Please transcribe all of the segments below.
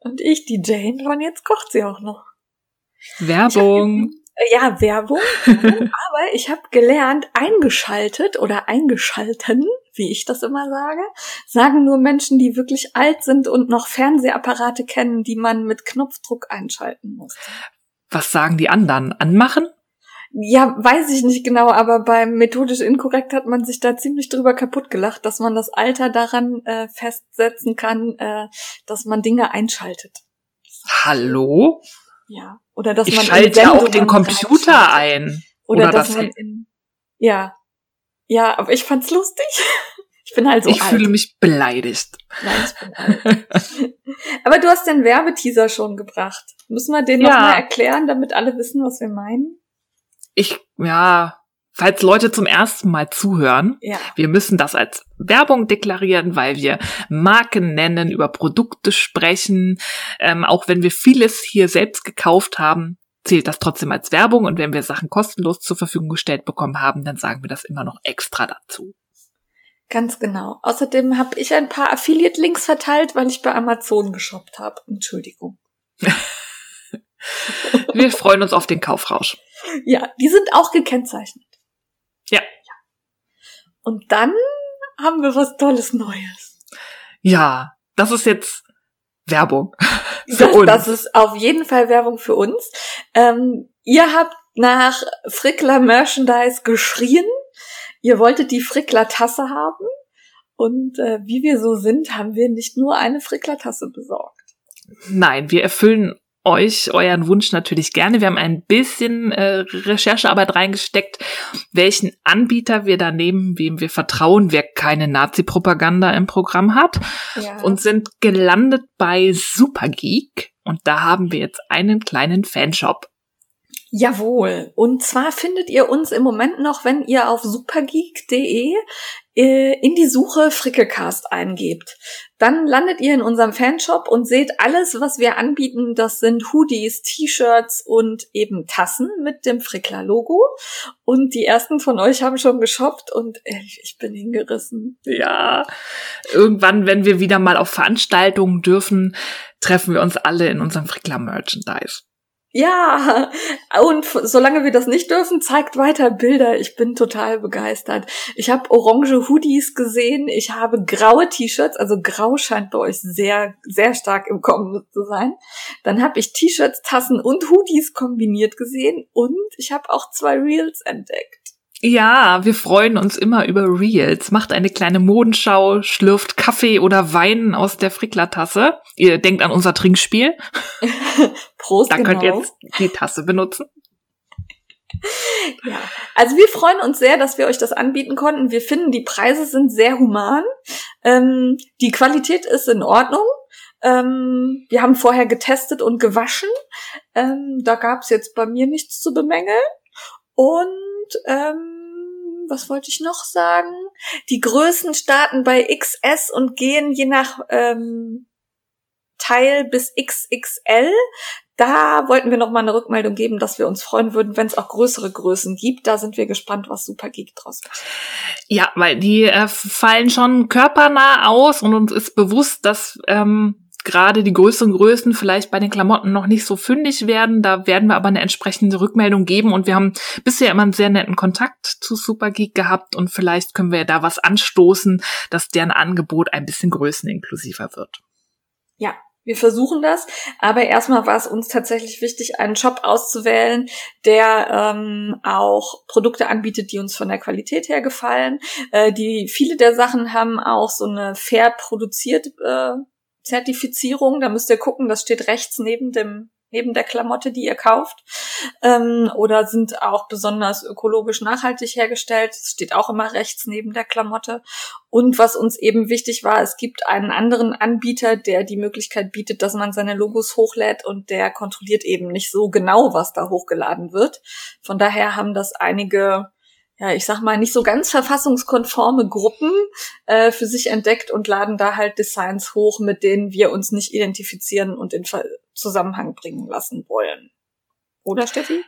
Und ich, die Jane, von jetzt kocht sie auch noch. Werbung. Äh, Ja, Werbung. aber ich habe gelernt, eingeschaltet oder eingeschalten, wie ich das immer sage, sagen nur Menschen, die wirklich alt sind und noch Fernsehapparate kennen, die man mit Knopfdruck einschalten muss. Was sagen die anderen? Anmachen? Ja, weiß ich nicht genau, aber beim methodisch inkorrekt hat man sich da ziemlich drüber kaputt gelacht, dass man das Alter daran äh, festsetzen kann, äh, dass man Dinge einschaltet. Hallo? Ja. Oder dass Ich man schalte ja auch den Computer ein. Oder, Oder dass das- man in, ja. Ja, aber ich fand's lustig. Ich bin halt so ich alt. fühle mich beleidigt. Nein, ich bin alt. aber du hast den Werbeteaser schon gebracht. Müssen wir den Ja. noch mal erklären, damit alle wissen, was wir meinen? Ich, ja, falls Leute zum ersten Mal zuhören, Ja. wir müssen das als Werbung deklarieren, weil wir Marken nennen, über Produkte sprechen. Ähm, auch wenn wir vieles hier selbst gekauft haben, zählt das trotzdem als Werbung. Und wenn wir Sachen kostenlos zur Verfügung gestellt bekommen haben, dann sagen wir das immer noch extra dazu. Ganz genau. Außerdem habe ich ein paar Affiliate-Links verteilt, weil ich bei Amazon geshoppt habe. Entschuldigung. Wir freuen uns auf den Kaufrausch. Ja, die sind auch gekennzeichnet. Ja. Und dann haben wir was Tolles Neues. Ja, das ist jetzt Werbung. Für Das, uns. das ist auf jeden Fall Werbung für uns. Ähm, ihr habt nach Frickler Merchandise geschrien. Ihr wolltet die Frickler Tasse haben. Und äh, wie wir so sind, haben wir nicht nur eine Frickler Tasse besorgt. Nein, wir erfüllen euch euren Wunsch natürlich gerne. Wir haben ein bisschen äh, Recherchearbeit reingesteckt, welchen Anbieter wir da nehmen, wem wir vertrauen, wer keine Nazi-Propaganda im Programm hat Ja. und sind gelandet bei Supergeek. Und da haben wir jetzt einen kleinen Fanshop. Jawohl. Und zwar findet ihr uns im Moment noch, wenn ihr auf supergeek.de in die Suche Frickelcast eingebt. Dann landet ihr in unserem Fanshop und seht alles, was wir anbieten. Das sind Hoodies, T-Shirts und eben Tassen mit dem Frickler-Logo. Und die ersten von euch haben schon geshoppt und ich bin hingerissen. Ja, irgendwann, wenn wir wieder mal auf Veranstaltungen dürfen, treffen wir uns alle in unserem Frickler-Merchandise. Ja, und solange wir das nicht dürfen, zeigt weiter Bilder. Ich bin total begeistert. Ich habe orange Hoodies gesehen, ich habe graue T-Shirts, also grau scheint bei euch sehr, sehr stark im Kommen zu sein. Dann habe ich T-Shirts, Tassen und Hoodies kombiniert gesehen und ich habe auch zwei Reels entdeckt. Ja, wir freuen uns immer über Reels. Macht eine kleine Modenschau, schlürft Kaffee oder Wein aus der Frickler-Tasse. Ihr denkt an unser Trinkspiel. Prost, Da genau. könnt ihr jetzt die Tasse benutzen. Ja, also wir freuen uns sehr, dass wir euch das anbieten konnten. Wir finden, die Preise sind sehr human. Ähm, die Qualität ist in Ordnung. Ähm, wir haben vorher getestet und gewaschen. Ähm, da gab's jetzt bei mir nichts zu bemängeln. Und ähm, was wollte ich noch sagen? Die Größen starten bei XS und gehen je nach ähm, Teil bis XXL. Da wollten wir noch mal eine Rückmeldung geben, dass wir uns freuen würden, wenn es auch größere Größen gibt. Da sind wir gespannt, was Supergeek draus macht. Ja, weil die äh, fallen schon körpernah aus und uns ist bewusst, dass ähm, gerade die größeren Größen vielleicht bei den Klamotten noch nicht so fündig werden. Da werden wir aber eine entsprechende Rückmeldung geben und wir haben bisher immer einen sehr netten Kontakt zu Supergeek gehabt und vielleicht können wir da was anstoßen, dass deren Angebot ein bisschen größeninklusiver wird. Ja, wir versuchen das, aber erstmal war es uns tatsächlich wichtig, einen Shop auszuwählen, der ähm, auch Produkte anbietet, die uns von der Qualität her gefallen. Äh, die viele der Sachen haben auch so eine fair produziert äh, Zertifizierung. Da müsst ihr gucken, das steht rechts neben dem neben der Klamotte, die ihr kauft, ähm, oder sind auch besonders ökologisch nachhaltig hergestellt. Das steht auch immer rechts neben der Klamotte. Und was uns eben wichtig war, es gibt einen anderen Anbieter, der die Möglichkeit bietet, dass man seine Logos hochlädt und der kontrolliert eben nicht so genau, was da hochgeladen wird. Von daher haben das einige ja, ich sag mal, nicht so ganz verfassungskonforme Gruppen äh, für sich entdeckt und laden da halt Designs hoch, mit denen wir uns nicht identifizieren und in Zusammenhang bringen lassen wollen. Oder Steffi?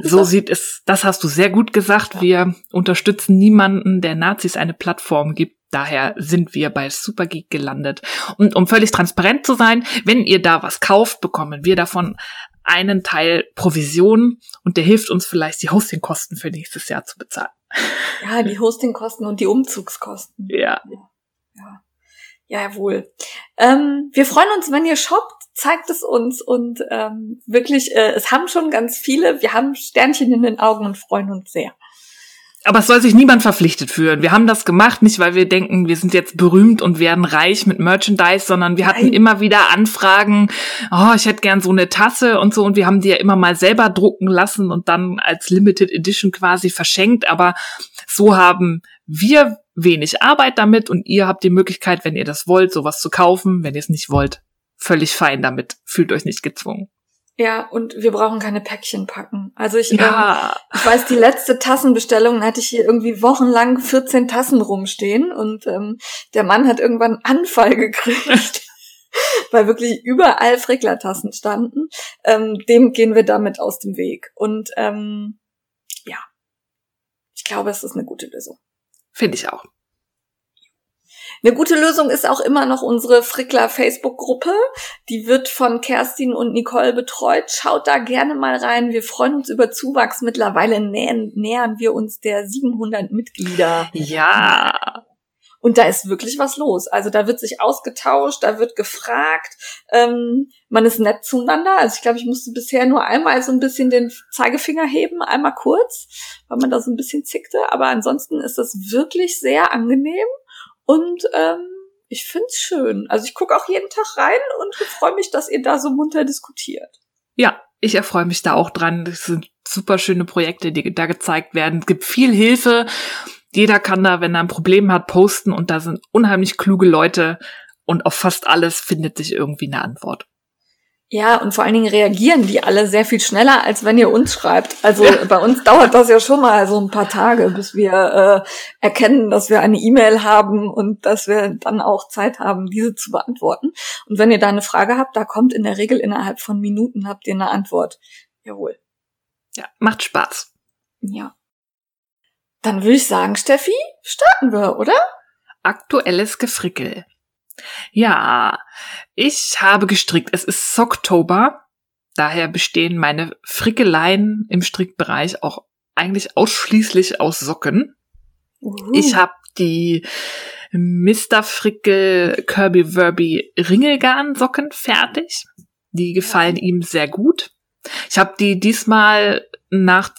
So sieht es, das hast du sehr gut gesagt. Ja. Wir unterstützen niemanden, der Nazis eine Plattform gibt. Daher sind wir bei Supergeek gelandet. Und um völlig transparent zu sein, wenn ihr da was kauft, bekommen wir davon einen Teil Provision und der hilft uns vielleicht, die Hostingkosten für nächstes Jahr zu bezahlen. Ja, die Hostingkosten und die Umzugskosten. Ja. Ja, ja jawohl. Ähm, wir freuen uns, wenn ihr shoppt, zeigt es uns und ähm, wirklich, äh, es haben schon ganz viele, wir haben Sternchen in den Augen und freuen uns sehr. Aber es soll sich niemand verpflichtet fühlen. Wir haben das gemacht, nicht weil wir denken, wir sind jetzt berühmt und werden reich mit Merchandise, sondern wir hatten Nein. immer wieder Anfragen, oh, ich hätte gern so eine Tasse und so und wir haben die ja immer mal selber drucken lassen und dann als Limited Edition quasi verschenkt. Aber so haben wir wenig Arbeit damit und ihr habt die Möglichkeit, wenn ihr das wollt, sowas zu kaufen. Wenn ihr es nicht wollt, völlig fein damit. Fühlt euch nicht gezwungen. Ja, und wir brauchen keine Päckchen packen. Also ich, ja. ähm, ich weiß, die letzte Tassenbestellung hatte ich hier irgendwie wochenlang 14 Tassen rumstehen und ähm, der Mann hat irgendwann einen Anfall gekriegt, weil wirklich überall Fricklertassen standen. Ähm, dem gehen wir damit aus dem Weg. Und ähm, ja, ich glaube, es ist eine gute Lösung. Finde ich auch. Eine gute Lösung ist auch immer noch unsere Frickler Facebook-Gruppe. Die wird von Kerstin und Nicole betreut. Schaut da gerne mal rein. Wir freuen uns über Zuwachs. Mittlerweile nähern, nähern wir uns der 700 Mitglieder. Ja. Und da ist wirklich was los. Also da wird sich ausgetauscht, da wird gefragt. Ähm, man ist nett zueinander. Also ich glaube, ich musste bisher nur einmal so ein bisschen den Zeigefinger heben, einmal kurz, weil man da so ein bisschen zickte. Aber ansonsten ist das wirklich sehr angenehm. Und ähm, ich find's schön. Also ich gucke auch jeden Tag rein und freue mich, dass ihr da so munter diskutiert. Ja, ich erfreue mich da auch dran. Das sind super schöne Projekte, die da gezeigt werden. Es gibt viel Hilfe. Jeder kann da, wenn er ein Problem hat, posten und da sind unheimlich kluge Leute und auf fast alles findet sich irgendwie eine Antwort. Ja, und vor allen Dingen reagieren die alle sehr viel schneller, als wenn ihr uns schreibt. Also ja. bei uns dauert das ja schon mal so ein paar Tage, bis wir äh, erkennen, dass wir eine E-Mail haben und dass wir dann auch Zeit haben, diese zu beantworten. Und wenn ihr da eine Frage habt, da kommt in der Regel innerhalb von Minuten habt ihr eine Antwort. Jawohl. Ja, macht Spaß. Ja. Dann würde ich sagen, Steffi, starten wir, oder? Aktuelles Gefrickel. Ja, ich habe gestrickt. Es ist Socktober. Daher bestehen meine Frickeleien im Strickbereich auch eigentlich ausschließlich aus Socken. Uh. Ich habe die Mr. Frickel Kirby Verby Ringelgarn Socken fertig. Die gefallen ihm sehr gut. Ich habe die diesmal nach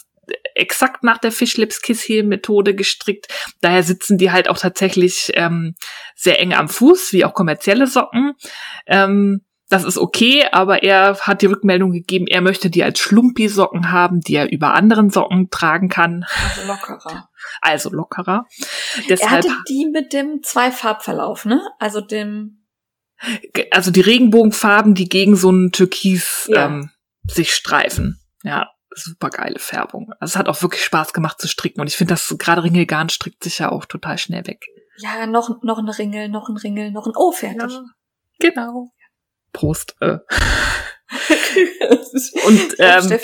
exakt nach der Fischlips Kiss Heel Methode gestrickt. Daher sitzen die halt auch tatsächlich ähm, sehr eng am Fuß, wie auch kommerzielle Socken. Ähm, das ist okay, aber er hat die Rückmeldung gegeben, er möchte die als Schlumpi-Socken haben, die er über anderen Socken tragen kann. Also lockerer. Also lockerer. Deshalb, er hatte die mit dem Zwei-Farbverlauf, ne? Also dem also die Regenbogenfarben, die gegen so einen Türkis ja. ähm, sich streifen. Ja, super geile Färbung. Also es hat auch wirklich Spaß gemacht zu stricken und ich finde, dass gerade Ringelgarn strickt sich ja auch total schnell weg. Ja, noch, noch ein Ringel, noch ein Ringel, noch ein Oh, fertig. Ja, genau. Prost. Äh. und ähm,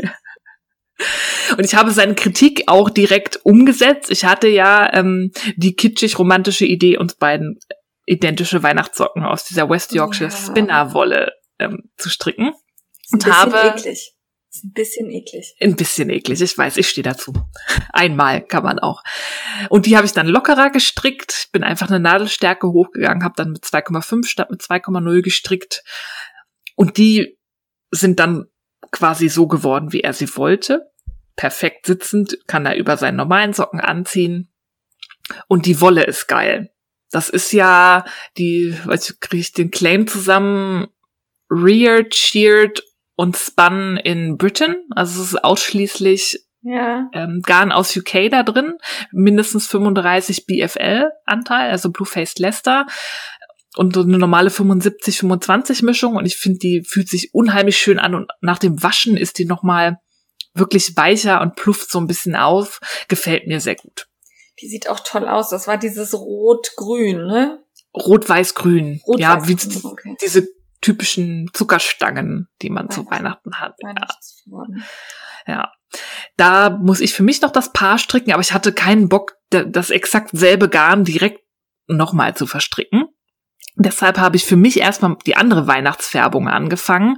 Und ich habe seine Kritik auch direkt umgesetzt. Ich hatte ja ähm, die kitschig-romantische Idee, uns beiden identische Weihnachtssocken aus dieser West Yorkshire ja. Spinnerwolle ähm, zu stricken. Und habe eklig. Ein bisschen eklig. Ein bisschen eklig, ich weiß, ich stehe dazu. Einmal kann man auch. Und die habe ich dann lockerer gestrickt, bin einfach eine Nadelstärke hochgegangen, habe dann mit 2,5 statt mit 2,0 gestrickt. Und die sind dann quasi so geworden, wie er sie wollte. Perfekt sitzend, kann er über seinen normalen Socken anziehen. Und die Wolle ist geil. Das ist ja die, weiß ich, kriege ich den Claim zusammen, reared, sheared und spun in Britain. Also es ist ausschließlich Ja. ähm, Garn aus UK da drin, mindestens 35 BFL-Anteil, also Blue-Faced Leicester und so eine normale 75-25 Mischung und ich finde, die fühlt sich unheimlich schön an und nach dem Waschen ist die nochmal wirklich weicher und plufft so ein bisschen auf. Gefällt mir sehr gut. Die sieht auch toll aus. Das war dieses Rot-Grün, ne? Rot-Weiß-Grün. Ja, wie okay. diese typischen Zuckerstangen, die man zu Weihnachten. Hat. Ja. Ja. Da muss ich für mich noch das Paar stricken, aber ich hatte keinen Bock, da- das exakt selbe Garn direkt nochmal zu verstricken. Deshalb habe ich für mich erstmal die andere Weihnachtsfärbung angefangen.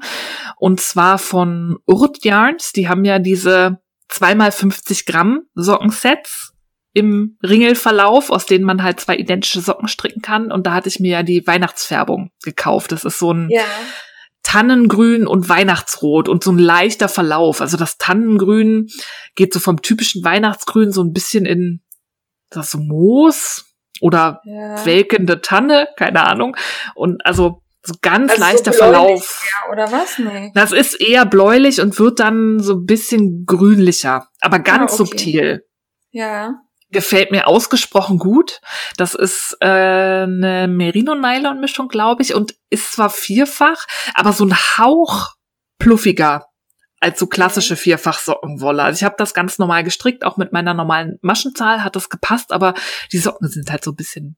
Und zwar von Urt Yarns. Die haben ja diese 2x50 Gramm Sockensets im Ringelverlauf, aus denen man halt zwei identische Socken stricken kann. Und da hatte ich mir ja die Weihnachtsfärbung gekauft. Das ist so ein Ja. Tannengrün und Weihnachtsrot und so ein leichter Verlauf. Also das Tannengrün geht so vom typischen Weihnachtsgrün so ein bisschen in das Moos oder ja. welkende Tanne, keine Ahnung. Und also so ganz Also so leichter bläulich, Verlauf. Ja, oder was? Nee. Das ist eher bläulich und wird dann so ein bisschen grünlicher, aber ganz Ah, okay. subtil. Ja. Gefällt mir ausgesprochen gut. Das ist äh, eine Merino-Nylon-Mischung, glaube ich, und ist zwar vierfach, aber so ein Hauch pluffiger als so klassische Vierfach-Sockenwolle. Also ich habe das ganz normal gestrickt, auch mit meiner normalen Maschenzahl hat das gepasst, aber die Socken sind halt so ein bisschen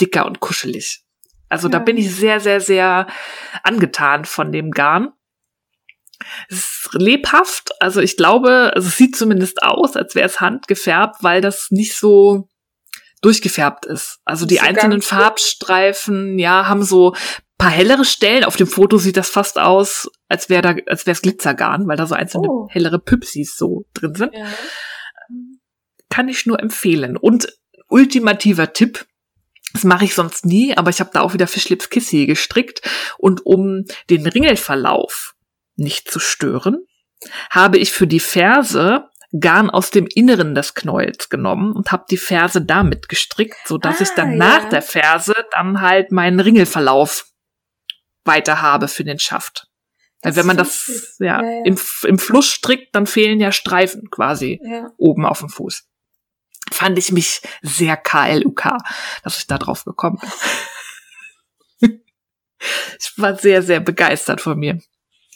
dicker und kuschelig. Also da Ja. bin ich sehr, sehr, sehr angetan von dem Garn. Es ist lebhaft, also ich glaube, also es sieht zumindest aus, als wäre es handgefärbt, weil das nicht so durchgefärbt ist. Also die so einzelnen Farbstreifen, ja, haben so paar hellere Stellen. Auf dem Foto sieht das fast aus, als wäre da, als wäre es Glitzergarn, weil da so einzelne Oh. hellere Püpsis so drin sind. Ja. Kann ich nur empfehlen. Und ultimativer Tipp, das mache ich sonst nie, aber ich habe da auch wieder Fischlips Kissy gestrickt. Und um den Ringelverlauf nicht zu stören, habe ich für die Ferse Garn aus dem Inneren des Knäuels genommen und habe die Ferse damit gestrickt, so dass ich Ah, dann nach ja. der Ferse dann halt meinen Ringelverlauf weiter habe für den Schaft. Weil Das wenn man das ich ja, Ja, ja. Im, im Fluss strickt, dann fehlen ja Streifen quasi oben auf dem Fuß. Fand ich mich sehr KLUK, dass ich da drauf gekommen bin. ich war sehr, sehr begeistert von mir.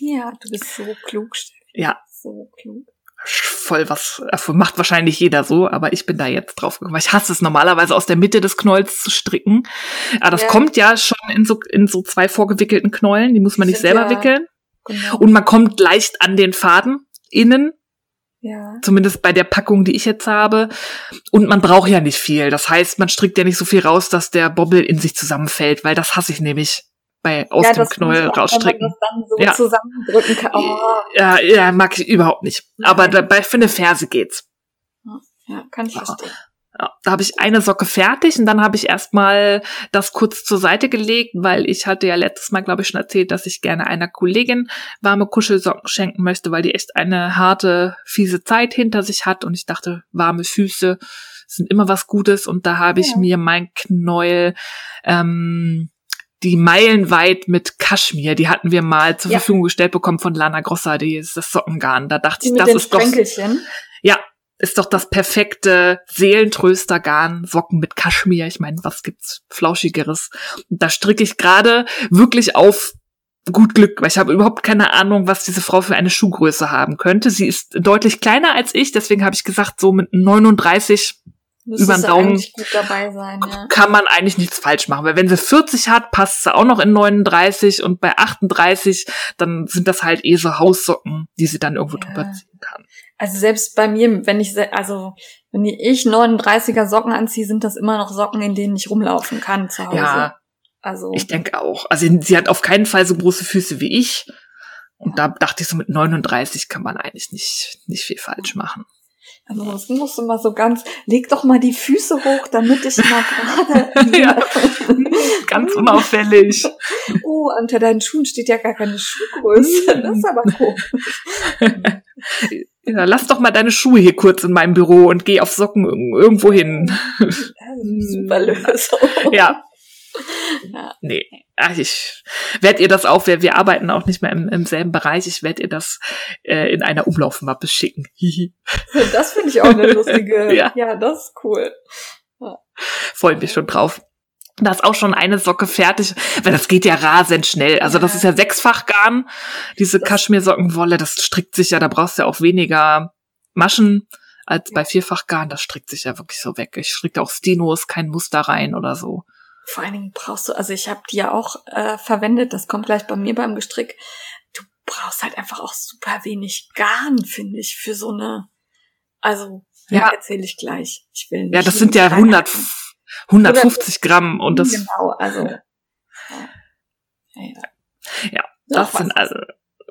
Ja, du bist so klug, Steffi. Ja, So klug. voll was, äh, macht wahrscheinlich jeder so, aber ich bin da jetzt drauf gekommen. Ich hasse es normalerweise aus der Mitte des Knolls zu stricken. Aber das Ja. kommt ja schon in so, in so zwei vorgewickelten Knollen, die muss man nicht selber ja- wickeln. Genau. Und man kommt leicht an den Faden innen, ja. zumindest bei der Packung, die ich jetzt habe. Und man braucht ja nicht viel. Das heißt, man strickt ja nicht so viel raus, dass der Bobbel in sich zusammenfällt, weil das hasse ich nämlich bei aus ja, dem das dann so Ja. zusammendrücken kann. Oh, Ja, ja, mag ich überhaupt nicht. Aber Nein. dabei für eine Ferse geht's. ja, kann ich Ja. verstehen. Ja, da habe ich eine Socke fertig und dann habe ich erstmal das kurz zur Seite gelegt, weil ich hatte ja letztes Mal, glaube ich, schon erzählt, dass ich gerne einer Kollegin warme Kuschelsocken schenken möchte, weil die echt eine harte, fiese Zeit hinter sich hat und ich dachte, warme Füße sind immer was Gutes und da habe ich Ja. mir mein Knäuel ähm, die meilenweit mit Kaschmir, die hatten wir mal zur Ja. Verfügung gestellt bekommen von Lana Grossa, die ist das Sockengarn. Da dachte Die ich, das ist doch ja, ist doch das perfekte Seelentröstergarn, Socken mit Kaschmir. Ich meine, was gibt's Flauschigeres? Und da stricke ich gerade wirklich auf gut Glück, weil ich habe überhaupt keine Ahnung, was diese Frau für eine Schuhgröße haben könnte. Sie ist deutlich kleiner als ich, deswegen habe ich gesagt, so mit 39 Übern du Daumen. eigentlich gut dabei sein, ja. kann man eigentlich nichts falsch machen, weil wenn sie 40 hat, passt sie auch noch in 39 und bei 38, dann sind das halt eh so Haussocken, die sie dann irgendwo Ja. drüber ziehen kann. Also selbst bei mir, wenn ich, also wenn ich 39er Socken anziehe, sind das immer noch Socken, in denen ich rumlaufen kann zu Hause. Ja, Also Ich denke auch. Also sie hat auf keinen Fall so große Füße wie ich. Und da dachte ich so, mit 39 kann man eigentlich nicht, nicht viel falsch machen. Also das musst du mal so ganz, leg doch mal die Füße hoch, damit ich mal gerade. Ja. Ganz unauffällig. Oh, unter deinen Schuhen steht ja gar keine Schuhgröße. Das ist aber komisch. Ja, lass doch mal deine Schuhe hier kurz in meinem Büro und geh auf Socken irg- irgendwo hin. Super Lösung. Ja. Ja. Nee. Ach, ich werde ihr das auch, wir, wir arbeiten auch nicht mehr im, im selben Bereich, ich werde ihr das äh, in einer Umlaufmappe schicken. das finde ich auch eine lustige. ja. ja, das ist cool. Ja. Freuen mich schon drauf. Da ist auch schon eine Socke fertig, weil das geht ja rasend schnell. Also das ist ja sechsfach Garn, diese Kaschmirsockenwolle, das strickt sich ja, da brauchst du ja auch weniger Maschen als bei Vierfachgarn. Das strickt sich ja wirklich so weg. Ich stricke auch Stinos, kein Muster rein oder so. Vor allen Dingen brauchst du, also ich habe die ja auch äh, verwendet, das kommt gleich bei mir beim Gestrick. Du brauchst halt einfach auch super wenig Garn, finde ich, für so eine, also ja, erzähle ich gleich. Ich will nicht ja, das sind ja 100, 150 Gramm und das. Genau, also. Ja, ja, ja. das sind also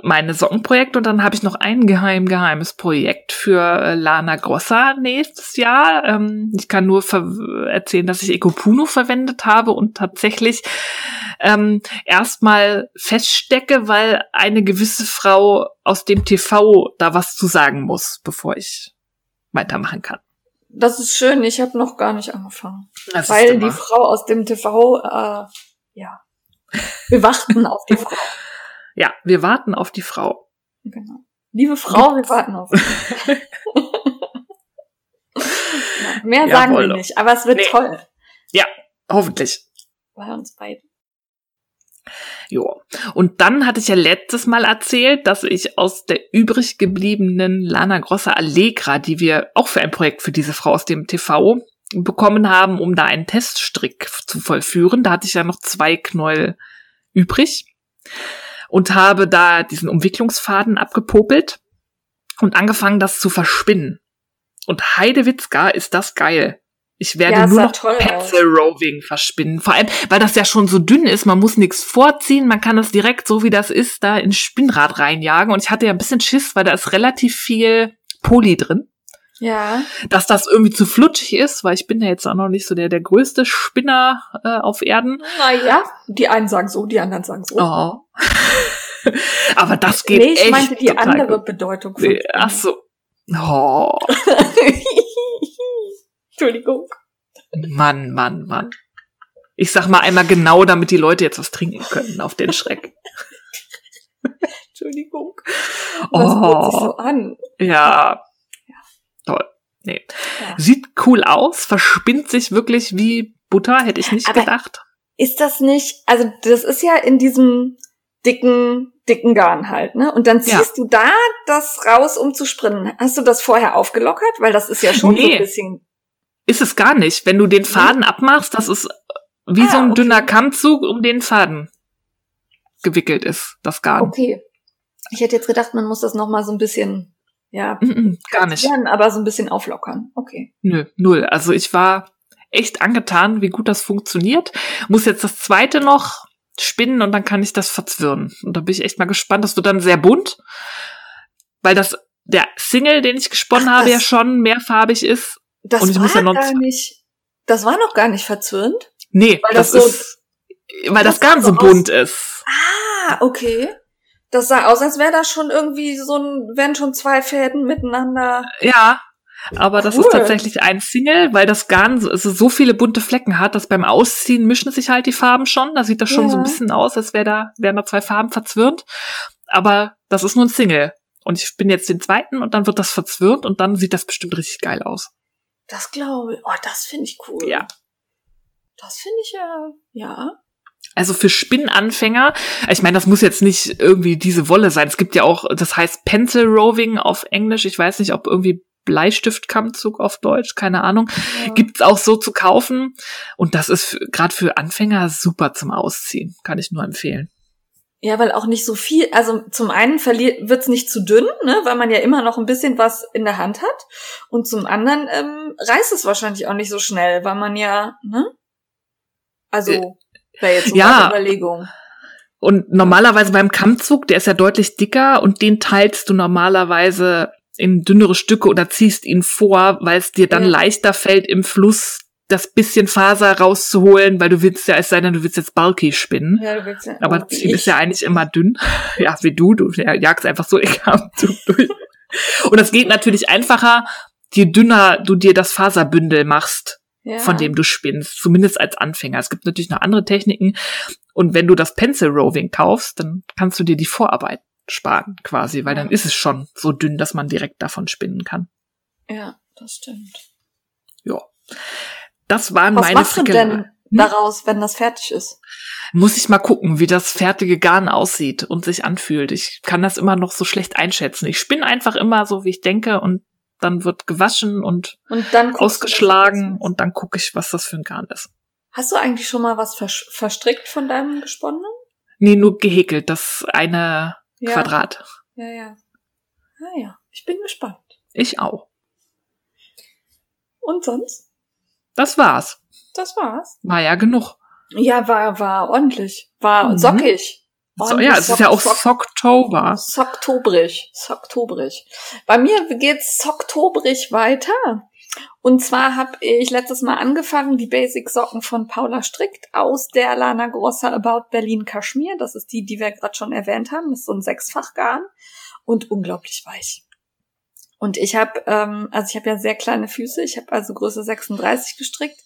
meine Sockenprojekte und dann habe ich noch ein geheim geheimes Projekt für äh, Lana Grossa nächstes Jahr. Ähm, ich kann nur erzählen, dass ich Ecopuno verwendet habe und tatsächlich ähm, erstmal feststecke, weil eine gewisse Frau aus dem TV da was zu sagen muss, bevor ich weitermachen kann. Das ist schön, ich habe noch gar nicht angefangen. Das weil die Frau aus dem TV, äh, ja, wir warten auf die Frau. Ja, wir warten auf die Frau. Genau. Liebe Frau, wir warten auf Sie. ja, mehr sagen wir nicht, aber es wird nee. toll. Ja, hoffentlich. Bei uns beiden. Jo. Und dann hatte ich ja letztes Mal erzählt, dass ich aus der übrig gebliebenen Lana Grossa Allegra, die wir auch für ein Projekt für diese Frau aus dem TV bekommen haben, um da einen Teststrick zu vollführen, da hatte ich ja noch zwei Knäuel übrig und habe da diesen Umwicklungsfaden abgepopelt und angefangen, das zu verspinnen. Und Heidewitzka ist das geil. Ich werde ja, nur noch Pencil Roving verspinnen. Vor allem, weil das ja schon so dünn ist, man muss nichts vorziehen, man kann das direkt so wie das ist da ins Spinnrad reinjagen. Und ich hatte ja ein bisschen Schiss, weil da ist relativ viel Poly drin. Ja. Dass das irgendwie zu flutschig ist, weil ich bin ja jetzt auch noch nicht so der, der größte Spinner äh, auf Erden. Naja, die einen sagen so, die anderen sagen so. Oh. Aber das geht nee, ich echt meinte die andere gut. Bedeutung. Von Ach so. Oh. Entschuldigung. Mann, Mann, Mann. Ich sag mal einmal genau, damit die Leute jetzt was trinken können auf den Schreck. Entschuldigung. Das oh. sich so an. Ja, toll. Nee. Ja. Sieht cool aus, verspinnt sich wirklich wie Butter, hätte ich nicht Aber gedacht. Ist das nicht, also das ist ja in diesem dicken, dicken Garn halt, ne? Und dann ziehst ja. du da das raus, um zu sprinnen. Hast du das vorher aufgelockert? Weil das ist ja schon nee, so ein bisschen. Ist es gar nicht. Wenn du den Faden abmachst, das ist wie ah, so ein okay. dünner Kammzug um den Faden gewickelt ist, das Garn. Okay. Ich hätte jetzt gedacht, man muss das nochmal so ein bisschen ja, gar nicht. aber so ein bisschen auflockern. Okay. Nö, null. Also ich war echt angetan, wie gut das funktioniert. Muss jetzt das zweite noch spinnen und dann kann ich das verzwirren. Und da bin ich echt mal gespannt. Das wird dann sehr bunt, weil das der Single, den ich gesponnen Ach, habe, ja schon mehrfarbig ist. Das und ich war muss ja noch gar nicht. Das war noch gar nicht verzwirnt. Nee, weil das, das so, ist, weil das, das Garn so bunt ist. Ah, okay. Das sah aus, als wäre da schon irgendwie so ein, wären schon zwei Fäden miteinander. Ja, aber das ist tatsächlich ein Single, weil das Garn so, also so viele bunte Flecken hat, dass beim Ausziehen mischen sich halt die Farben schon. Da sieht das schon ja. so ein bisschen aus, als wäre da, wären da zwei Farben verzwirnt. Aber das ist nur ein Single. Und ich bin jetzt den zweiten und dann wird das verzwirnt und dann sieht das bestimmt richtig geil aus. Das glaube ich. Oh, das finde ich cool. Ja. Das finde ich ja, ja. Also für Spinnanfänger, ich meine, das muss jetzt nicht irgendwie diese Wolle sein. Es gibt ja auch, das heißt Pencil Roving auf Englisch. Ich weiß nicht, ob irgendwie Bleistiftkammzug auf Deutsch, keine Ahnung. Ja. Gibt's auch so zu kaufen. Und das ist gerade für Anfänger super zum Ausziehen. Kann ich nur empfehlen. Ja, weil auch nicht so viel, also zum einen verliert, wird's nicht zu dünn, ne, weil man ja immer noch ein bisschen was in der Hand hat. Und zum anderen ähm, reißt es wahrscheinlich auch nicht so schnell, weil man ja, ne? Also. Wäre jetzt so ja. Überlegung. Und normalerweise beim Kammzug, der ist ja deutlich dicker und den teilst du normalerweise in dünnere Stücke oder ziehst ihn vor, weil es dir dann ja. leichter fällt, im Fluss das bisschen Faser rauszuholen, weil du willst ja, es sei denn, du willst jetzt bulky spinnen. Ja, du willst ja, Aber oh, Ziel ist ja eigentlich immer dünn. ja, wie du, du jagst einfach so den Kammzug durch. Und das geht natürlich einfacher, je dünner du dir das Faserbündel machst ja. von dem du spinnst, zumindest als Anfänger. Es gibt natürlich noch andere Techniken. Und wenn du das Pencil Roving kaufst, dann kannst du dir die Vorarbeit sparen quasi, weil dann ist es schon so dünn, dass man direkt davon spinnen kann. Ja, das stimmt. Ja. Das waren Was meine machst du denn hm? daraus, wenn das fertig ist? Muss ich mal gucken, wie das fertige Garn aussieht und sich anfühlt. Ich kann das immer noch so schlecht einschätzen. Ich spinne einfach immer so, wie ich denke und dann wird gewaschen und, und dann ausgeschlagen und dann gucke ich, was das für ein Garn ist. Hast du eigentlich schon mal was verstrickt von deinem gesponnenen? Nee, nur gehäkelt, das eine ja. Quadrat. Ja, ja. Ah ja, ich bin gespannt. Ich auch. Und sonst? Das war's. Das war's. War ja genug. Ja, war, war ordentlich. War mhm. sockig. So, ja, es ist ja auch Socktober. Socktobrig. Socktobrig. Bei mir geht's Socktobrig weiter. Und zwar habe ich letztes Mal angefangen, die Basic Socken von Paula Strickt aus der Lana Grossa About Berlin Kaschmir. Das ist die, die wir gerade schon erwähnt haben. Das ist so ein Sechsfachgarn und unglaublich weich. Und ich habe, ähm, also ich habe ja sehr kleine Füße, ich habe also Größe 36 gestrickt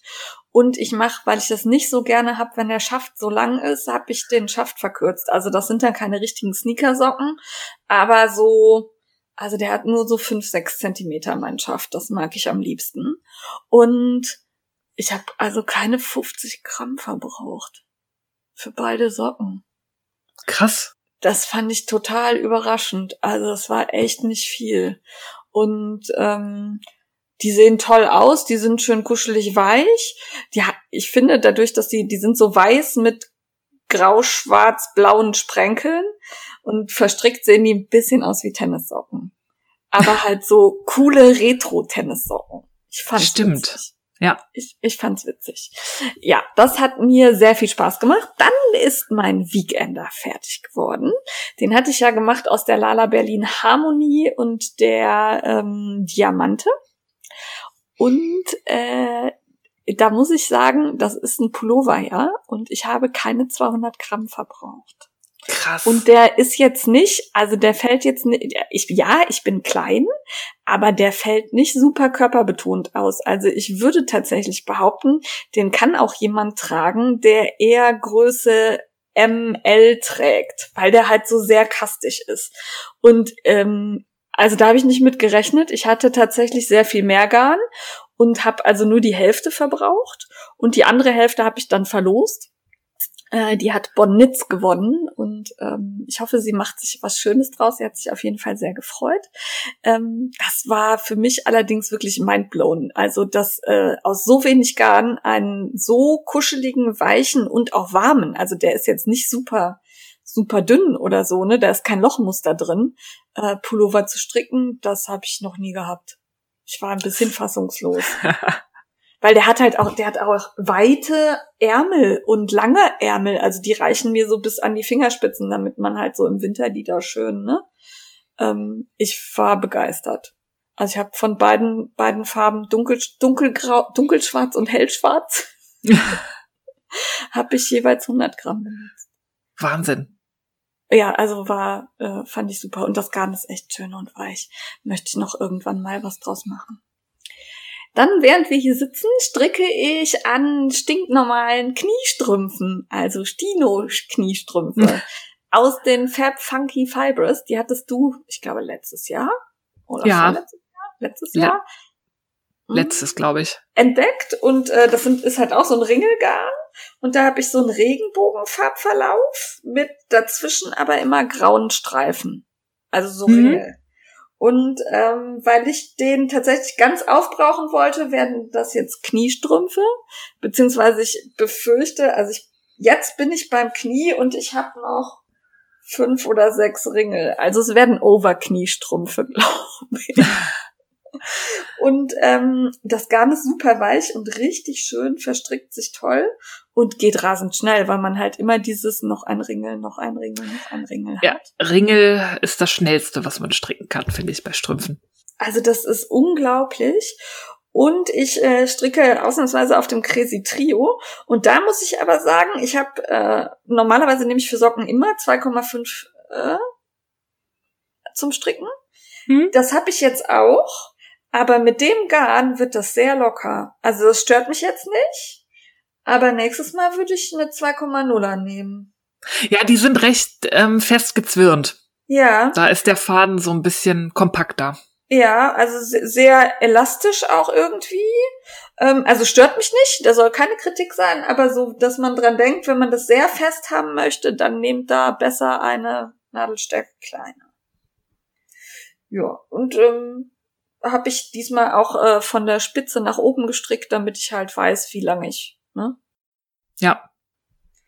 und ich mache, weil ich das nicht so gerne habe, wenn der Schaft so lang ist, habe ich den Schaft verkürzt. Also das sind dann keine richtigen Sneakersocken, aber so, also der hat nur so fünf, sechs Zentimeter mein Schaft, das mag ich am liebsten. Und ich habe also keine 50 Gramm verbraucht für beide Socken. Krass. Das fand ich total überraschend. Also das war echt nicht viel. Und ähm, die sehen toll aus, die sind schön kuschelig weich. Die, ich finde dadurch, dass die, die sind so weiß mit grau-schwarz-blauen Sprenkeln und verstrickt sehen die ein bisschen aus wie Tennissocken. Aber halt so coole Retro-Tennissocken. Ich fand Stimmt. Witzig. Ja. Ich, ich fand's witzig. Ja, das hat mir sehr viel Spaß gemacht. Dann ist mein Weekender fertig geworden. Den hatte ich ja gemacht aus der Lala Berlin Harmonie und der ähm, Diamante. Und äh, da muss ich sagen, das ist ein Pullover, ja, und ich habe keine 200 Gramm verbraucht. Krass. Und der ist jetzt nicht, also der fällt jetzt nicht, ich, ja, ich bin klein, aber der fällt nicht super körperbetont aus. Also ich würde tatsächlich behaupten, den kann auch jemand tragen, der eher Größe ML trägt, weil der halt so sehr kastig ist. Und ähm, also da habe ich nicht mit gerechnet. Ich hatte tatsächlich sehr viel mehr Garn und habe also nur die Hälfte verbraucht und die andere Hälfte habe ich dann verlost. Äh, die hat Bonnitz gewonnen und ähm, ich hoffe, sie macht sich was Schönes draus. Sie hat sich auf jeden Fall sehr gefreut. Ähm, das war für mich allerdings wirklich mindblown. Also, dass äh, aus so wenig Garn einen so kuscheligen, weichen und auch warmen, also der ist jetzt nicht super super dünn oder so, ne? Da ist kein Lochmuster drin. Äh, Pullover zu stricken, das habe ich noch nie gehabt. Ich war ein bisschen fassungslos. Weil der hat halt auch, der hat auch weite Ärmel und lange Ärmel. Also die reichen mir so bis an die Fingerspitzen, damit man halt so im Winter die da schön, ne? Ähm, ich war begeistert. Also ich habe von beiden, beiden Farben dunkel, dunkelgrau, dunkelschwarz und hellschwarz habe ich jeweils 100 Gramm benutzt. Wahnsinn. Ja, also war, äh, fand ich super. Und das Garn ist echt schön und weich. Möchte ich noch irgendwann mal was draus machen. Dann, während wir hier sitzen, stricke ich an stinknormalen Kniestrümpfen, also Stino-Kniestrümpfe aus den Fab Funky Fibers. Die hattest du, ich glaube, letztes Jahr oder ja. letztes Jahr? Letztes Jahr. Le letztes, glaube ich. Entdeckt und äh, das sind, ist halt auch so ein Ringelgarn. Und da habe ich so einen Regenbogenfarbverlauf mit dazwischen aber immer grauen Streifen. Also so mhm. Ringel. Und ähm, weil ich den tatsächlich ganz aufbrauchen wollte, werden das jetzt Kniestrümpfe. Beziehungsweise ich befürchte, also ich jetzt bin ich beim Knie und ich habe noch fünf oder sechs Ringel. Also es werden Overkniestrümpfe, glaube ich. Und ähm, das Garn ist super weich und richtig schön, verstrickt sich toll und geht rasend schnell, weil man halt immer dieses noch ein Ringel, noch ein Ringel, noch ein Ringel hat. Ja, Ringel ist das Schnellste, was man stricken kann, finde ich, bei Strümpfen. Also das ist unglaublich. Und ich äh, stricke ausnahmsweise auf dem Crazy Trio. Und da muss ich aber sagen, ich habe äh, normalerweise nehme ich für Socken immer 2,5 äh, zum Stricken. Hm? Das habe ich jetzt auch. Aber mit dem Garn wird das sehr locker. Also das stört mich jetzt nicht. Aber nächstes Mal würde ich eine 2,0er nehmen. Ja, die sind recht ähm, fest gezwirnt. Ja. Da ist der Faden so ein bisschen kompakter. Ja, also sehr elastisch auch irgendwie. Ähm, also stört mich nicht, da soll keine Kritik sein, aber so, dass man dran denkt, wenn man das sehr fest haben möchte, dann nehmt da besser eine Nadelstärke kleiner. Ja, und ähm, habe ich diesmal auch äh, von der Spitze nach oben gestrickt, damit ich halt weiß, wie lange ich. Ne? Ja.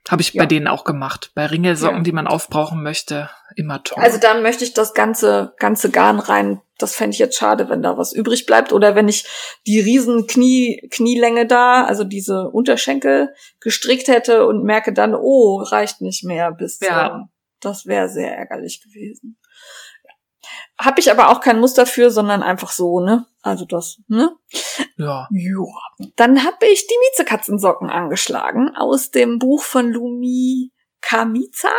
Habe ich ja. bei denen auch gemacht. Bei Ringelsocken, ja. die man aufbrauchen möchte, immer toll. Also da möchte ich das ganze, ganze Garn rein. Das fände ich jetzt schade, wenn da was übrig bleibt. Oder wenn ich die riesen Knie, Knielänge da, also diese Unterschenkel gestrickt hätte und merke dann, oh, reicht nicht mehr bis ja. Zur, das wäre sehr ärgerlich gewesen. Habe ich aber auch kein Muster für, sondern einfach so, ne? Also das, ne? Ja. Ja. Dann habe ich die Miezekatzensocken angeschlagen aus dem Buch von Lumi Kamiza.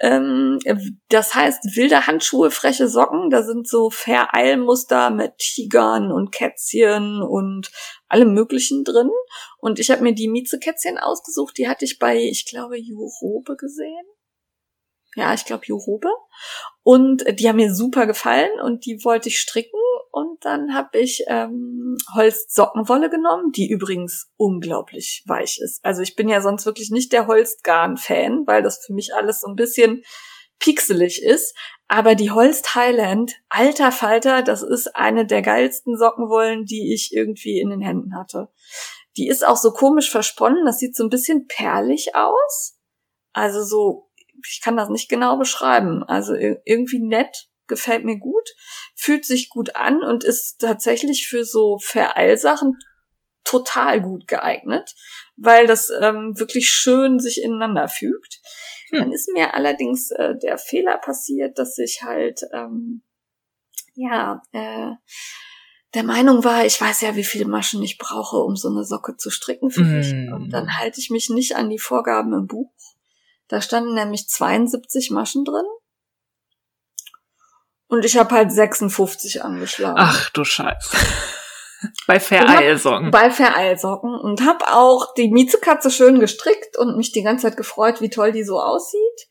Ähm, das heißt wilde Handschuhe, freche Socken. Da sind so Vereilmuster mit Tigern und Kätzchen und allem Möglichen drin. Und ich habe mir die Miezekätzchen ausgesucht. Die hatte ich bei, ich glaube, Jurobe gesehen. Ja, ich glaube Jurobe. Und die haben mir super gefallen und die wollte ich stricken. Und dann habe ich ähm, Holzsockenwolle genommen, die übrigens unglaublich weich ist. Also ich bin ja sonst wirklich nicht der Holzgarn-Fan, weil das für mich alles so ein bisschen pixelig ist. Aber die Holz Thailand, alter Falter, das ist eine der geilsten Sockenwollen, die ich irgendwie in den Händen hatte. Die ist auch so komisch versponnen, das sieht so ein bisschen perlig aus. Also so ich kann das nicht genau beschreiben. Also irgendwie nett, gefällt mir gut, fühlt sich gut an und ist tatsächlich für so Vereilsachen total gut geeignet, weil das ähm, wirklich schön sich ineinander fügt. Hm. Dann ist mir allerdings äh, der Fehler passiert, dass ich halt ähm, ja äh, der Meinung war, ich weiß ja, wie viele Maschen ich brauche, um so eine Socke zu stricken für mich. Mm. Und dann halte ich mich nicht an die Vorgaben im Buch da standen nämlich 72 Maschen drin. Und ich habe halt 56 angeschlagen. Ach du Scheiße. bei Vereilsocken. Bei Vereilsocken. Und habe auch die Miezekatze schön gestrickt und mich die ganze Zeit gefreut, wie toll die so aussieht.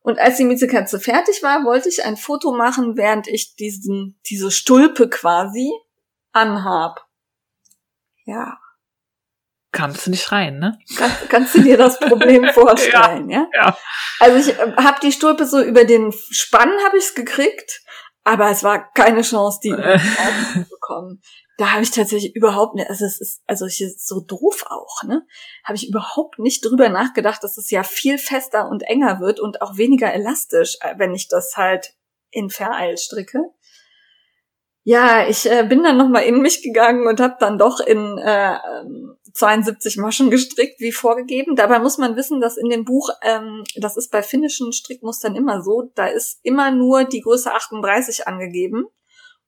Und als die Miezekatze fertig war, wollte ich ein Foto machen, während ich diesen, diese Stulpe quasi anhab. Ja kannst du nicht rein, ne? Kannst, kannst du dir das Problem vorstellen, ja, ja? ja? Also ich äh, habe die Stulpe so über den Spann habe ich's gekriegt, aber es war keine Chance, die zu bekommen. Da habe ich tatsächlich überhaupt nicht, also es ist, also ich ist so doof auch, ne? Habe ich überhaupt nicht drüber nachgedacht, dass es ja viel fester und enger wird und auch weniger elastisch, äh, wenn ich das halt in Vereil stricke. Ja, ich äh, bin dann nochmal in mich gegangen und habe dann doch in äh, 72 Maschen gestrickt, wie vorgegeben. Dabei muss man wissen, dass in dem Buch, ähm, das ist bei finnischen Strickmustern immer so, da ist immer nur die Größe 38 angegeben.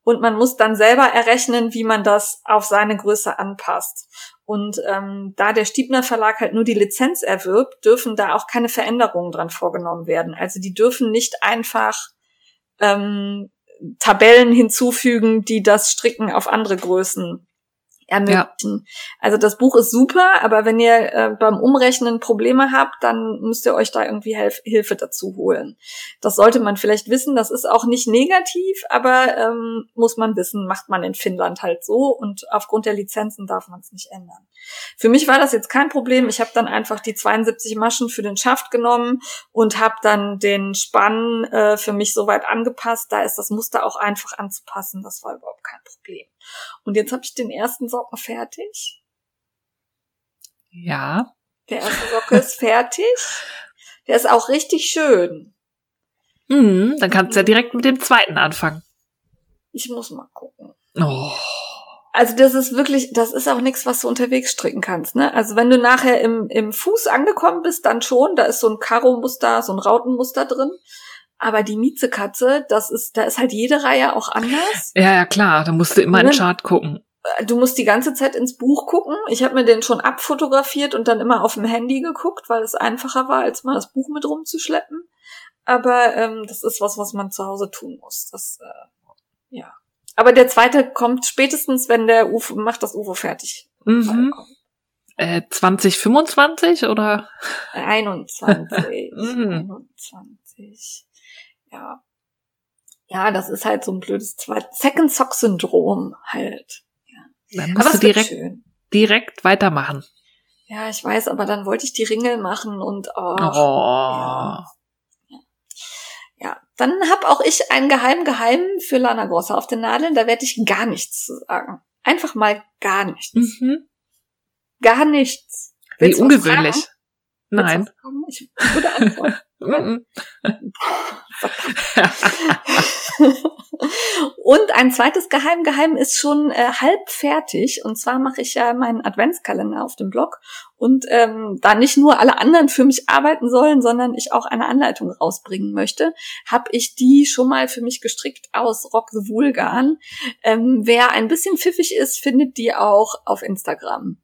Und man muss dann selber errechnen, wie man das auf seine Größe anpasst. Und ähm, da der Stiebner Verlag halt nur die Lizenz erwirbt, dürfen da auch keine Veränderungen dran vorgenommen werden. Also die dürfen nicht einfach ähm, Tabellen hinzufügen, die das Stricken auf andere Größen ermöglichen. Ja. Also das Buch ist super, aber wenn ihr äh, beim Umrechnen Probleme habt, dann müsst ihr euch da irgendwie Hilf Hilfe dazu holen. Das sollte man vielleicht wissen. Das ist auch nicht negativ, aber ähm, muss man wissen, macht man in Finnland halt so und aufgrund der Lizenzen darf man es nicht ändern. Für mich war das jetzt kein Problem. Ich habe dann einfach die 72 Maschen für den Schaft genommen und habe dann den Spann äh, für mich soweit angepasst. Da ist das Muster auch einfach anzupassen. Das war überhaupt kein Problem. Und jetzt habe ich den ersten Socken fertig. Ja. Der erste Socke ist fertig. Der ist auch richtig schön. Mhm, dann kannst du ja direkt mit dem zweiten anfangen. Ich muss mal gucken. Oh. Also das ist wirklich, das ist auch nichts, was du unterwegs stricken kannst. Ne? Also wenn du nachher im, im Fuß angekommen bist, dann schon. Da ist so ein Karo-Muster, so ein Rautenmuster drin. Aber die Miezekatze, das ist, da ist halt jede Reihe auch anders. Ja, ja, klar. Da musst du immer in den Chart gucken. Du musst die ganze Zeit ins Buch gucken. Ich habe mir den schon abfotografiert und dann immer auf dem Handy geguckt, weil es einfacher war, als mal das Buch mit rumzuschleppen. Aber ähm, das ist was, was man zu Hause tun muss. Das, äh, ja. Aber der zweite kommt spätestens, wenn der UFO macht das UFO fertig. Mhm. Äh, 2025 oder? 21. Mhm. 21. Ja. Ja, das ist halt so ein blödes Second Sock Syndrom halt. Dann Aber musst du es wird direkt, schön. direkt weitermachen. Ja, ich weiß, aber dann wollte ich die Ringel machen und oh, oh. ja. Dann hab auch ich einen geheim geheim für Lana Grossa auf den Nadeln. Da werde ich gar nichts zu sagen. Einfach mal gar nichts. Mhm. Gar nichts. Wie Willst du was ungewöhnlich. du Nein. Ich würde antworten. Und ein zweites Geheimgeheim ist schon äh, halb fertig. Und zwar mache ich ja meinen Adventskalender auf dem Blog. Und ähm, da nicht nur alle anderen für mich arbeiten sollen, sondern ich auch eine Anleitung rausbringen möchte, habe ich die schon mal für mich gestrickt aus Rock the Vulgan. Ähm, wer ein bisschen pfiffig ist, findet die auch auf Instagram.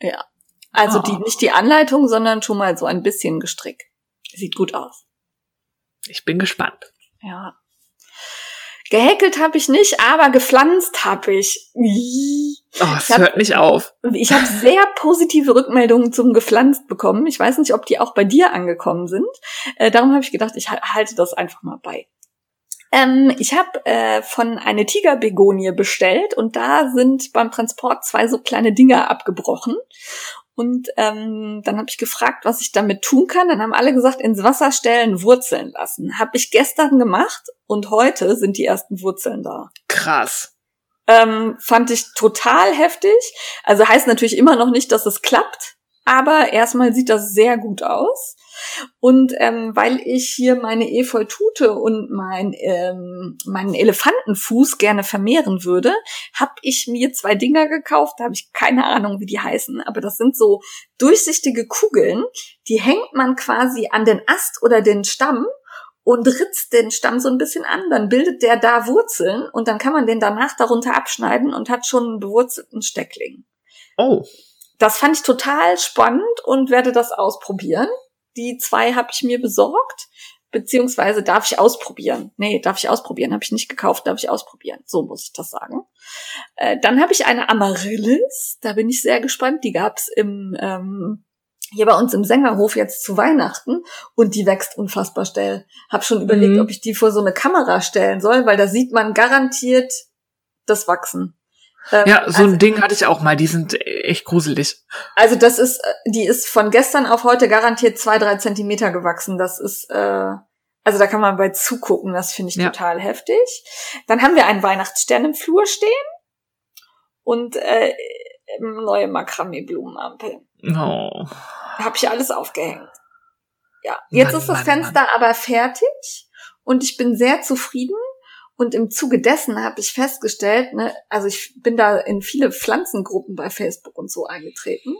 Ja. Also die, nicht die Anleitung, sondern schon mal so ein bisschen gestrickt. Sieht gut aus. Ich bin gespannt. Ja. Gehäkelt habe ich nicht, aber gepflanzt habe ich. Oh, es hört nicht auf. Ich habe sehr positive Rückmeldungen zum gepflanzt bekommen. Ich weiß nicht, ob die auch bei dir angekommen sind. Äh, darum habe ich gedacht, ich ha- halte das einfach mal bei. Ähm, ich habe äh, von eine Tigerbegonie bestellt und da sind beim Transport zwei so kleine Dinger abgebrochen. Und ähm, dann habe ich gefragt, was ich damit tun kann. Dann haben alle gesagt, ins Wasser stellen, Wurzeln lassen. Habe ich gestern gemacht und heute sind die ersten Wurzeln da. Krass. Ähm, fand ich total heftig. Also heißt natürlich immer noch nicht, dass es klappt, aber erstmal sieht das sehr gut aus. Und ähm, weil ich hier meine Efeutute und mein, ähm, meinen Elefantenfuß gerne vermehren würde, habe ich mir zwei Dinger gekauft. Da habe ich keine Ahnung, wie die heißen, aber das sind so durchsichtige Kugeln. Die hängt man quasi an den Ast oder den Stamm und ritzt den Stamm so ein bisschen an, dann bildet der da Wurzeln und dann kann man den danach darunter abschneiden und hat schon einen bewurzelten Steckling. Oh. Das fand ich total spannend und werde das ausprobieren. Die zwei habe ich mir besorgt, beziehungsweise darf ich ausprobieren. Nee, darf ich ausprobieren, habe ich nicht gekauft, darf ich ausprobieren. So muss ich das sagen. Äh, dann habe ich eine Amaryllis, da bin ich sehr gespannt. Die gab's im ähm, hier bei uns im Sängerhof jetzt zu Weihnachten und die wächst unfassbar schnell. Hab schon überlegt, Mhm. ob ich die vor so eine Kamera stellen soll, weil da sieht man garantiert das Wachsen. Ähm, Ja, so also, ein Ding hatte ich auch mal. Die sind echt gruselig. also das ist, äh, die ist von gestern auf heute garantiert zwei, drei Zentimeter gewachsen. Das ist, äh, also da kann man bei zugucken. Das finde ich Ja. total heftig. Dann haben wir einen Weihnachtsstern im Flur stehen und äh, neue Makramee-Blumenampel. Oh. Habe ich alles aufgehängt. Ja, jetzt Mann, ist das Mann, Fenster aber fertig und ich bin sehr zufrieden. Und im Zuge dessen habe ich festgestellt, ne, also ich bin da in viele Pflanzengruppen bei Facebook und so eingetreten.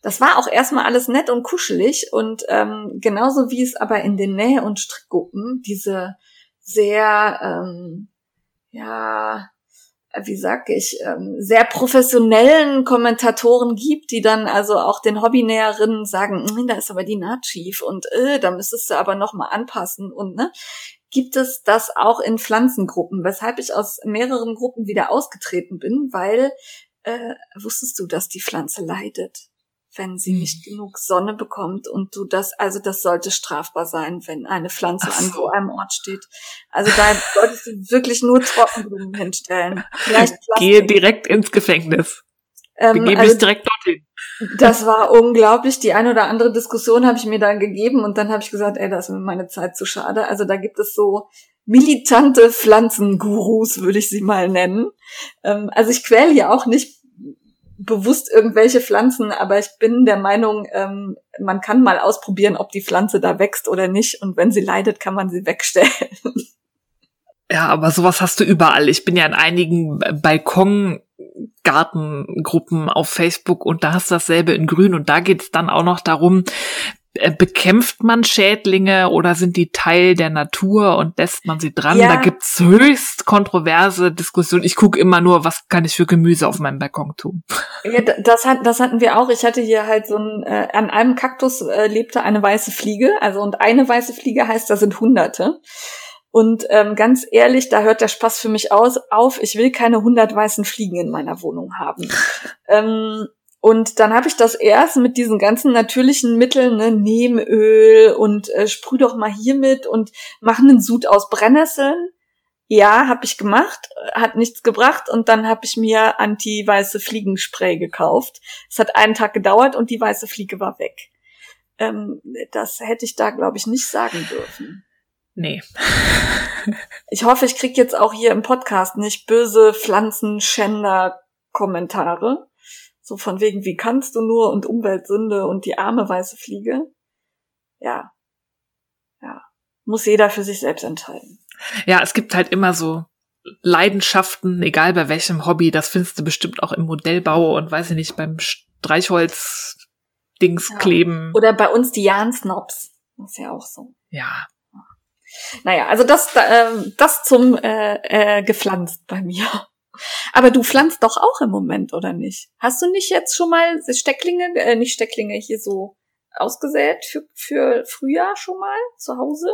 Das war auch erstmal alles nett und kuschelig und ähm, genauso wie es aber in den Nähe- und Strickgruppen diese sehr, ähm, ja, wie sag ich, ähm, sehr professionellen Kommentatoren gibt, die dann also auch den Hobbynäherinnen sagen, "Mm, da ist aber die Naht schief und äh, da müsstest du aber noch mal anpassen und ne, gibt es das auch in Pflanzengruppen, weshalb ich aus mehreren Gruppen wieder ausgetreten bin, weil äh, wusstest du, dass die Pflanze leidet, wenn sie Hm. nicht genug Sonne bekommt und du das, also das sollte strafbar sein, wenn eine Pflanze Ach an so. so einem Ort steht. Also da solltest du wirklich nur Trockenblumen hinstellen. Vielleicht Gehe direkt ins Gefängnis. Ähm, Begebe also dich direkt dorthin. das war unglaublich. Die eine oder andere Diskussion habe ich mir dann gegeben und dann habe ich gesagt, ey, da ist mir meine Zeit zu schade. Also da gibt es so militante Pflanzengurus, würde ich sie mal nennen. Ähm, also ich quäle ja auch nicht bewusst irgendwelche Pflanzen, aber ich bin der Meinung, ähm, man kann mal ausprobieren, ob die Pflanze da wächst oder nicht. Und wenn sie leidet, kann man sie wegstellen. Ja, aber sowas hast du überall. Ich bin ja in einigen Balkongartengruppen auf Facebook und da hast du dasselbe in Grün und da geht es dann auch noch darum, äh, bekämpft man Schädlinge oder sind die Teil der Natur und lässt man sie dran? Ja. Da gibt's höchst kontroverse Diskussionen. Ich gucke immer nur, was kann ich für Gemüse auf meinem Balkon tun. Ja, das, hat, das hatten wir auch. Ich hatte hier halt so ein, äh, an einem Kaktus äh, lebte eine weiße Fliege. Also und eine weiße Fliege heißt, da sind Hunderte. Und ähm, ganz ehrlich, da hört der Spaß für mich aus, auf. Ich will keine 100 weißen Fliegen in meiner Wohnung haben. ähm, und dann habe ich das erst mit diesen ganzen natürlichen Mitteln, ne, Nebenöl und äh, sprüh doch mal hiermit und mach einen Sud aus Brennnesseln. Ja, habe ich gemacht, hat nichts gebracht und dann habe ich mir anti-weiße Fliegenspray gekauft. Es hat einen Tag gedauert und die weiße Fliege war weg. Ähm, das hätte ich da, glaube ich, nicht sagen dürfen. Nee. ich hoffe, ich krieg jetzt auch hier im Podcast nicht böse Pflanzenschänder-Kommentare. So von wegen, wie kannst du nur und Umweltsünde und die arme weiße Fliege. Ja. Ja. Muss jeder für sich selbst entscheiden. Ja, es gibt halt immer so Leidenschaften, egal bei welchem Hobby, das findest du bestimmt auch im Modellbau und weiß ich nicht, beim Streichholz Dings ja. kleben. Oder bei uns die Jahn-Snobs. Das ist ja auch so. Ja. Naja, also das, äh, das zum äh, äh, gepflanzt bei mir. Aber du pflanzt doch auch im Moment, oder nicht? Hast du nicht jetzt schon mal Stecklinge, äh, nicht Stecklinge, hier so ausgesät für, für Frühjahr schon mal zu Hause?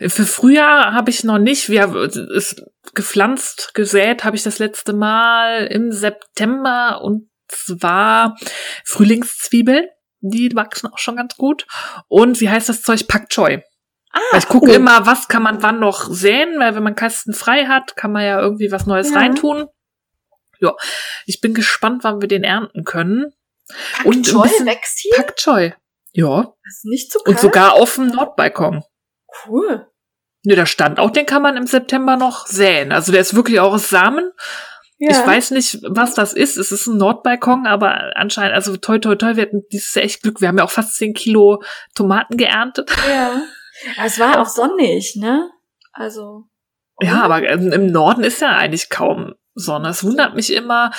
Für Frühjahr habe ich noch nicht. Wir ist gepflanzt, gesät habe ich das letzte Mal im September und zwar Frühlingszwiebeln. Die wachsen auch schon ganz gut. Und wie heißt das Zeug? Pak Choi. Ah, ich gucke cool. immer, was kann man wann noch säen, weil wenn man Kasten frei hat, kann man ja irgendwie was Neues ja. reintun. Ja, ich bin gespannt, wann wir den ernten können. Pak und Choi wächst hier? Pak Choi. Ja. Das ist nicht zu kalt. Und sogar auf dem Nordbalkon. Cool. Ne, da stand auch, den kann man im September noch säen. Also der ist wirklich auch aus Samen. Ja. Ich weiß nicht, was das ist. Es ist ein Nordbalkon, aber anscheinend, also toi, toi, toi, wir hatten dieses Jahr echt Glück. Wir haben ja auch fast 10 Kilo Tomaten geerntet. Ja. Es war auch sonnig, ne? Also. Ja, aber im Norden ist ja eigentlich kaum Sonne. Es wundert mich immer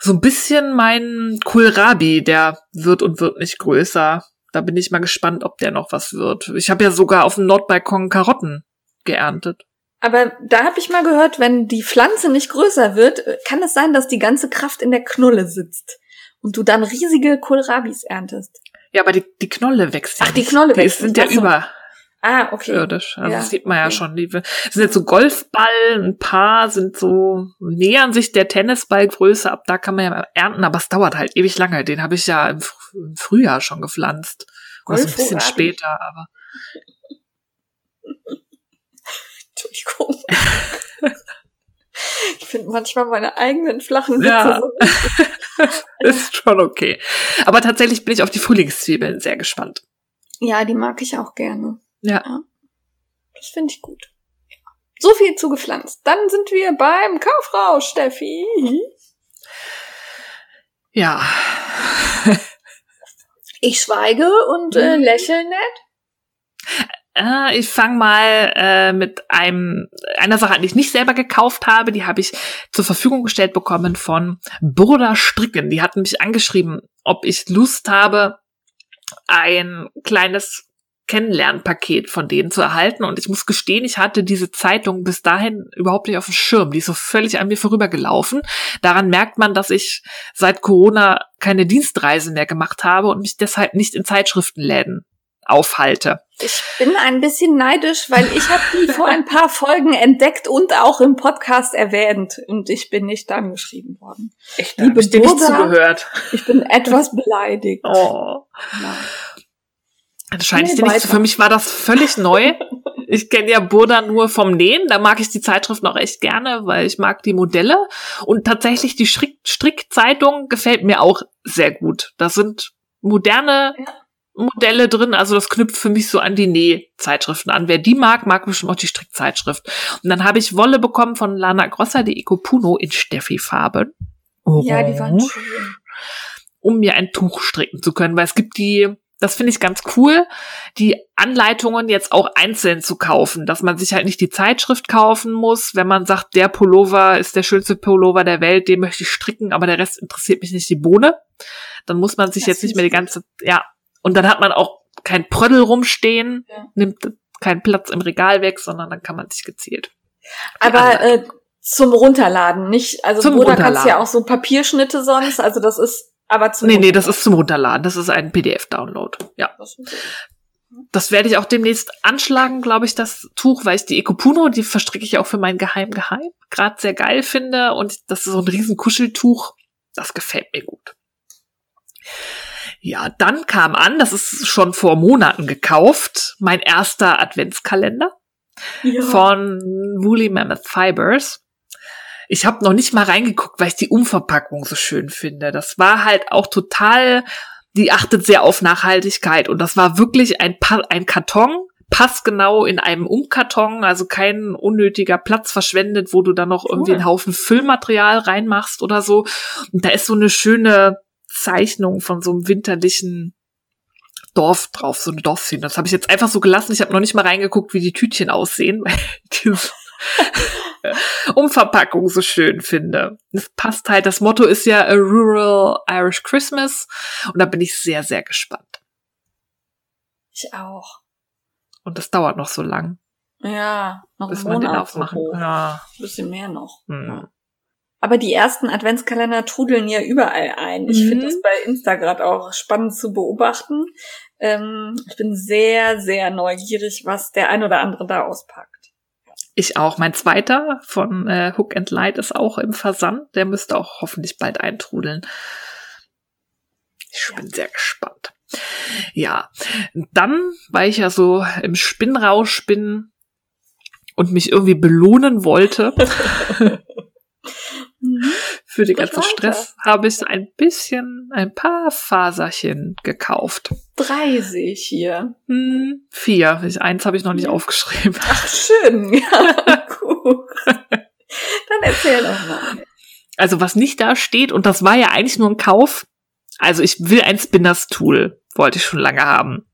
so ein bisschen mein Kohlrabi, der wird und wird nicht größer. Da bin ich mal gespannt, ob der noch was wird. Ich habe ja sogar auf dem Nordbalkon Karotten geerntet. Aber da habe ich mal gehört, wenn die Pflanze nicht größer wird, kann es sein, dass die ganze Kraft in der Knolle sitzt und du dann riesige Kohlrabis erntest. Ja, aber die, die Knolle wächst ja Ach, die Knolle wächst. Die sind ja über. Ah, okay. Irdisch. Also ja, das sieht man ja okay. schon. Die sind jetzt so Golfball, ein paar sind so, nähern sich der Tennisballgröße ab, da kann man ja ernten, aber es dauert halt ewig lange. Den habe ich ja im, im, Frühjahr schon gepflanzt. Golf also ein bisschen später, aber. Entschuldigung. ich finde manchmal meine eigenen flachen Witze ja. ist schon okay. Aber tatsächlich bin ich auf die Frühlingszwiebeln sehr gespannt. Ja, die mag ich auch gerne. Ja. ja. Das finde ich gut. So viel zu gepflanzt. Dann sind wir beim Kaufrau, Steffi. Ja. ich schweige und äh, lächle nett. Äh, ich fange mal äh, mit einem einer Sache an, die ich nicht selber gekauft habe. Die habe ich zur Verfügung gestellt bekommen von Burda Stricken. Die hatten mich angeschrieben, ob ich Lust habe, ein kleines Kennenlernpaket von denen zu erhalten. Und ich muss gestehen, ich hatte diese Zeitung bis dahin überhaupt nicht auf dem Schirm. Die ist so völlig an mir vorübergelaufen. Daran merkt man, dass ich seit Corona keine Dienstreisen mehr gemacht habe und mich deshalb nicht in Zeitschriftenläden aufhalte. Ich bin ein bisschen neidisch, weil ich habe die vor ein paar Folgen entdeckt und auch im Podcast erwähnt und ich bin nicht angeschrieben worden. Ich dir nicht zugehört. Ich bin etwas beleidigt. Oh. Ja. Das scheint nee, dir nicht so. Für mich war das völlig neu. Ich kenne ja Burda nur vom Nähen. Da mag ich die Zeitschrift noch echt gerne, weil ich mag die Modelle. Und tatsächlich die Strickzeitung gefällt mir auch sehr gut. Das sind moderne ja. Modelle drin. Also das knüpft für mich so an die Nähzeitschriften an. Wer die mag, mag bestimmt auch die Strickzeitschrift. Und dann habe ich Wolle bekommen von Lana Grosser, die Ecopuno in Steffi-Farben. Ja, die waren schön. Um mir ein Tuch stricken zu können, weil es gibt die das finde ich ganz cool, die Anleitungen jetzt auch einzeln zu kaufen, dass man sich halt nicht die Zeitschrift kaufen muss, wenn man sagt, der Pullover ist der schönste Pullover der Welt, den möchte ich stricken, aber der Rest interessiert mich nicht die Bohne. Dann muss man sich das jetzt nicht mehr die ganze, ja, und dann hat man auch kein Prödel rumstehen, ja. nimmt keinen Platz im Regal weg, sondern dann kann man sich gezielt. Aber äh, zum Runterladen, nicht, also zum Bruder kannst ja auch so Papierschnitte sonst, also das ist aber zum Nee, nee, das ist zum Runterladen. Das ist ein PDF-Download. Ja. Das werde ich auch demnächst anschlagen, glaube ich, das Tuch, weil ich die Ecopuno, die verstricke ich auch für mein Geheim Geheim, gerade sehr geil finde. Und das ist so ein riesen Kuscheltuch. Das gefällt mir gut. Ja, dann kam an, das ist schon vor Monaten gekauft, mein erster Adventskalender ja. von Woolly Mammoth Fibers. Ich habe noch nicht mal reingeguckt, weil ich die Umverpackung so schön finde. Das war halt auch total, die achtet sehr auf Nachhaltigkeit und das war wirklich ein, pa ein Karton, passgenau in einem Umkarton, also kein unnötiger Platz verschwendet, wo du dann noch cool. irgendwie einen Haufen Füllmaterial reinmachst oder so. Und da ist so eine schöne Zeichnung von so einem winterlichen Dorf drauf, so eine Dorfszene. Das habe ich jetzt einfach so gelassen. Ich habe noch nicht mal reingeguckt, wie die Tütchen aussehen, Umverpackung so schön finde. Es passt halt, das Motto ist ja A Rural Irish Christmas und da bin ich sehr, sehr gespannt. Ich auch. Und das dauert noch so lang. Ja, noch bis man den aufmachen. So ja. Ein bisschen mehr noch. Hm. Aber die ersten Adventskalender trudeln ja überall ein. Ich mhm. finde das bei Insta gerade auch spannend zu beobachten. Ähm, ich bin sehr, sehr neugierig, was der ein oder andere da auspackt. Ich auch. Mein zweiter von äh, Hook and Light ist auch im Versand. Der müsste auch hoffentlich bald eintrudeln. Ich bin ja. sehr gespannt. Ja, dann, weil ich ja so im Spinnrausch bin und mich irgendwie belohnen wollte. für den ganzen Stress, habe ich ein bisschen, ein paar Faserchen gekauft. Drei sehe ich hier. Hm, vier. Eins habe ich noch nicht aufgeschrieben. Ach, schön. Ja, gut. Dann erzähl doch mal. Also was nicht da steht, und das war ja eigentlich nur ein Kauf, also ich will ein Spinners Tool, wollte ich schon lange haben.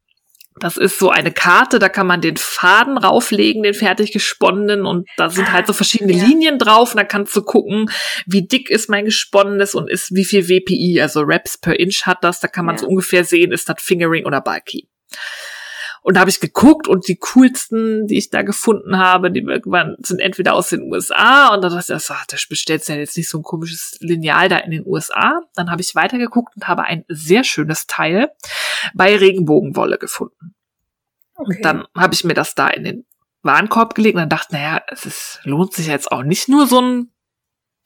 Das ist so eine Karte, da kann man den Faden rauflegen, den fertig gesponnenen und da sind halt so verschiedene ja. Linien drauf und da kannst du gucken, wie dick ist mein gesponnenes und ist wie viel WPI, also Reps per Inch hat das, da kann man ja. so ungefähr sehen, ist das Fingering oder Bulky. Und da habe ich geguckt und die coolsten, die ich da gefunden habe, die waren, sind entweder aus den USA und da dachte ich, ach, da bestellst du ja jetzt nicht so ein komisches Lineal da in den USA. Dann habe ich weitergeguckt und habe ein sehr schönes Teil bei Regenbogenwolle gefunden. Okay. Und dann habe ich mir das da in den Warenkorb gelegt und dann dachte, naja, es ist, lohnt sich jetzt auch nicht nur so ein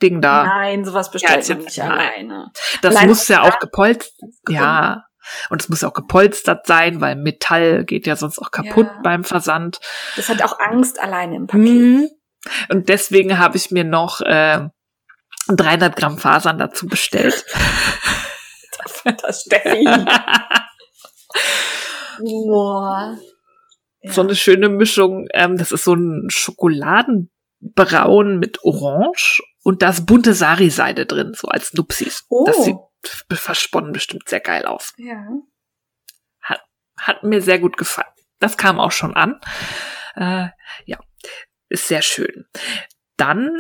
Ding da. Nein, sowas bestellt ja, man nicht alleine. Das alleine muss ja auch gepolstert, ja, und es muss auch gepolstert sein, weil Metall geht ja sonst auch kaputt ja. beim Versand. Das hat auch Angst alleine im Paket. Mhm. Und deswegen habe ich mir noch äh, 300 Gramm Fasern dazu bestellt. das Steffi. Boah. Ja. So eine schöne Mischung. Ähm, das ist so ein Schokoladenbraun mit Orange und da ist bunte Sari-Seide drin, so als Nupsis. Oh. Das sieht versponnen bestimmt sehr geil aus. Ja. Hat, hat mir sehr gut gefallen. Das kam auch schon an. Äh, ja, ist sehr schön. Dann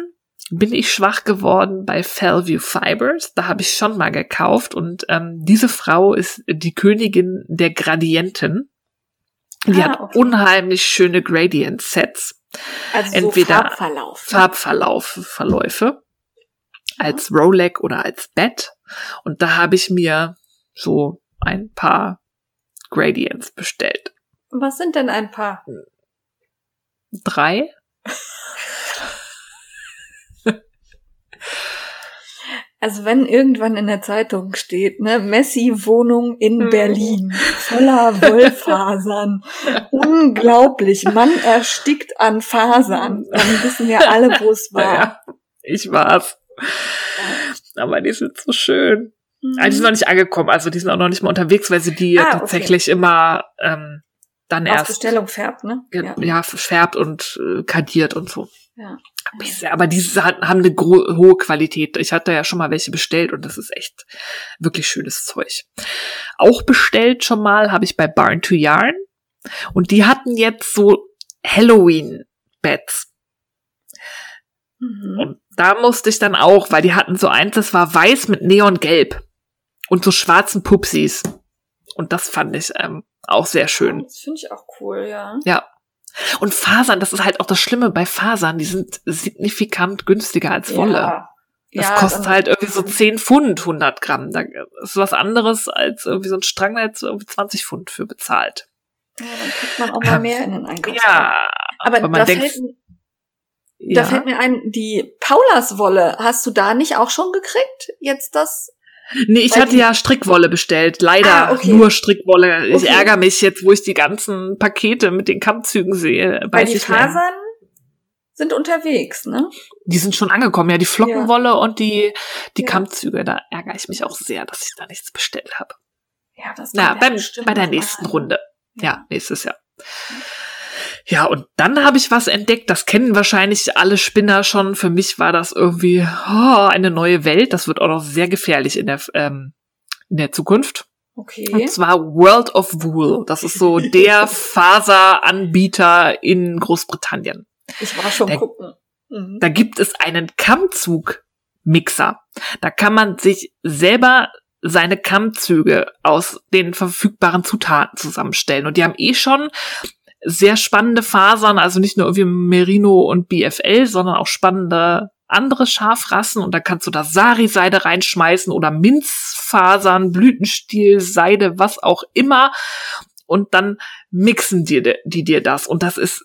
bin ich schwach geworden bei Fellview Fibers. Da habe ich schon mal gekauft und ähm, diese Frau ist die Königin der Gradienten. Die ah, hat okay. unheimlich schöne Gradient Sets. Also Entweder so Farbverlauf. Farbverlauf, Verläufe als Rolex oder als Bett. Und da habe ich mir so ein paar Gradients bestellt. Was sind denn ein paar? Drei. Also wenn irgendwann in der Zeitung steht, ne, Messi Wohnung in hm. Berlin, voller Wollfasern, unglaublich, Mann erstickt an Fasern, dann wissen wir alle, wo es war. Ja, ich war's. Aber die sind so schön. Mhm. Also die sind noch nicht angekommen, also die sind auch noch nicht mal unterwegs, weil sie die ah, tatsächlich okay. immer ähm, dann Auf erst Bestellung färbt, ne? Ja, ja färbt und äh, kadiert und so. Ja. Aber diese haben eine hohe Qualität. Ich hatte ja schon mal welche bestellt und das ist echt wirklich schönes Zeug. Auch bestellt schon mal habe ich bei Barn to Yarn und die hatten jetzt so Halloween Beds. Mhm. Und da musste ich dann auch, weil die hatten so eins, das war weiß mit Neongelb und so schwarzen Pupsis. Und das fand ich ähm, auch sehr schön. Das finde ich auch cool, ja. Ja. Und Fasern, das ist halt auch das Schlimme bei Fasern, die sind signifikant günstiger als Wolle. Ja. Das ja, kostet halt irgendwie so 10 Pfund 100 Gramm. Da ist was anderes als irgendwie so ein Strang, da jetzt irgendwie 20 Pfund für bezahlt. Ja, dann packt man auch mal mehr in den Einkaufswagen. Ja, aber, aber man da, denkt- fällt, da ja. fällt mir ein, die Paulaswolle, hast du da nicht auch schon gekriegt? Jetzt das? Nee, ich Weil hatte ja Strickwolle bestellt. Leider Ah, okay. nur Strickwolle. Ich Okay. ärgere mich jetzt, wo ich die ganzen Pakete mit den Kammzügen sehe. Weil die ich mehr. Fasern sind unterwegs, ne? Die sind schon angekommen, ja, die Flockenwolle und die, die Ja. Kammzüge. Da ärgere ich mich auch sehr, dass ich da nichts bestellt habe. Ja, das Na, kommt ja beim, bei der nächsten. Runde. Ja, nächstes Jahr. Ja, und dann habe ich was entdeckt, das kennen wahrscheinlich alle Spinner schon. Für mich war das irgendwie oh, eine neue Welt. Das wird auch noch sehr gefährlich in der, ähm, in der Zukunft. Okay. Und zwar World of Wool. Das ist so der Faseranbieter in Großbritannien. Ich war schon Da- gucken. Mhm. Da gibt es einen Kammzug-Mixer. Da kann man sich selber seine Kammzüge aus den verfügbaren Zutaten zusammenstellen. Und die haben eh schon sehr spannende Fasern, also nicht nur irgendwie Merino und BFL, sondern auch spannende andere Schafrassen. Und da kannst du da Sari-Seide reinschmeißen oder Minzfasern, Blütenstiel, Seide, was auch immer. Und dann mixen die, die dir das. Und das ist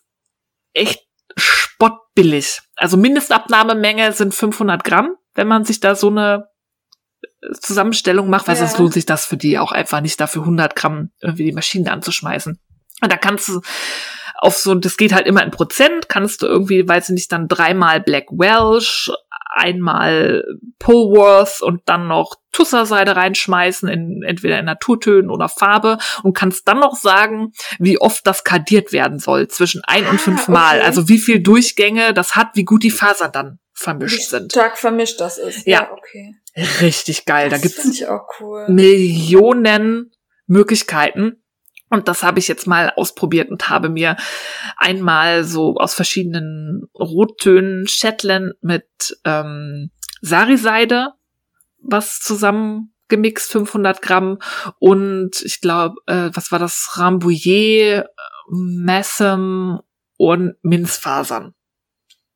echt spottbillig. Also Mindestabnahmemenge sind 500 Gramm, wenn man sich da so eine äh, Zusammenstellung macht, weil Ja. sonst lohnt sich das für die auch einfach nicht, dafür 100 Gramm irgendwie die Maschine anzuschmeißen. Und da kannst du auf so, das geht halt immer in Prozent, kannst du irgendwie, weiß ich nicht, dann dreimal Black Welsh, einmal Polworth und dann noch Tusserseide reinschmeißen, in, entweder in Naturtönen oder Farbe und kannst dann noch sagen, wie oft das kadiert werden soll, zwischen ein und Ah, fünf Mal. okay. Also wie viel Durchgänge das hat, wie gut die Fasern dann Wie vermischt sind. stark vermischt das ist. Ja. okay. Richtig geil. das da gibt's ich auch cool. Millionen Möglichkeiten. Und das habe ich jetzt mal ausprobiert und habe mir einmal so aus verschiedenen Rottönen Shetland mit ähm, Sari-Seide was zusammengemixt, 500 Gramm. Und ich glaube, äh, was war das? Rambouillet, Messem und Minzfasern.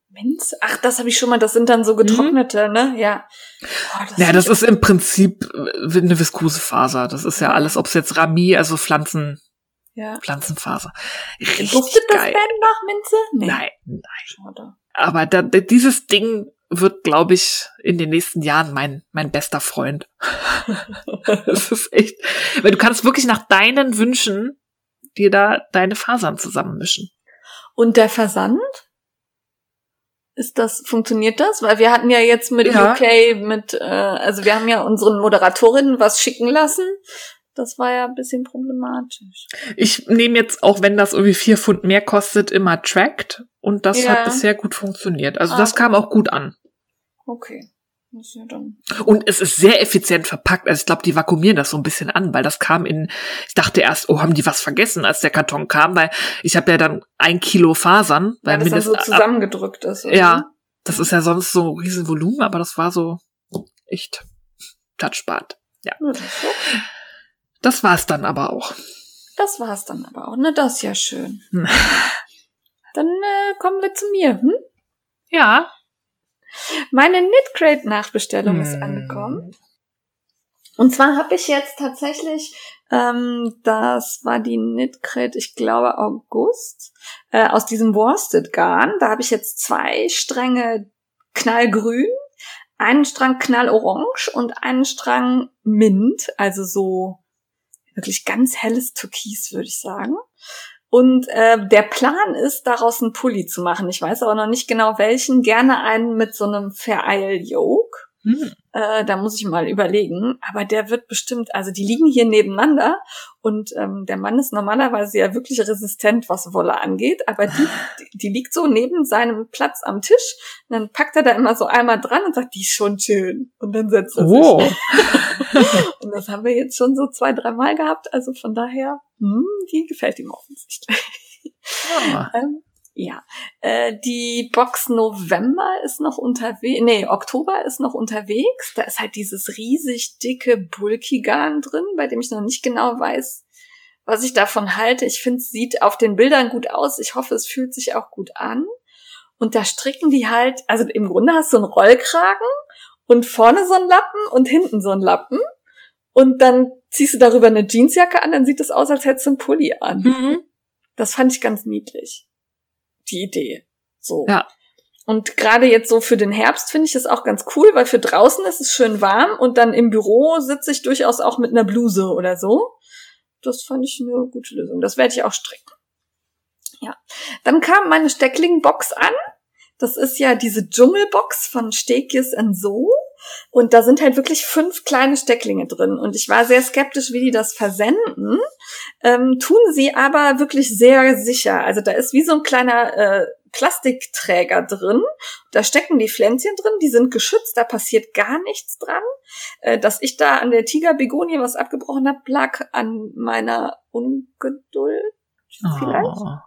Minz? Ach, das habe ich schon mal, das sind dann so getrocknete, ne? Ja. Oh, Ja, find das ist im Prinzip äh, eine Viskosefaser. Das ist ja alles, ob es jetzt Rami, also Pflanzen, ja. Pflanzenfaser. Richtig Duftet das geil. denn nach Minze? Nee. Nein, nein. Schade. Aber da, da, dieses Ding wird, glaube ich, in den nächsten Jahren mein, mein bester Freund. das ist echt, weil du kannst wirklich nach deinen Wünschen dir da deine Fasern zusammenmischen. Und der Versand? Ist das, funktioniert das? Weil wir hatten ja jetzt mit Ja. UK, mit, äh, also wir haben ja unseren Moderatorinnen was schicken lassen. Das war ja ein bisschen problematisch. Ich nehme jetzt, auch wenn das irgendwie vier Pfund mehr kostet, immer Tracked und das Ja. hat bisher gut funktioniert. Also Ah. das kam auch gut an. Okay. Ja. Und es ist sehr effizient verpackt. Also ich glaube, die vakuumieren das so ein bisschen an, weil das kam in, ich dachte erst, oh, haben die was vergessen, als der Karton kam, weil ich habe ja dann ein Kilo Fasern, weil Weil das so mindest- zusammengedrückt ist. oder? Ja, das ist ja sonst so ein riesen Volumen, aber das war so echt touchbart. Ja, okay. Das war's dann aber auch. das war's dann aber auch. Ne, das ist ja schön. Dann äh, kommen wir zu mir. Hm? Ja. Meine Knitcrate-Nachbestellung ist Hm. angekommen. Und zwar habe ich jetzt tatsächlich, ähm, das war die Knitcrate, ich glaube August, äh, aus diesem Worsted-Garn. Da habe ich jetzt zwei Stränge knallgrün, einen Strang knallorange und einen Strang mint, also so wirklich ganz helles Türkis, würde ich sagen. Und äh, der Plan ist, daraus einen Pulli zu machen. Ich weiß aber noch nicht genau welchen. Gerne einen mit so einem Vereil-Yoke. Hm. Äh, da muss ich mal überlegen. Aber der wird bestimmt, also die liegen hier nebeneinander und ähm, der Mann ist normalerweise ja wirklich resistent, was Wolle angeht. Aber die, die, liegt so neben seinem Platz am Tisch. Und dann packt er da immer so einmal dran und sagt, die ist schon schön. Und dann setzt er Oh. sich. Und das haben wir jetzt schon so zwei, dreimal gehabt. Also von daher, hm, die gefällt ihm offensichtlich. Ja. Ähm, ja, äh, die Box November ist noch unterwegs, nee, Oktober ist noch unterwegs. Da ist halt dieses riesig dicke Bulky-Garn drin, bei dem ich noch nicht genau weiß, was ich davon halte. Ich finde, es sieht auf den Bildern gut aus. Ich hoffe, es fühlt sich auch gut an. Und da stricken die halt, also im Grunde hast du einen Rollkragen und vorne so einen Lappen und hinten so einen Lappen. Und dann ziehst du darüber eine Jeansjacke an, dann sieht es aus, als hättest du einen Pulli an. Mhm. Das fand ich ganz niedlich. Die Idee. So. Ja. Und gerade jetzt so für den Herbst finde ich es auch ganz cool, weil für draußen ist es schön warm und dann im Büro sitze ich durchaus auch mit einer Bluse oder so. Das fand ich eine gute Lösung. Das werde ich auch stricken. Ja. Dann kam meine Steckling-Box an. Das ist ja diese Dschungelbox von Stekjes So. Und da sind halt wirklich fünf kleine Stecklinge drin. Und ich war sehr skeptisch, wie die das versenden. Ähm, tun sie aber wirklich sehr sicher. Also da ist wie so ein kleiner äh, Plastikträger drin. Da stecken die Pflänzchen drin, die sind geschützt, da passiert gar nichts dran. Äh, dass ich da an der Tigerbegonie was abgebrochen habe, lag an meiner Ungeduld. Vielleicht. Oh.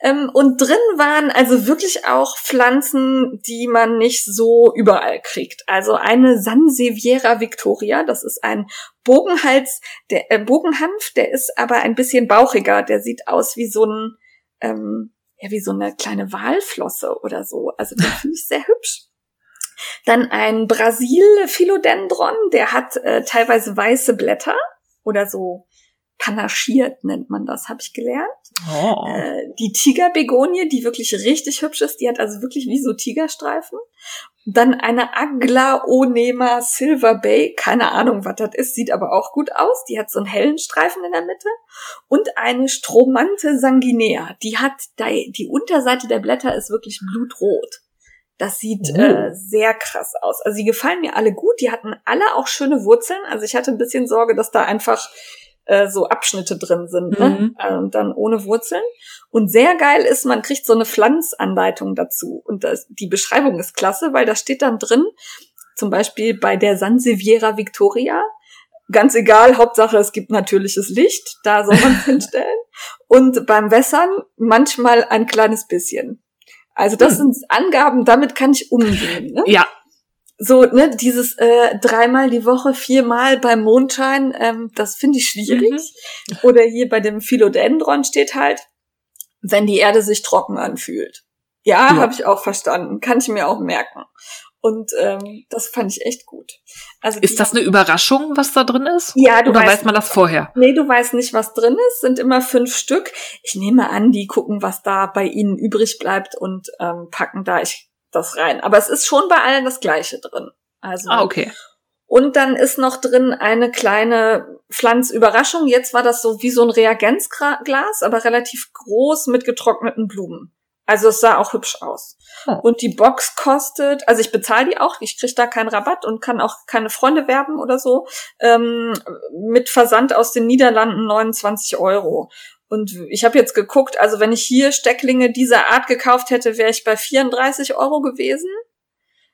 Ähm, und drin waren also wirklich auch Pflanzen, die man nicht so überall kriegt. Also eine Sanseviera victoria, das ist ein Bogenhals, der äh, Bogenhanf, der ist aber ein bisschen bauchiger. Der sieht aus wie so ein, ähm, ja, wie so eine kleine Walflosse oder so. Also den finde ich sehr hübsch. Dann ein Brasil-Philodendron, der hat äh, teilweise weiße Blätter oder so panaschiert nennt man das, habe ich gelernt. Oh. Äh, die Tigerbegonie, die wirklich richtig hübsch ist, die hat also wirklich wie so Tigerstreifen. Dann eine Aglaonema Silver Bay, keine Ahnung, was das ist, sieht aber auch gut aus. Die hat so einen hellen Streifen in der Mitte. Und eine Stromante sanguinea, die hat, die Unterseite der Blätter ist wirklich blutrot. Das sieht Oh. äh, sehr krass aus. Also die gefallen mir alle gut. Die hatten alle auch schöne Wurzeln. Also ich hatte ein bisschen Sorge, dass da einfach äh, so Abschnitte drin sind, ne? Mhm. Äh, und dann ohne Wurzeln. Und sehr geil ist, man kriegt so eine Pflanzanleitung dazu. Und das, die Beschreibung ist klasse, weil da steht dann drin, zum Beispiel bei der Sanseviera Victoria, ganz egal, Hauptsache es gibt natürliches Licht, da soll man es hinstellen. Und beim Wässern manchmal ein kleines bisschen. Also das Hm. sind Angaben, damit kann ich umgehen. Ne? Ja, so, ne, dieses äh, dreimal die Woche, viermal beim Mondschein, ähm, das finde ich schwierig. Mhm. Oder hier bei dem Philodendron steht halt, wenn die Erde sich trocken anfühlt. Ja, Ja. habe ich auch verstanden. Kann ich mir auch merken. Und ähm, das fand ich echt gut. Also ist das eine Überraschung, was da drin ist? Ja, du Oder weißt, weiß man das vorher? Nee, du weißt nicht, was drin ist. Sind immer fünf Stück. Ich nehme an, die gucken, was da bei ihnen übrig bleibt und ähm, packen da ich das rein. Aber es ist schon bei allen das Gleiche drin. Also Ah, okay. und dann ist noch drin eine kleine Pflanzüberraschung. Jetzt war das so wie so ein Reagenzglas, aber relativ groß mit getrockneten Blumen. Also es sah auch hübsch aus. Oh. Und die Box kostet, also ich bezahle die auch, ich kriege da keinen Rabatt und kann auch keine Freunde werben oder so, ähm, mit Versand aus den Niederlanden 29 Euro. Und ich habe jetzt geguckt, also wenn ich hier Stecklinge dieser Art gekauft hätte, wäre ich bei 34 Euro gewesen,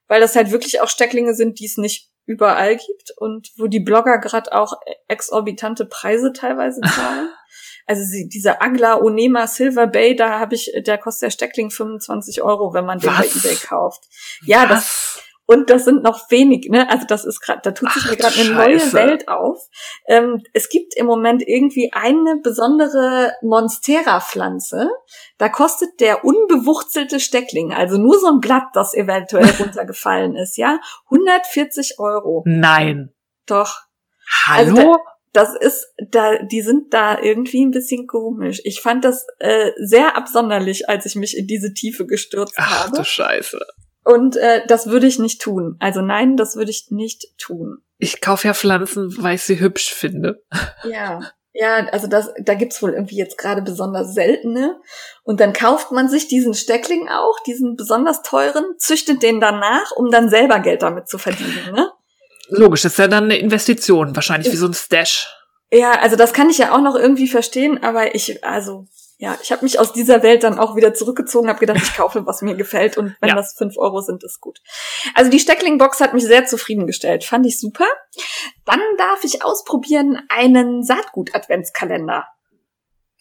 weil das halt wirklich auch Stecklinge sind, die es nicht überall gibt und wo die Blogger gerade auch exorbitante Preise teilweise zahlen. Also sie, dieser Agla Onema Silver Bay, da habe ich, der kostet der Steckling 25 Euro, wenn man den bei Was? eBay kauft. Ja, das Was? Und das sind noch wenig, ne? Also das ist gerade, da tut sich Ach, mir gerade eine neue. Welt auf. Ähm, es gibt im Moment irgendwie eine besondere Monstera-Pflanze. Da kostet der unbewurzelte Steckling, also nur so ein Blatt, das eventuell runtergefallen ist, ja, 140 Euro. Nein. Doch. Hallo? Also Das ist, da, die sind da irgendwie ein bisschen komisch. Ich fand das äh, sehr absonderlich, als ich mich in diese Tiefe gestürzt Ach habe. du Scheiße. Und äh, das würde ich nicht tun. Also nein, das würde ich nicht tun. Ich kaufe ja Pflanzen, weil ich sie hübsch finde. Ja. Ja, also das, da gibt's wohl irgendwie jetzt gerade besonders seltene. Und dann kauft man sich diesen Steckling auch, diesen besonders teuren, züchtet den danach, um dann selber Geld damit zu verdienen. Ne? Logisch, das ist ja dann eine Investition, wahrscheinlich wie so ein Stash. Ja, also das kann ich ja auch noch irgendwie verstehen, aber ich, also, ja, ich habe mich aus dieser Welt dann auch wieder zurückgezogen, habe gedacht, ich kaufe, was mir gefällt und wenn Ja. das fünf Euro sind, ist gut. Also die Steckling-Box hat mich sehr zufriedengestellt, fand ich super. Dann darf ich ausprobieren einen Saatgut-Adventskalender.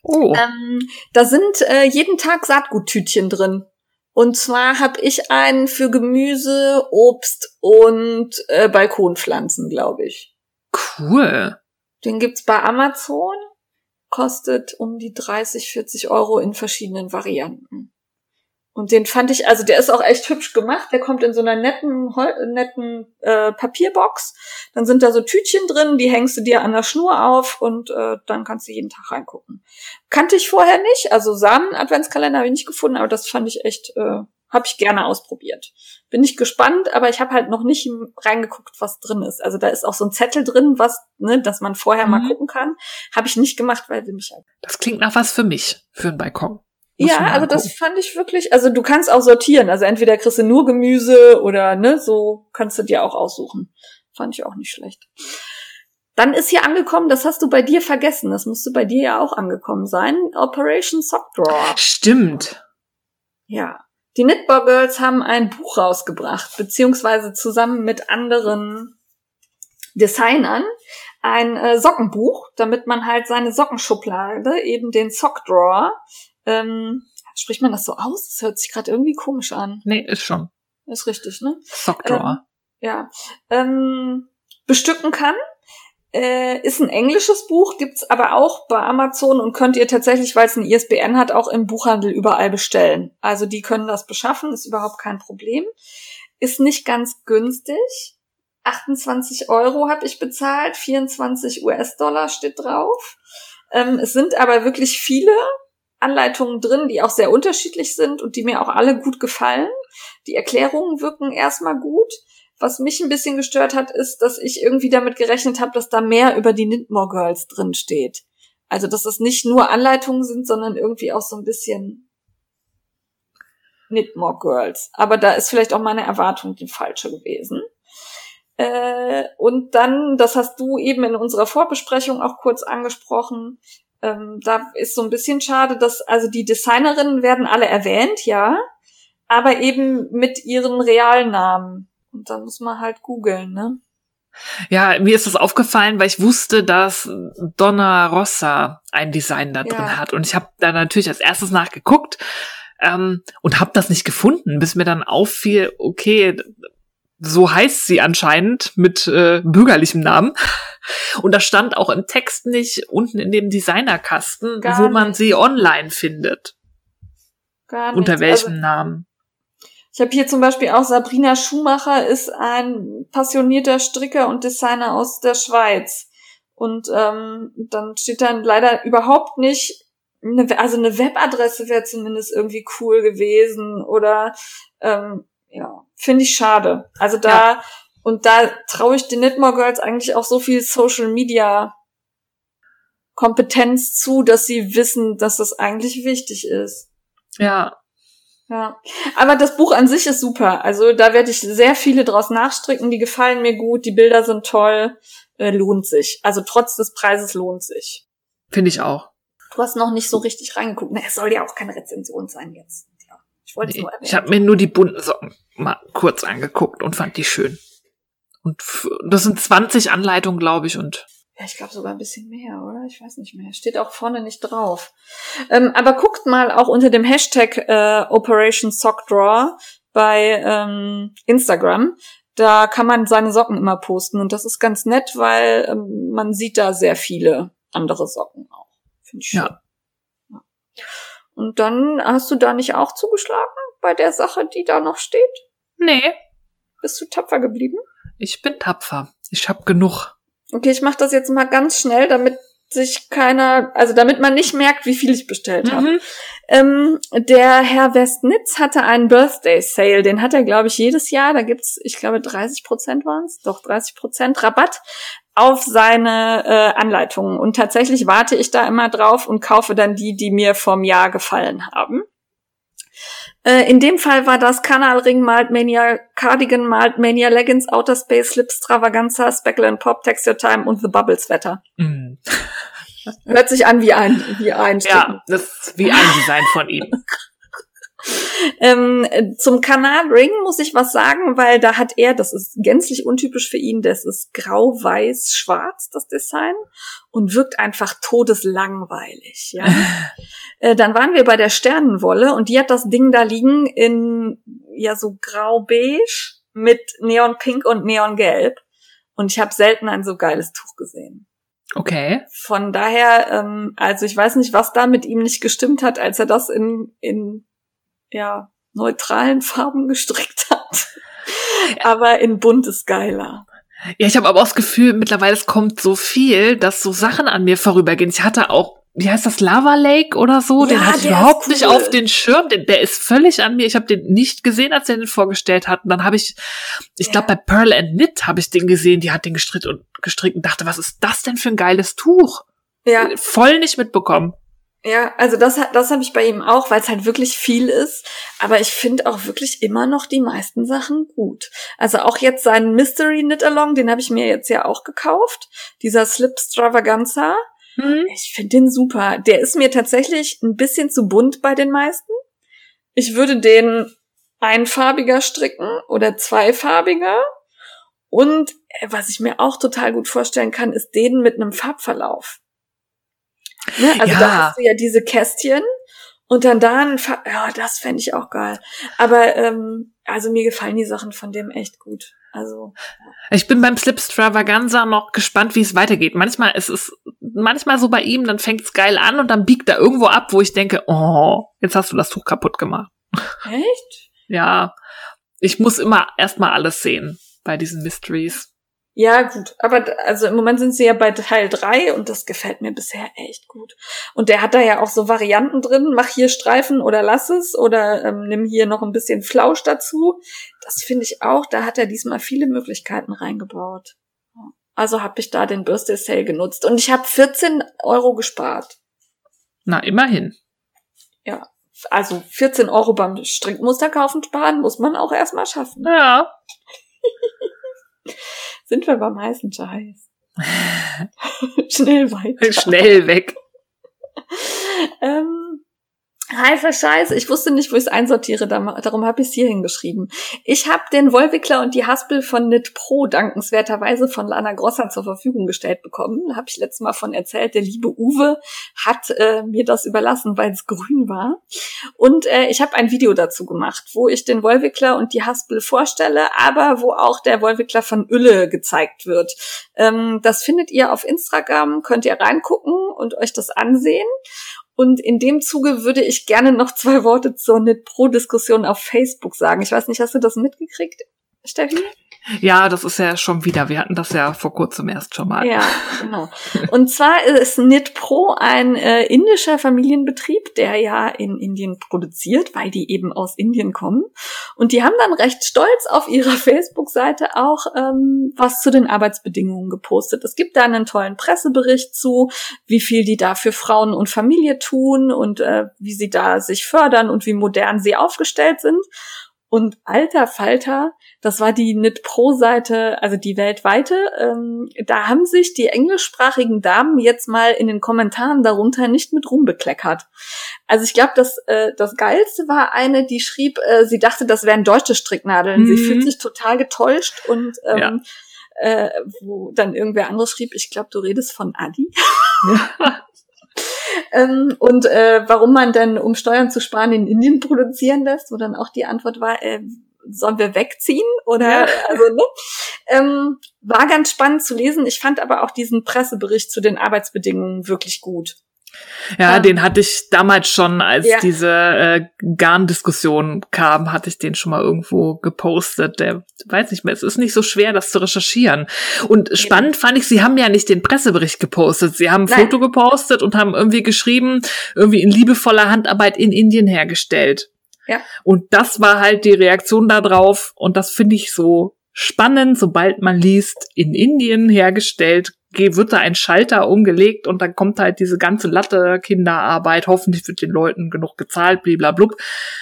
Oh. Ähm, da sind äh, jeden Tag Saatguttütchen drin. Und zwar habe ich einen für Gemüse, Obst und äh, Balkonpflanzen, glaube ich. Cool. Den gibt's bei Amazon, kostet um die 30, 40 Euro in verschiedenen Varianten. Und den fand ich, also der ist auch echt hübsch gemacht. Der kommt in so einer netten, netten äh, Papierbox. Dann sind da so Tütchen drin, die hängst du dir an der Schnur auf und äh, dann kannst du jeden Tag reingucken. Kannte ich vorher nicht, also Samen-Adventskalender habe ich nicht gefunden, aber das fand ich echt, äh, habe ich gerne ausprobiert. Bin ich gespannt, aber ich habe halt noch nicht reingeguckt, was drin ist. Also da ist auch so ein Zettel drin, was, ne, dass man vorher mhm. mal gucken kann. Habe ich nicht gemacht, weil wir mich halt. Das klingt nach was für mich, für einen Balkon. ja, also das fand ich wirklich, also du kannst auch sortieren. Also entweder kriegst du nur Gemüse oder ne, so kannst du dir auch aussuchen. Fand ich auch nicht schlecht. Dann ist hier angekommen, das hast du bei dir vergessen, das müsste bei dir ja auch angekommen sein, Operation Sock Drawer. Stimmt. Ja. Die Knitball Girls haben ein Buch rausgebracht, beziehungsweise zusammen mit anderen Designern ein äh, Sockenbuch, damit man halt seine Sockenschublade, eben den Sockdrawer, ähm, spricht man das so aus? Das hört sich gerade irgendwie komisch an. Nee, ist schon. Ist richtig, ne? Sockdrawer. Ähm, ja. Ähm, bestücken kann äh, ist ein englisches Buch, gibt's aber auch bei Amazon und könnt ihr tatsächlich, weil es ein ISBN hat, auch im Buchhandel überall bestellen. Also die können das beschaffen, ist überhaupt kein Problem. Ist nicht ganz günstig. 28 Euro habe ich bezahlt, 24 US-Dollar steht drauf. Ähm, es sind aber wirklich viele Anleitungen drin, die auch sehr unterschiedlich sind und die mir auch alle gut gefallen. Die Erklärungen wirken erstmal gut. Was mich ein bisschen gestört hat, ist, dass ich irgendwie damit gerechnet habe, dass da mehr über die Knitmore Girls drin steht. Also, dass es nicht nur Anleitungen sind, sondern irgendwie auch so ein bisschen Knitmore Girls. Aber da ist vielleicht auch meine Erwartung die falsche gewesen. Äh, und dann, das hast du eben in unserer Vorbesprechung auch kurz angesprochen, ähm, da ist so ein bisschen schade, dass also die Designerinnen werden alle erwähnt, ja, aber eben mit ihren Realnamen. Und dann muss man halt googeln, ne? Ja, mir ist das aufgefallen, weil ich wusste, dass Donna Rossa ein Design da drin ja. hat. Und ich habe da natürlich als erstes nachgeguckt ähm, und habe das nicht gefunden, bis mir dann auffiel, okay, so heißt sie anscheinend mit äh, bürgerlichem Namen. Und das stand auch im Text nicht unten in dem Designerkasten, Gar wo man nicht. sie online findet. Gar nicht. Unter welchem also, Namen? Ich habe hier zum Beispiel auch Sabrina Schumacher ist ein passionierter Stricker und Designer aus der Schweiz. Und ähm, dann steht dann leider überhaupt nicht, eine, also eine Webadresse wäre zumindest irgendwie cool gewesen oder ähm, ja, finde ich schade. Also da ja. und da traue ich den Knitmore Girls eigentlich auch so viel Social Media Kompetenz zu, dass sie wissen, dass das eigentlich wichtig ist. Ja, ja, aber das Buch an sich ist super. Also da werde ich sehr viele draus nachstricken. Die gefallen mir gut, die Bilder sind toll, äh, lohnt sich. Also trotz des Preises lohnt sich. Finde ich auch. Du hast noch nicht so richtig reingeguckt. Na, es soll ja auch keine Rezension sein jetzt. Ja, ich wollte nee, es nur erwähnen. Ich habe mir nur die bunten Socken mal kurz angeguckt und fand die schön. Und das sind 20 Anleitungen, glaube ich, und ja, ich glaube sogar ein bisschen mehr, oder? Ich weiß nicht mehr. Steht auch vorne nicht drauf. Ähm, aber guckt mal auch unter dem Hashtag äh, Operation Sock Draw bei ähm, Instagram. Da kann man seine Socken immer posten und das ist ganz nett, weil ähm, man sieht da sehr viele andere Socken auch. Finde ich schön. Ja. ja. Und dann hast du da nicht auch zugeschlagen bei der Sache, die da noch steht? Nee. Bist du tapfer geblieben? Ich bin tapfer. Ich hab genug. Okay, ich mache das jetzt mal ganz schnell, damit sich keiner, also damit man nicht merkt, wie viel ich bestellt habe. Mhm. Ähm, der Herr Westnitz hatte einen Birthday Sale, den hat er, glaube ich, jedes Jahr. Da gibt's, ich glaube, 30 Prozent waren es, doch 30 Prozent Rabatt auf seine äh, Anleitungen. Und tatsächlich warte ich da immer drauf und kaufe dann die, die mir vom Jahr gefallen haben. Äh, in dem Fall war das Kanalring, Maltmania, Cardigan, Maltmania, Leggings, Outer Space, Slip, Stravaganza, Speckle and Pop, Texture Time und The Bubbles Wetter. Mm. Hört sich an wie ein, wie ein Ja, das ist wie ein Design von ihm. ähm, zum Kanalring muss ich was sagen, weil da hat er, das ist gänzlich untypisch für ihn, das ist grau, weiß, schwarz, das Design und wirkt einfach todeslangweilig, ja. äh, dann waren wir bei der Sternenwolle und die hat das Ding da liegen in, ja, so grau-beige mit Neonpink und Neongelb und ich habe selten ein so geiles Tuch gesehen. Okay. Von daher, ähm, also ich weiß nicht, was da mit ihm nicht gestimmt hat, als er das in, in ja, neutralen Farben gestrickt hat. aber in bunt ist geiler. Ja, ich habe aber auch das Gefühl, mittlerweile es kommt so viel, dass so Sachen an mir vorübergehen. Ich hatte auch, wie heißt das, Lava Lake oder so? Ja, den hatte ich überhaupt cool. nicht auf den Schirm. Der, der ist völlig an mir. Ich habe den nicht gesehen, als er den vorgestellt hat. Und dann habe ich, ich Ja. glaube, bei Pearl and Knit habe ich den gesehen. Die hat den gestrickt und gestrickt und dachte, was ist das denn für ein geiles Tuch? Ja, Voll nicht mitbekommen. Ja, also das, das habe ich bei ihm auch, weil es halt wirklich viel ist. Aber ich finde auch wirklich immer noch die meisten Sachen gut. Also auch jetzt seinen Mystery Knit Along, den habe ich mir jetzt ja auch gekauft. Dieser Slip Stravaganza. Hm? Ich finde den super. Der ist mir tatsächlich ein bisschen zu bunt bei den meisten. Ich würde den einfarbiger stricken oder zweifarbiger. Und äh, was ich mir auch total gut vorstellen kann, ist den mit einem Farbverlauf. Ne? Also Ja. da hast du ja diese Kästchen und dann da ein Farb ja, das fände ich auch geil. Aber ähm, also mir gefallen die Sachen von dem echt gut. Also Ich bin beim Slip Stravaganza noch gespannt, wie es weitergeht. Manchmal ist es manchmal so bei ihm, dann fängt es geil an und dann biegt er irgendwo ab, wo ich denke, oh, jetzt hast du das Tuch kaputt gemacht. echt? Ja, ich muss immer erstmal alles sehen bei diesen Mysteries. Ja, gut. Aber also im Moment sind sie ja bei Teil drei und das gefällt mir bisher echt gut. Und der hat da ja auch so Varianten drin. Mach hier Streifen oder lass es oder ähm, nimm hier noch ein bisschen Flausch dazu. Das finde ich auch. Da hat er diesmal viele Möglichkeiten reingebaut. Also habe ich da den Birthday Sale genutzt und ich habe 14 Euro gespart. Na, immerhin. Ja. Also 14 Euro beim Strickmuster kaufen sparen muss man auch erstmal schaffen. Ja. Sind wir beim heißen Scheiß. Schnell weiter. Schnell weg. Ähm, heißer Scheiß. Ich wusste nicht, wo ich es einsortiere, darum habe ich es hier hingeschrieben. Ich habe den Wollwickler und die Haspel von Knit Pro dankenswerterweise von Lana Grosser zur Verfügung gestellt bekommen. Da habe ich letztes Mal von erzählt. Der liebe Uwe hat äh, mir das überlassen, weil es grün war. Und äh, ich habe ein Video dazu gemacht, wo ich den Wollwickler und die Haspel vorstelle, aber wo auch der Wollwickler von Ülle gezeigt wird. Ähm, das findet ihr auf Instagram, könnt ihr reingucken und euch das ansehen. Und in dem Zuge würde ich gerne noch zwei Worte zur Knit Pro Diskussion auf Facebook sagen. Ich weiß nicht, hast du das mitgekriegt, Steffi? Ja, das ist ja schon wieder. Wir hatten das ja vor kurzem erst schon mal. Ja, genau. Und zwar ist Knit Pro ein äh, indischer Familienbetrieb, der ja in Indien produziert, weil die eben aus Indien kommen. Und die haben dann recht stolz auf ihrer Facebook-Seite auch ähm, was zu den Arbeitsbedingungen gepostet. Es gibt da einen tollen Pressebericht zu, wie viel die da für Frauen und Familie tun und äh, wie sie da sich fördern und wie modern sie aufgestellt sind. Und alter Falter, das war die Knit Pro Seite, also die weltweite. Ähm, da haben sich die englischsprachigen Damen jetzt mal in den Kommentaren darunter nicht mit rumbekleckert. Also ich glaube, das äh, das geilste war eine, die schrieb, äh, sie dachte, das wären deutsche Stricknadeln. Sie Mhm. fühlt sich total getäuscht und ähm, Ja. äh, wo dann irgendwer anderes schrieb, ich glaube, du redest von Adi. Ähm, und äh, warum man dann, um Steuern zu sparen, in Indien produzieren lässt, wo dann auch die Antwort war, äh, sollen wir wegziehen? Oder Ja. also, ne? Ähm, war ganz spannend zu lesen. Ich fand aber auch diesen Pressebericht zu den Arbeitsbedingungen wirklich gut. Ja, Ähm, den hatte ich damals schon, als ja. diese äh, Garn-Diskussion kam, hatte ich den schon mal irgendwo gepostet. Der weiß nicht mehr, es ist nicht so schwer, das zu recherchieren. Und spannend fand ich, sie haben ja nicht den Pressebericht gepostet. Sie haben ein Nein. Foto gepostet und haben irgendwie geschrieben, irgendwie in liebevoller Handarbeit in Indien hergestellt. Ja. Und das war halt die Reaktion darauf. Und das finde ich so spannend, sobald man liest, in Indien hergestellt, ge- wird da ein Schalter umgelegt und dann kommt halt diese ganze Latte Kinderarbeit, hoffentlich wird den Leuten genug gezahlt, bliblablub.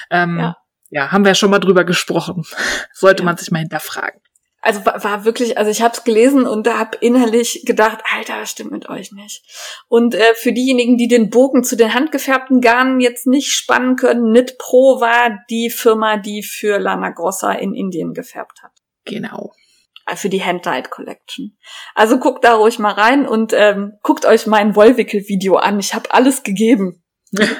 Ähm, Ja. ja. haben wir schon mal drüber gesprochen. Sollte Ja. man sich mal hinterfragen. Also war, war wirklich, also ich habe es gelesen und da habe innerlich gedacht, Alter, das stimmt mit euch nicht. Und äh, für diejenigen, die den Bogen zu den handgefärbten Garnen jetzt nicht spannen können, Knit Pro war die Firma, die für Lana Grossa in Indien gefärbt hat. Genau. Für die Hand-Dyed Collection. Also guckt da ruhig mal rein und ähm, guckt euch mein Wollwickel-Video an. Ich habe alles gegeben. ja.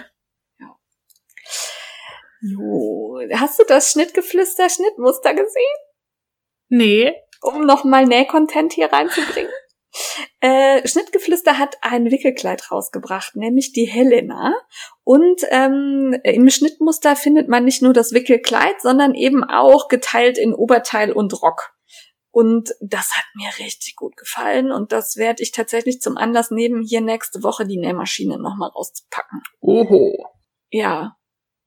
Jo, hast du das Schnittgeflüster, Schnittmuster gesehen? Nee, um nochmal Näh-Content hier reinzubringen. Äh, Schnittgeflüster hat ein Wickelkleid rausgebracht, nämlich die Helena. Und ähm, im Schnittmuster findet man nicht nur das Wickelkleid, sondern eben auch geteilt in Oberteil und Rock. Und das hat mir richtig gut gefallen und das werde ich tatsächlich zum Anlass nehmen, hier nächste Woche die Nähmaschine nochmal rauszupacken. Oho. Ja,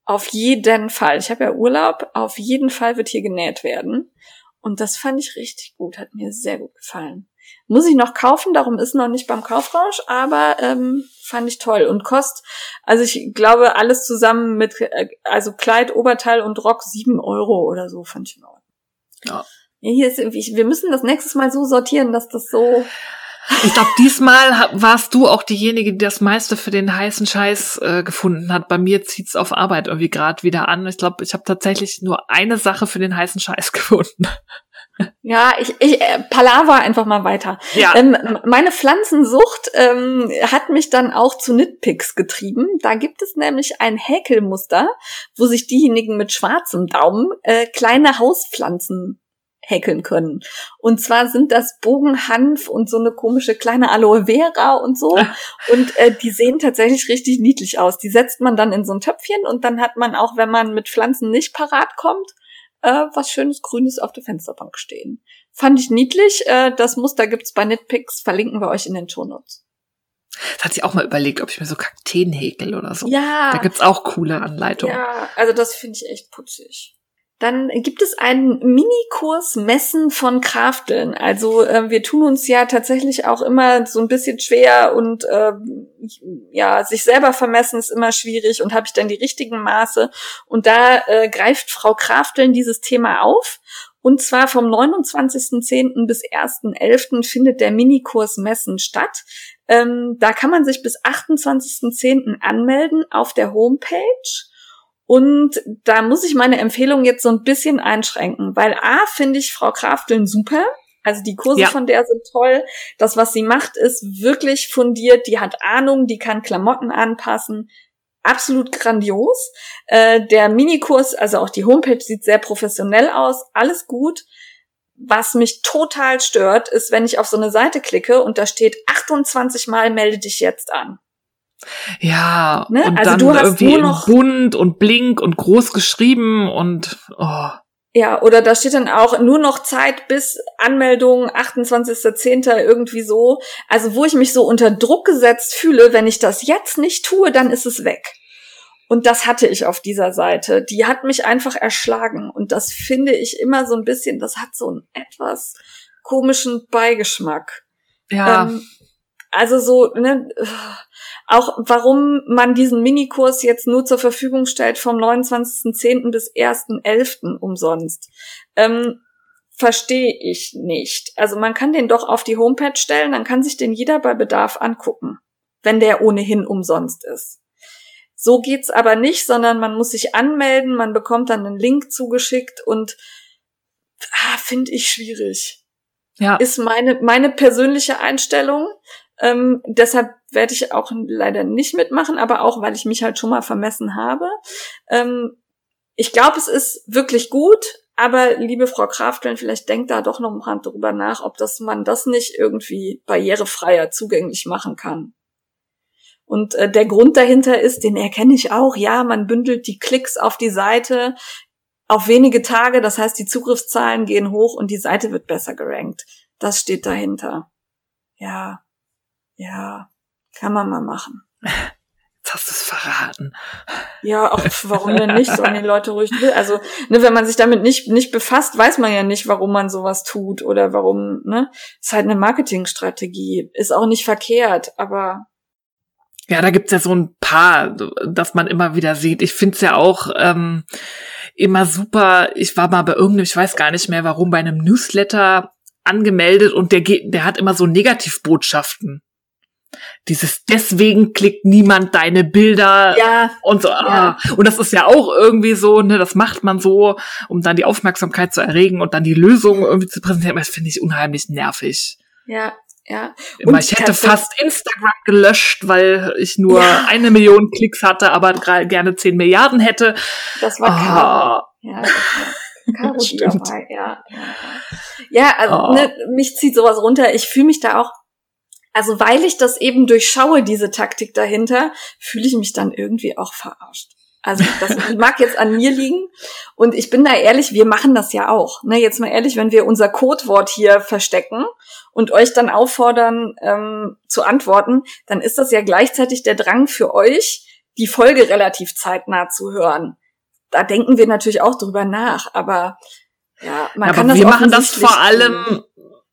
auf jeden Fall. Ich habe ja Urlaub, auf jeden Fall wird hier genäht werden. Und das fand ich richtig gut, hat mir sehr gut gefallen. Muss ich noch kaufen, darum ist noch nicht beim Kaufrausch, aber ähm, fand ich toll. Und kost, also ich glaube, alles zusammen mit, äh, also Kleid, Oberteil und Rock sieben Euro oder so, fand ich in Ordnung. Ja. Hier ist, irgendwie- wir müssen das nächstes Mal so sortieren, dass das so. Ich glaube, diesmal warst du auch diejenige, die das meiste für den heißen Scheiß äh, gefunden hat. Bei mir zieht's auf Arbeit irgendwie gerade wieder an. Ich glaube, ich habe tatsächlich nur eine Sache für den heißen Scheiß gefunden. Ja, ich, ich äh, palaver einfach mal weiter. Ja. Ähm, meine Pflanzensucht ähm, hat mich dann auch zu Nitpicks getrieben. Da gibt es nämlich ein Häkelmuster, wo sich diejenigen mit schwarzem Daumen äh, kleine Hauspflanzen häkeln können. Und zwar sind das Bogenhanf und so eine komische kleine Aloe Vera und so. Und äh, die sehen tatsächlich richtig niedlich aus. Die setzt man dann in so ein Töpfchen und dann hat man auch, wenn man mit Pflanzen nicht parat kommt, äh, was schönes Grünes auf der Fensterbank stehen. Fand ich niedlich. Äh, das Muster gibt's bei Nitpicks, verlinken wir euch in den Shownotes. Das hatte ich auch mal überlegt, ob ich mir so Kakteen häkel oder so. Ja, Da gibt's auch coole Anleitungen. ja, also das finde ich echt putzig. Dann gibt es einen Minikurs Messen von Krafteln. Also äh, wir tun uns ja tatsächlich auch immer so ein bisschen schwer und äh, ja, sich selber vermessen ist immer schwierig und habe ich dann die richtigen Maße. Und da äh, greift Frau Krafteln dieses Thema auf. Und zwar vom 29.10. bis 1.11. findet der Minikurs Messen statt. Ähm, da kann man sich bis 28.10. anmelden auf der Homepage. Und da muss ich meine Empfehlung jetzt so ein bisschen einschränken, weil A finde ich Frau Krafteln super. Also die Kurse Ja. von der sind toll. Das, was sie macht, ist wirklich fundiert. Die hat Ahnung, die kann Klamotten anpassen. Absolut grandios. Äh, der Minikurs, also auch die Homepage sieht sehr professionell aus. Alles gut. Was mich total stört, ist, wenn ich auf so eine Seite klicke und da steht 28 Mal melde dich jetzt an. Ja, Ne? und Also dann du hast irgendwie nur noch- bunt und blink und groß geschrieben und oh. Ja, oder da steht dann auch nur noch Zeit bis Anmeldung 28.10. irgendwie so. Also wo ich mich so unter Druck gesetzt fühle, wenn ich das jetzt nicht tue, dann ist es weg. Und das hatte ich auf dieser Seite. Die hat mich einfach erschlagen. Und das finde ich immer so ein bisschen, das hat so einen etwas komischen Beigeschmack. ja, Ähm, also so, ne, auch warum man diesen Minikurs jetzt nur zur Verfügung stellt vom 29.10. bis 1.11. umsonst, ähm, verstehe ich nicht. Also man kann den doch auf die Homepage stellen, dann kann sich den jeder bei Bedarf angucken, wenn der ohnehin umsonst ist. So geht's aber nicht, sondern man muss sich anmelden, man bekommt dann einen Link zugeschickt und ah, finde ich schwierig ja. ist meine, meine persönliche Einstellung. Ähm, deshalb werde ich auch leider nicht mitmachen, aber auch, weil ich mich halt schon mal vermessen habe. Ähm, ich glaube, es ist wirklich gut, aber liebe Frau Krafteln, vielleicht denkt da doch noch mal drüber nach, ob das man das nicht irgendwie barrierefreier zugänglich machen kann. Und äh, der Grund dahinter ist, den erkenne ich auch, ja, man bündelt die Klicks auf die Seite auf wenige Tage, das heißt, die Zugriffszahlen gehen hoch und die Seite wird besser gerankt. Das steht dahinter. Ja, ja, kann man mal machen. Jetzt hast du es verraten. Ja, auch warum denn nicht? Sollen die Leute ruhig will. Also, ne, wenn man sich damit nicht nicht befasst, weiß man ja nicht, warum man sowas tut oder warum, ne? Ist halt eine Marketingstrategie, ist auch nicht verkehrt, aber Ja, da gibt's ja so ein paar, das man immer wieder sieht. Ich find's ja auch ähm, immer super. Ich war mal bei irgendeinem, ich weiß gar nicht mehr warum, bei einem Newsletter angemeldet und der geht, der hat immer so Negativbotschaften. Dieses deswegen klickt niemand deine Bilder ja, und so. Ah. Und das ist ja auch irgendwie so, ne, das macht man so, um dann die Aufmerksamkeit zu erregen und dann die Lösung irgendwie zu präsentieren. Das finde ich unheimlich nervig. ja, ja. Und ich hätte fast Instagram gelöscht, weil ich nur Ja. eine Million Klicks hatte, aber gerne 10 Milliarden hätte. Das war Caro. Ah, Ja, das war Caro dabei, ja. Ja, ja. ja also Oh. ne, mich zieht sowas runter. Ich fühle mich da auch Also weil ich das eben durchschaue, diese Taktik dahinter, fühle ich mich dann irgendwie auch verarscht. Also das mag jetzt an mir liegen. Und ich bin da ehrlich, wir machen das ja auch. Ne, jetzt mal ehrlich, wenn wir unser Codewort hier verstecken und euch dann auffordern ähm, zu antworten, dann ist das ja gleichzeitig der Drang für euch, die Folge relativ zeitnah zu hören. Da denken wir natürlich auch drüber nach, aber ja, man ja, kann das wir machen das vor allem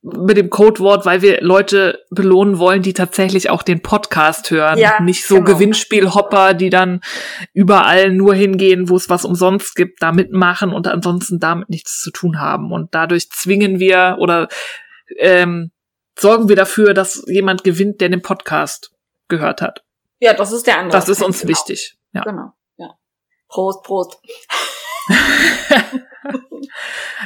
mit dem Codewort, weil wir Leute belohnen wollen, die tatsächlich auch den Podcast hören. Ja, Nicht so genau. Gewinnspielhopper, die dann überall nur hingehen, wo es was umsonst gibt, da mitmachen und ansonsten damit nichts zu tun haben. Und dadurch zwingen wir oder ähm, sorgen wir dafür, dass jemand gewinnt, der den Podcast gehört hat. Ja, das ist der andere. Das ist uns genau. wichtig. Ja. Genau. Ja. Prost, Prost.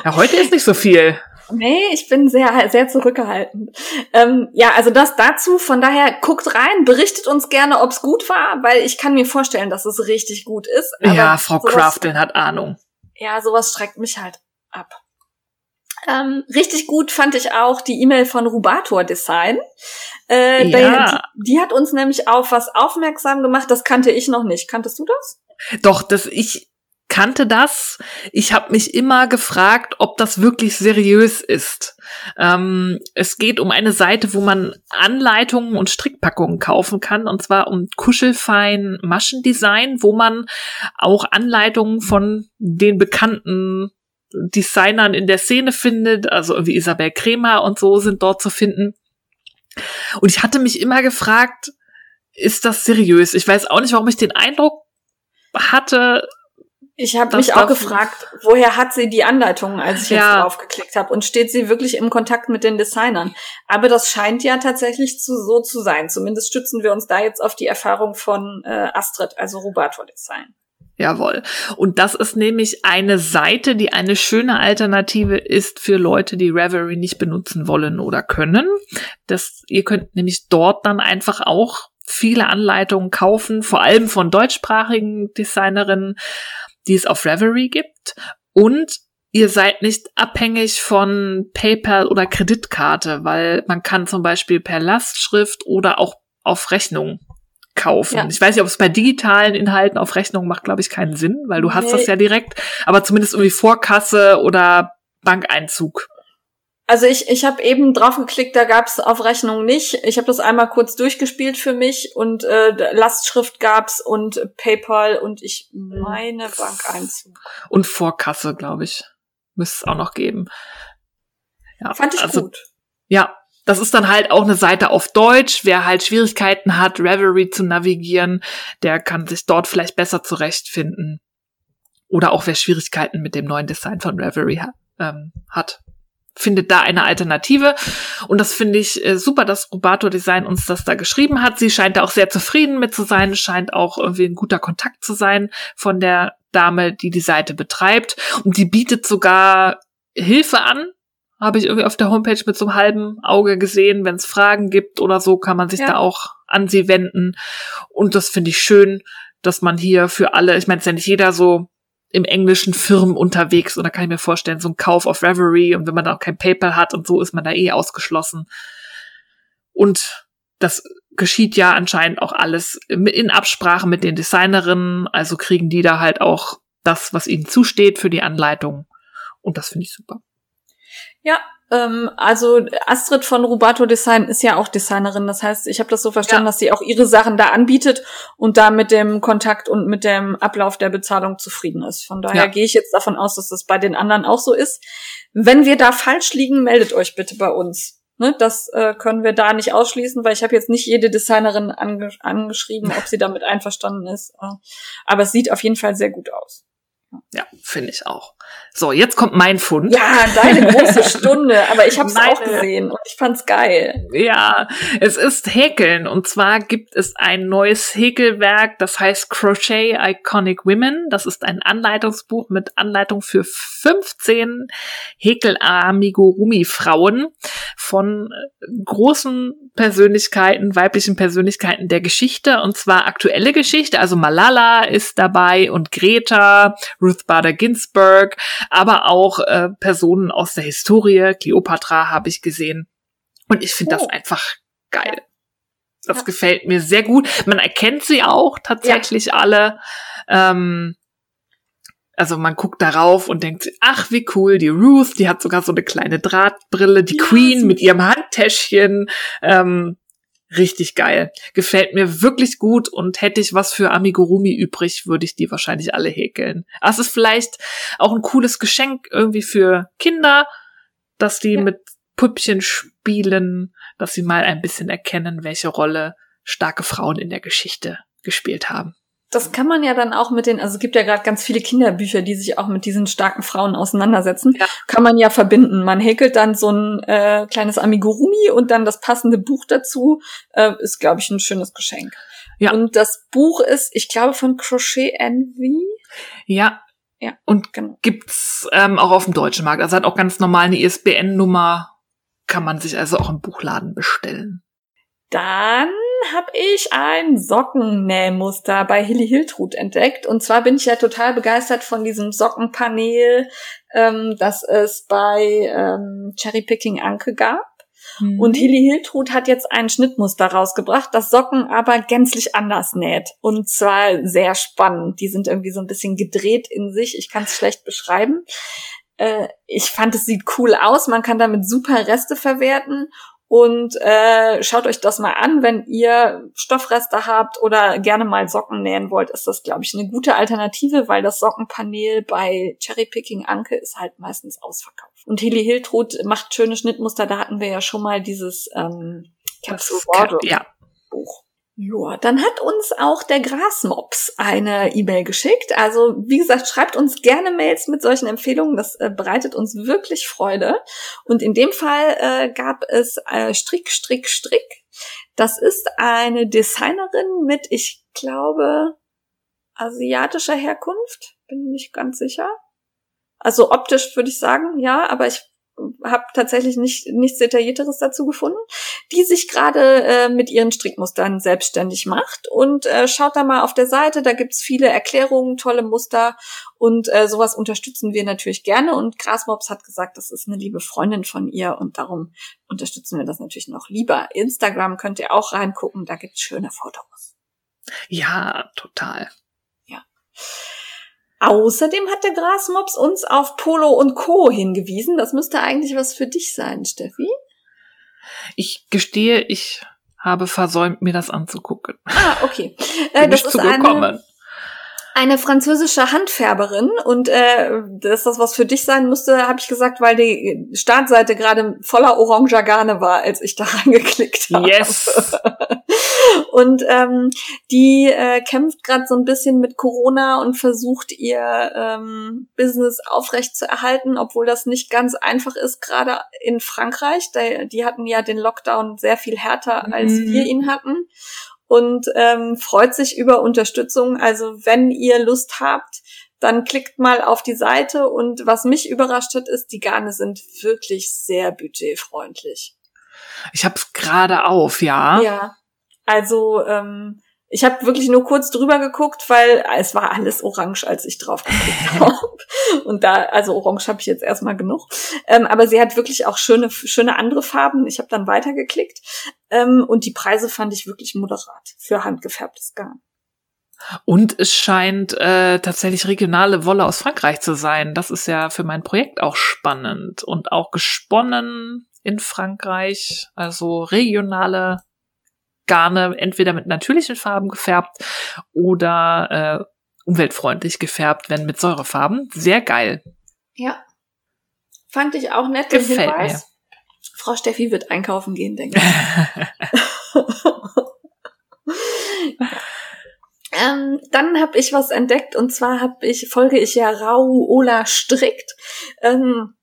ja, heute ist nicht so viel. Nee, ich bin sehr, sehr zurückgehalten. Ähm, ja, also das dazu. Von daher guckt rein, berichtet uns gerne, ob's gut war, weil ich kann mir vorstellen, dass es richtig gut ist. ja, Frau sowas, Crafton hat Ahnung. Ja, sowas streckt mich halt ab. Ähm, richtig gut fand ich auch die E-Mail von Rubator Design. Äh, ja. die, die, hat uns nämlich auf was aufmerksam gemacht, das kannte ich noch nicht. Kanntest du das? Doch, das ich kannte das. Ich habe mich immer gefragt, ob das wirklich seriös ist. Ähm, es geht um eine Seite, wo man Anleitungen und Strickpackungen kaufen kann, und zwar um kuschelfein Maschendesign, wo man auch Anleitungen von den bekannten Designern in der Szene findet, also wie Isabel Kremer und so sind dort zu finden. Und ich hatte mich immer gefragt, ist das seriös? Ich weiß auch nicht, warum ich den Eindruck hatte, ich habe mich auch gefragt, woher hat sie die Anleitungen, als ich ja. jetzt draufgeklickt habe? Und steht sie wirklich im Kontakt mit den Designern? Aber das scheint ja tatsächlich zu, so zu sein. Zumindest stützen wir uns da jetzt auf die Erfahrung von äh, Astrid, also Rubator Design. Jawohl. Und das ist nämlich eine Seite, die eine schöne Alternative ist für Leute, die Reverie nicht benutzen wollen oder können. Das, ihr könnt nämlich dort dann einfach auch viele Anleitungen kaufen, vor allem von deutschsprachigen Designerinnen die es auf Reverie gibt. Und ihr seid nicht abhängig von PayPal oder Kreditkarte, weil man kann zum Beispiel per Lastschrift oder auch auf Rechnung kaufen. Ja. Ich weiß nicht, ob es bei digitalen Inhalten auf Rechnung macht, glaube ich, keinen Sinn, weil du hast das ja direkt, aber zumindest irgendwie Vorkasse oder Bankeinzug. Also ich, ich habe eben drauf geklickt, da gab's auf Rechnung nicht. Ich habe das einmal kurz durchgespielt für mich und äh, Lastschrift gab's und PayPal und ich meine Bankeinzug. Und Vorkasse, glaube ich, müsste es auch noch geben. Ja, Fand ich also, gut. Ja, das ist dann halt auch eine Seite auf Deutsch. Wer halt Schwierigkeiten hat, Reverie zu navigieren, der kann sich dort vielleicht besser zurechtfinden. Oder auch wer Schwierigkeiten mit dem neuen Design von Reverie ha ähm, hat findet da eine Alternative. Und das finde ich äh, super, dass Robato Design uns das da geschrieben hat. Sie scheint da auch sehr zufrieden mit zu sein, scheint auch irgendwie ein guter Kontakt zu sein von der Dame, die die Seite betreibt. Und die bietet sogar Hilfe an. Habe ich irgendwie auf der Homepage mit so einem halben Auge gesehen. Wenn es Fragen gibt oder so, kann man sich ja. da auch an sie wenden. Und das finde ich schön, dass man hier für alle, ich meine, es ist ja nicht jeder so im englischen Firmen unterwegs und da kann ich mir vorstellen, so ein Kauf auf Reverie und wenn man da auch kein PayPal hat und so ist man da eh ausgeschlossen. Und das geschieht ja anscheinend auch alles in Absprache mit den Designerinnen, also kriegen die da halt auch das, was ihnen zusteht für die Anleitung. Und das finde ich super. Ja, ähm, also Astrid von Rubato Design ist ja auch Designerin. Das heißt, ich habe das so verstanden, ja. dass sie auch ihre Sachen da anbietet und da mit dem Kontakt und mit dem Ablauf der Bezahlung zufrieden ist. Von daher ja. gehe ich jetzt davon aus, dass das bei den anderen auch so ist. Wenn wir da falsch liegen, meldet euch bitte bei uns. Ne, das äh, können wir da nicht ausschließen, weil ich habe jetzt nicht jede Designerin ange angeschrieben, ob sie damit einverstanden ist. Äh, aber es sieht auf jeden Fall sehr gut aus. Ja, finde ich auch. So, jetzt kommt mein Fund. Ja, deine große Stunde, aber ich habe es auch gesehen und ich fand's geil. Ja, es ist Häkeln und zwar gibt es ein neues Häkelwerk, das heißt Crochet Iconic Women. Das ist ein Anleitungsbuch mit Anleitung für 15 Häkel-Amigurumi-Frauen von großen Persönlichkeiten, weiblichen Persönlichkeiten der Geschichte und zwar aktuelle Geschichte. Also Malala ist dabei und Greta, Ruth Bader Ginsburg, aber auch äh, Personen aus der Historie. Cleopatra habe ich gesehen. Und ich finde oh. das einfach geil. Das ja. gefällt mir sehr gut. Man erkennt sie auch tatsächlich ja. alle. Ähm, also man guckt darauf und denkt, ach wie cool, die Ruth, die hat sogar so eine kleine Drahtbrille, die ja, Queen mit ihrem Handtäschchen. Ähm, richtig geil. Gefällt mir wirklich gut und hätte ich was für Amigurumi übrig, würde ich die wahrscheinlich alle häkeln. Es ist vielleicht auch ein cooles Geschenk irgendwie für Kinder, dass die ja. mit Püppchen spielen, dass sie mal ein bisschen erkennen, welche Rolle starke Frauen in der Geschichte gespielt haben das kann man ja dann auch mit den, also es gibt ja gerade ganz viele Kinderbücher, die sich auch mit diesen starken Frauen auseinandersetzen. Ja. Kann man ja verbinden. Man häkelt dann so ein äh, kleines Amigurumi und dann das passende Buch dazu. Äh, ist, glaube ich, ein schönes Geschenk. Ja. Und das Buch ist, ich glaube, von Crochet Envy. Ja. Ja. Und genau. gibt's ähm, auch auf dem deutschen Markt. Also hat auch ganz normal eine ISBN-Nummer. Kann man sich also auch im Buchladen bestellen. Dann habe ich ein Sockennähmuster bei Hilly Hiltrud entdeckt. Und zwar bin ich ja total begeistert von diesem Sockenpanel, ähm, das es bei ähm, Cherry Picking Anke gab. Mhm. Und Hilly Hiltrud hat jetzt ein Schnittmuster rausgebracht, das Socken aber gänzlich anders näht. Und zwar sehr spannend. Die sind irgendwie so ein bisschen gedreht in sich. Ich kann es schlecht beschreiben. Äh, ich fand, es sieht cool aus. Man kann damit super Reste verwerten. Und äh, schaut euch das mal an, wenn ihr Stoffreste habt oder gerne mal Socken nähen wollt, ist das, glaube ich, eine gute Alternative, weil das Sockenpanel bei Cherry Picking Anke ist halt meistens ausverkauft. Und Hilly Hiltrud macht schöne Schnittmuster, da hatten wir ja schon mal dieses ähm, Capsule Wardrobe ja. Buch. Ja, dann hat uns auch der Grasmops eine E-Mail geschickt. Also wie gesagt, schreibt uns gerne Mails mit solchen Empfehlungen. Das äh, bereitet uns wirklich Freude. Und in dem Fall äh, gab es äh, Strick, Strick, Strick. Das ist eine Designerin mit, ich glaube, asiatischer Herkunft. Bin nicht ganz sicher. Also optisch würde ich sagen, ja, aber ich habe tatsächlich nicht nichts detaillierteres dazu gefunden, die sich gerade äh, mit ihren Strickmustern selbstständig macht und äh, schaut da mal auf der Seite, da gibt's viele Erklärungen, tolle Muster und äh, sowas unterstützen wir natürlich gerne und Grasmops hat gesagt, das ist eine liebe Freundin von ihr und darum unterstützen wir das natürlich noch lieber. Instagram könnt ihr auch reingucken, da gibt's schöne Fotos. Ja, total. Ja. Außerdem hat der Grasmops uns auf Polo und Co. hingewiesen. Das müsste eigentlich was für dich sein, Steffi. Ich gestehe, ich habe versäumt, mir das anzugucken. Ah, okay. Äh, das ist eine, eine französische Handfärberin und äh, dass das was für dich sein musste, habe ich gesagt, weil die Startseite gerade voller oranger Garne war, als ich da reingeklickt habe. Yes. und ähm, die äh, kämpft gerade so ein bisschen mit Corona und versucht ihr ähm, Business aufrecht zu erhalten, obwohl das nicht ganz einfach ist, gerade in Frankreich. Da, die hatten ja den Lockdown sehr viel härter, als mhm. wir ihn hatten und ähm, freut sich über Unterstützung. Also wenn ihr Lust habt, dann klickt mal auf die Seite und was mich überrascht hat, ist, die Garne sind wirklich sehr budgetfreundlich. Ich hab's gerade auf, ja. Ja. Also ähm, ich habe wirklich nur kurz drüber geguckt, weil es war alles orange, als ich drauf geklickt habe. Und da, also orange habe ich jetzt erstmal genug. Ähm, aber sie hat wirklich auch schöne, schöne andere Farben. Ich habe dann weitergeklickt. Ähm, und die Preise fand ich wirklich moderat für handgefärbtes Garn. Und es scheint äh, tatsächlich regionale Wolle aus Frankreich zu sein. Das ist ja für mein Projekt auch spannend. Und auch gesponnen in Frankreich. Also regionale Garne entweder mit natürlichen Farben gefärbt oder äh, umweltfreundlich gefärbt, wenn mit Säurefarben. Sehr geil. Ja. Fand ich auch nett. Gefällt Hinweis. mir. Frau Steffi wird einkaufen gehen, denke ich. ähm, dann habe ich was entdeckt und zwar habe ich folge ich ja Rau Ola strickt. Ähm,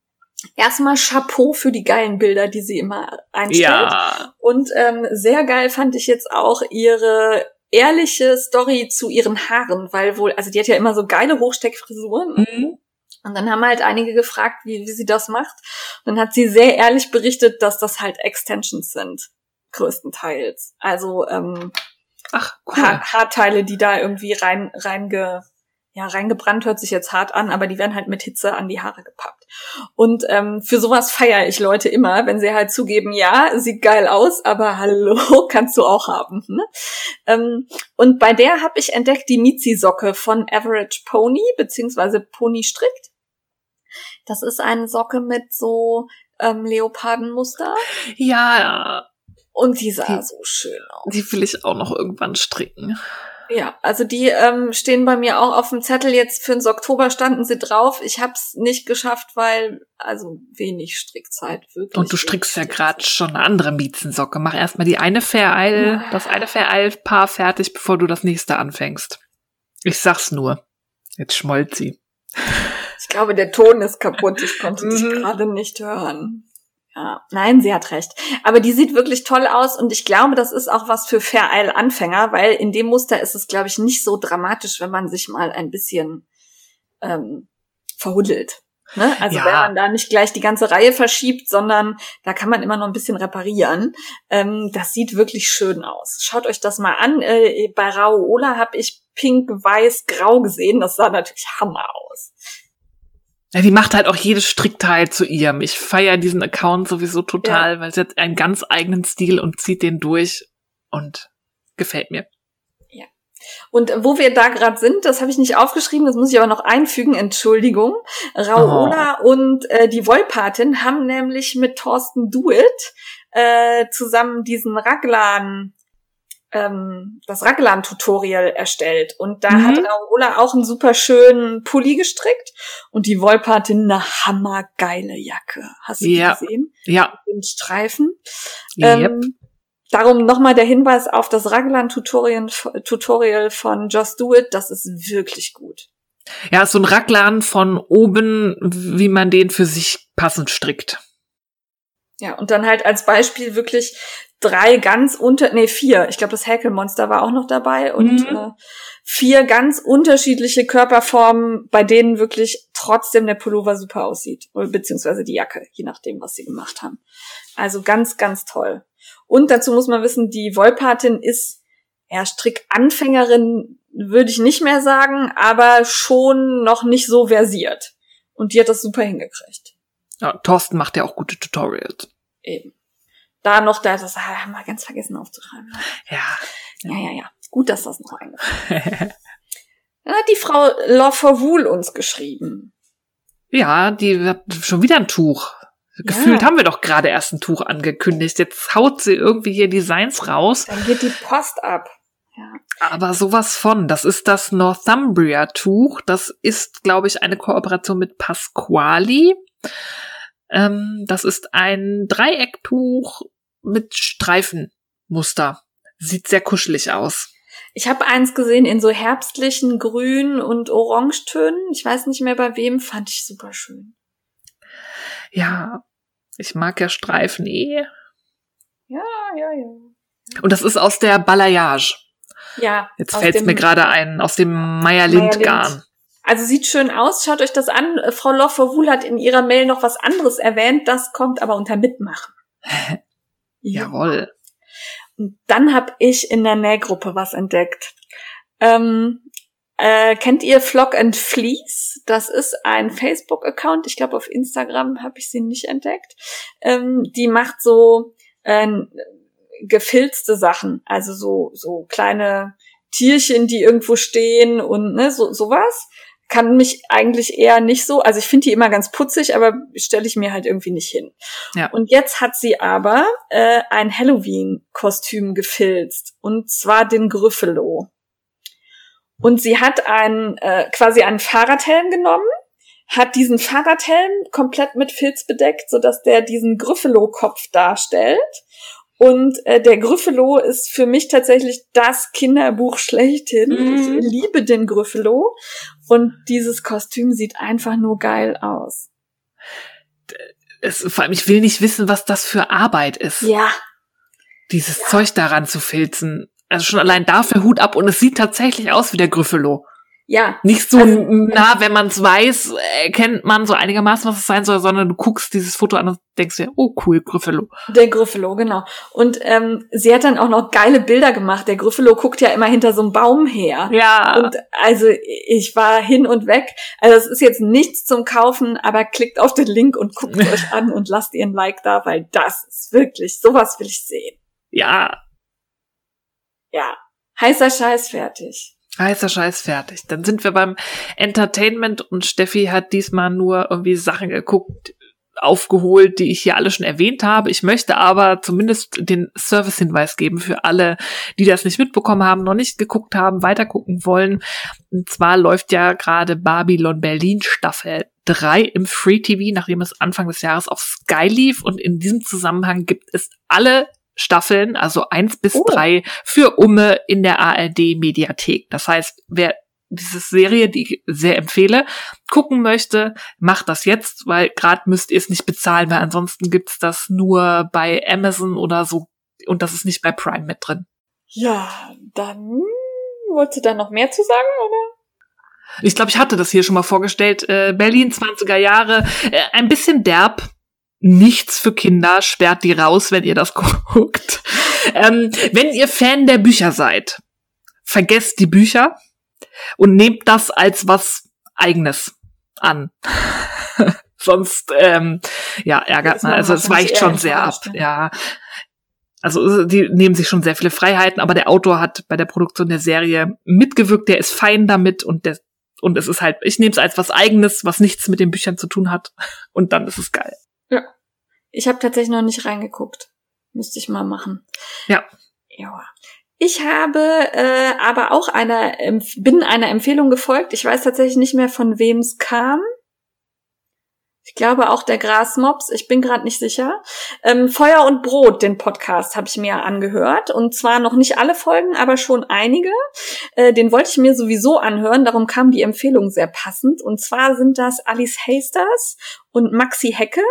erstmal Chapeau für die geilen Bilder, die sie immer einstellt. Ja. Und ähm, sehr geil fand ich jetzt auch ihre ehrliche Story zu ihren Haaren, weil wohl, also die hat ja immer so geile Hochsteckfrisuren. Mhm. Und dann haben halt einige gefragt, wie, wie sie das macht. Und dann hat sie sehr ehrlich berichtet, dass das halt Extensions sind, größtenteils. Also ähm, Ach, cool. ha Haarteile, die da irgendwie rein reinge ja reingebrannt hört sich jetzt hart an, aber die werden halt mit Hitze an die Haare gepappt. Und ähm, für sowas feiere ich Leute immer, wenn sie halt zugeben, ja, sieht geil aus, aber hallo, kannst du auch haben. Ne? Ähm, und bei der habe ich entdeckt die Mizi-Socke von Average Pony, beziehungsweise Pony strickt. Das ist eine Socke mit so ähm, Leopardenmuster. Ja. Und die sah Die- so schön aus. Die will ich auch noch irgendwann stricken. Ja, also die ähm, stehen bei mir auch auf dem Zettel. Jetzt für den Oktober standen sie drauf. Ich habe es nicht geschafft, weil also wenig Strickzeit wirklich. Und du strickst ja gerade schon eine andere Miezensocke. Mach erstmal die eine Vereil, das eine Vereil-Paar fertig, bevor du das nächste anfängst. Ich sag's nur. Jetzt schmollt sie. Ich glaube, der Ton ist kaputt. Ich konnte dich Mhm. gerade nicht hören. Ja, nein, sie hat recht. Aber die sieht wirklich toll aus und ich glaube, das ist auch was für Vereil-Anfänger, weil in dem Muster ist es, glaube ich, nicht so dramatisch, wenn man sich mal ein bisschen ähm, verhuddelt. Ne? Also Ja. wenn man da nicht gleich die ganze Reihe verschiebt, sondern da kann man immer noch ein bisschen reparieren. Ähm, das sieht wirklich schön aus. Schaut euch das mal an. Äh, bei Raola habe ich pink, weiß, grau gesehen. Das sah natürlich Hammer aus. Ja, die macht halt auch jedes Strickteil zu ihrem. Ich feiere diesen Account sowieso total, weil sie hat einen ganz eigenen Stil und zieht den durch und gefällt mir. Und wo wir da gerade sind, das habe ich nicht aufgeschrieben, das muss ich aber noch einfügen, Entschuldigung. Raola und äh, die Wollpatin haben nämlich mit Thorsten Duet äh, zusammen diesen Raglan, ähm, das Raglan-Tutorial erstellt. Und da Mhm. hat Raola auch einen super schönen Pulli gestrickt und die Wollpatin eine hammergeile Jacke. Hast du die Ja. gesehen? Ja, Den Streifen. yep. Ähm, darum nochmal der Hinweis auf das Raglan-Tutorial Tutorial von Just Do It. Das ist wirklich gut. ja, so ein Raglan von oben, wie man den für sich passend strickt. Ja, und dann halt als Beispiel wirklich drei ganz unter, nee, vier. Ich glaube, das Häkelmonster war auch noch dabei und Mhm. äh, vier ganz unterschiedliche Körperformen, bei denen wirklich trotzdem der Pullover super aussieht. Beziehungsweise die Jacke, je nachdem, was sie gemacht haben. Also ganz, ganz toll. Und dazu muss man wissen, die Wollpatin ist ja Strickanfängerin, würde ich nicht mehr sagen, aber schon noch nicht so versiert. Und die hat das super hingekriegt. Ja, Thorsten macht ja auch gute Tutorials. Eben. Da noch, da, das haben wir ganz vergessen aufzuschreiben. Ja. Ja, ja, ja. Gut, dass das noch eingefallen ist. Dann hat die Frau Lofferwool uns geschrieben. ja, die hat schon wieder ein Tuch. Gefühlt Ja. haben wir doch gerade erst ein Tuch angekündigt. Jetzt haut sie irgendwie hier Designs raus. Dann geht die Post ab. Ja. Aber sowas von. Das ist das Northumbria-Tuch. Das ist, glaube ich, eine Kooperation mit Pasquali. Ähm, das ist ein Dreiecktuch mit Streifenmuster. Sieht sehr kuschelig aus. Ich habe eins gesehen in so herbstlichen Grün- und Orangetönen. Ich weiß nicht mehr bei wem, fand ich super schön. Ja, ich mag ja Streifen eh. Ja, ja, ja. Und das ist aus der Balayage. Ja. Jetzt fällt es mir gerade ein, aus dem Meyer-Lind-Garn. Also sieht schön aus. Schaut euch das an. Frau Lofferwool hat in ihrer Mail noch was anderes erwähnt. Das kommt aber unter Mitmachen. Ja. Jawohl. Und dann habe ich in der Nähgruppe was entdeckt. Ähm, äh, kennt ihr Flock and Fleece? Das ist ein Facebook-Account. Ich glaube, auf Instagram habe ich sie nicht entdeckt. Ähm, die macht so äh, gefilzte Sachen, also so so kleine Tierchen, die irgendwo stehen und ne, so sowas. Kann mich eigentlich eher nicht so, also ich finde die immer ganz putzig, aber stelle ich mir halt irgendwie nicht hin. Ja. Und jetzt hat sie aber äh, ein Halloween-Kostüm gefilzt und zwar den Gryffalo. Und sie hat einen äh, quasi einen Fahrradhelm genommen, hat diesen Fahrradhelm komplett mit Filz bedeckt, so dass der diesen Gryffalo-Kopf darstellt. Und äh, der Gryffalo ist für mich tatsächlich das Kinderbuch schlechthin. Mhm. Ich liebe den Gryffalo. Und dieses Kostüm sieht einfach nur geil aus. Es, vor allem, ich will nicht wissen, was das für Arbeit ist, Ja, dieses Zeug daran zu filzen. Also schon allein dafür Hut ab und es sieht tatsächlich aus wie der Gryffalo. Ja. Nicht so also, nah, wenn man es weiß, erkennt man so einigermaßen, was es sein soll, sondern du guckst dieses Foto an und denkst dir, oh cool, Gryffalo. Der Gryffalo, genau. Und ähm, sie hat dann auch noch geile Bilder gemacht. Der Gryffalo guckt ja immer hinter so einem Baum her. Ja. Und also ich war hin und weg. Also es ist jetzt nichts zum Kaufen, aber klickt auf den Link und guckt euch an und lasst ihr ein Like da, weil das ist wirklich, sowas will ich sehen. Ja. Ja. Heißer Scheiß fertig. Heißer Scheiß fertig. Dann sind wir beim Entertainment und Steffi hat diesmal nur irgendwie Sachen geguckt, aufgeholt, die ich hier alle schon erwähnt habe. Ich möchte aber zumindest den Service-Hinweis geben für alle, die das nicht mitbekommen haben, noch nicht geguckt haben, weiter gucken wollen. Und zwar läuft ja gerade Babylon Berlin Staffel 3 im Free TV, nachdem es Anfang des Jahres auf Sky lief. Und in diesem Zusammenhang gibt es alle Staffeln, also eins bis oh. drei, für Umme in der ARD Mediathek. Das heißt, wer diese Serie, die ich sehr empfehle, gucken möchte, macht das jetzt, weil gerade müsst ihr es nicht bezahlen, weil ansonsten gibt's das nur bei Amazon oder so und das ist nicht bei Prime mit drin. Ja, dann wolltest du da noch mehr zu sagen, oder? Ich glaube, ich hatte das hier schon mal vorgestellt. Äh, Berlin 20er Jahre, äh, ein bisschen derb, nichts für Kinder, sperrt die raus, wenn ihr das guckt. Ähm, wenn ihr Fan der Bücher seid, vergesst die Bücher und nehmt das als was eigenes an. Sonst ähm, ja ärgert man. Also es weicht schon sehr ab. Ja. Also die nehmen sich schon sehr viele Freiheiten, aber der Autor hat bei der Produktion der Serie mitgewirkt, der ist fein damit und der und es ist halt, ich nehme es als was eigenes, was nichts mit den Büchern zu tun hat und dann ist es geil. Ich habe tatsächlich noch nicht reingeguckt. Müsste ich mal machen. Ja. Ja. Ich habe äh, aber auch einer, bin einer Empfehlung gefolgt. Ich weiß tatsächlich nicht mehr, von wem es kam. Ich glaube auch der Grasmops, ich bin gerade nicht sicher. Ähm, Feuer und Brot, den Podcast, habe ich mir angehört. Und zwar noch nicht alle Folgen, aber schon einige. Äh, den wollte ich mir sowieso anhören, darum kam die Empfehlung sehr passend. Und zwar sind das Alice Hasters und Maxi Hecke.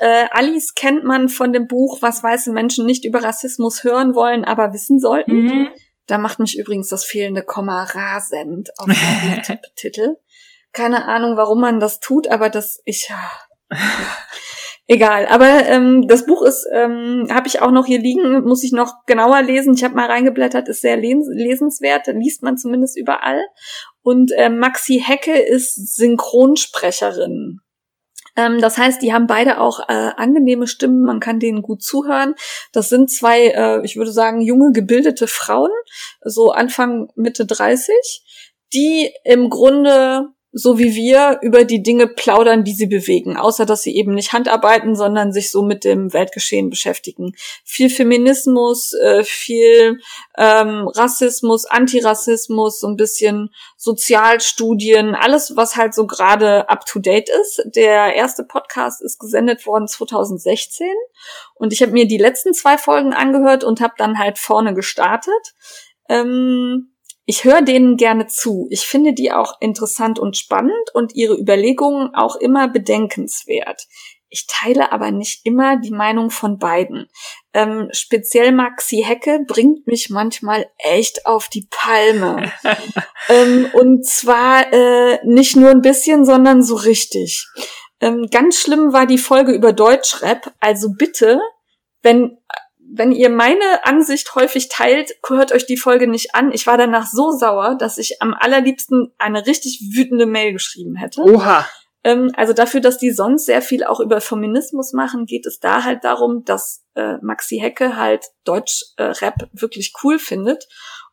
Äh, Alice kennt man von dem Buch, was weiße Menschen nicht über Rassismus hören wollen, aber wissen sollten. Mhm. Da macht mich übrigens das fehlende Komma rasend auf dem Titel. Keine Ahnung, warum man das tut, aber das ich. Egal, aber ähm, das Buch ist, ähm, habe ich auch noch hier liegen, muss ich noch genauer lesen. Ich habe mal reingeblättert, ist sehr lesenswert, liest man zumindest überall. Und äh, Maxi Hecke ist Synchronsprecherin. Ähm, das heißt, die haben beide auch äh, angenehme Stimmen, man kann denen gut zuhören. Das sind zwei, äh, ich würde sagen, junge, gebildete Frauen, so Anfang, Mitte 30, die im Grunde so wie wir über die Dinge plaudern, die sie bewegen, außer dass sie eben nicht Handarbeiten, sondern sich so mit dem Weltgeschehen beschäftigen. Viel Feminismus, äh, viel ähm, Rassismus, Antirassismus, so ein bisschen Sozialstudien, alles, was halt so gerade up-to-date ist. Der erste Podcast ist gesendet worden 2016 und ich habe mir die letzten zwei Folgen angehört und habe dann halt vorne gestartet. Ähm, ich höre denen gerne zu. Ich finde die auch interessant und spannend und ihre Überlegungen auch immer bedenkenswert. Ich teile aber nicht immer die Meinung von beiden. Ähm, speziell Maxi Hecke bringt mich manchmal echt auf die Palme. ähm, und zwar äh, nicht nur ein bisschen, sondern so richtig. Ähm, ganz schlimm war die Folge über Deutschrap. Also bitte, wenn wenn ihr meine Ansicht häufig teilt, hört euch die Folge nicht an. Ich war danach so sauer, dass ich am allerliebsten eine richtig wütende Mail geschrieben hätte. Oha. Ähm, also dafür, dass die sonst sehr viel auch über Feminismus machen, geht es da halt darum, dass äh, Maxi Hecke halt Deutsch-Rap äh, wirklich cool findet.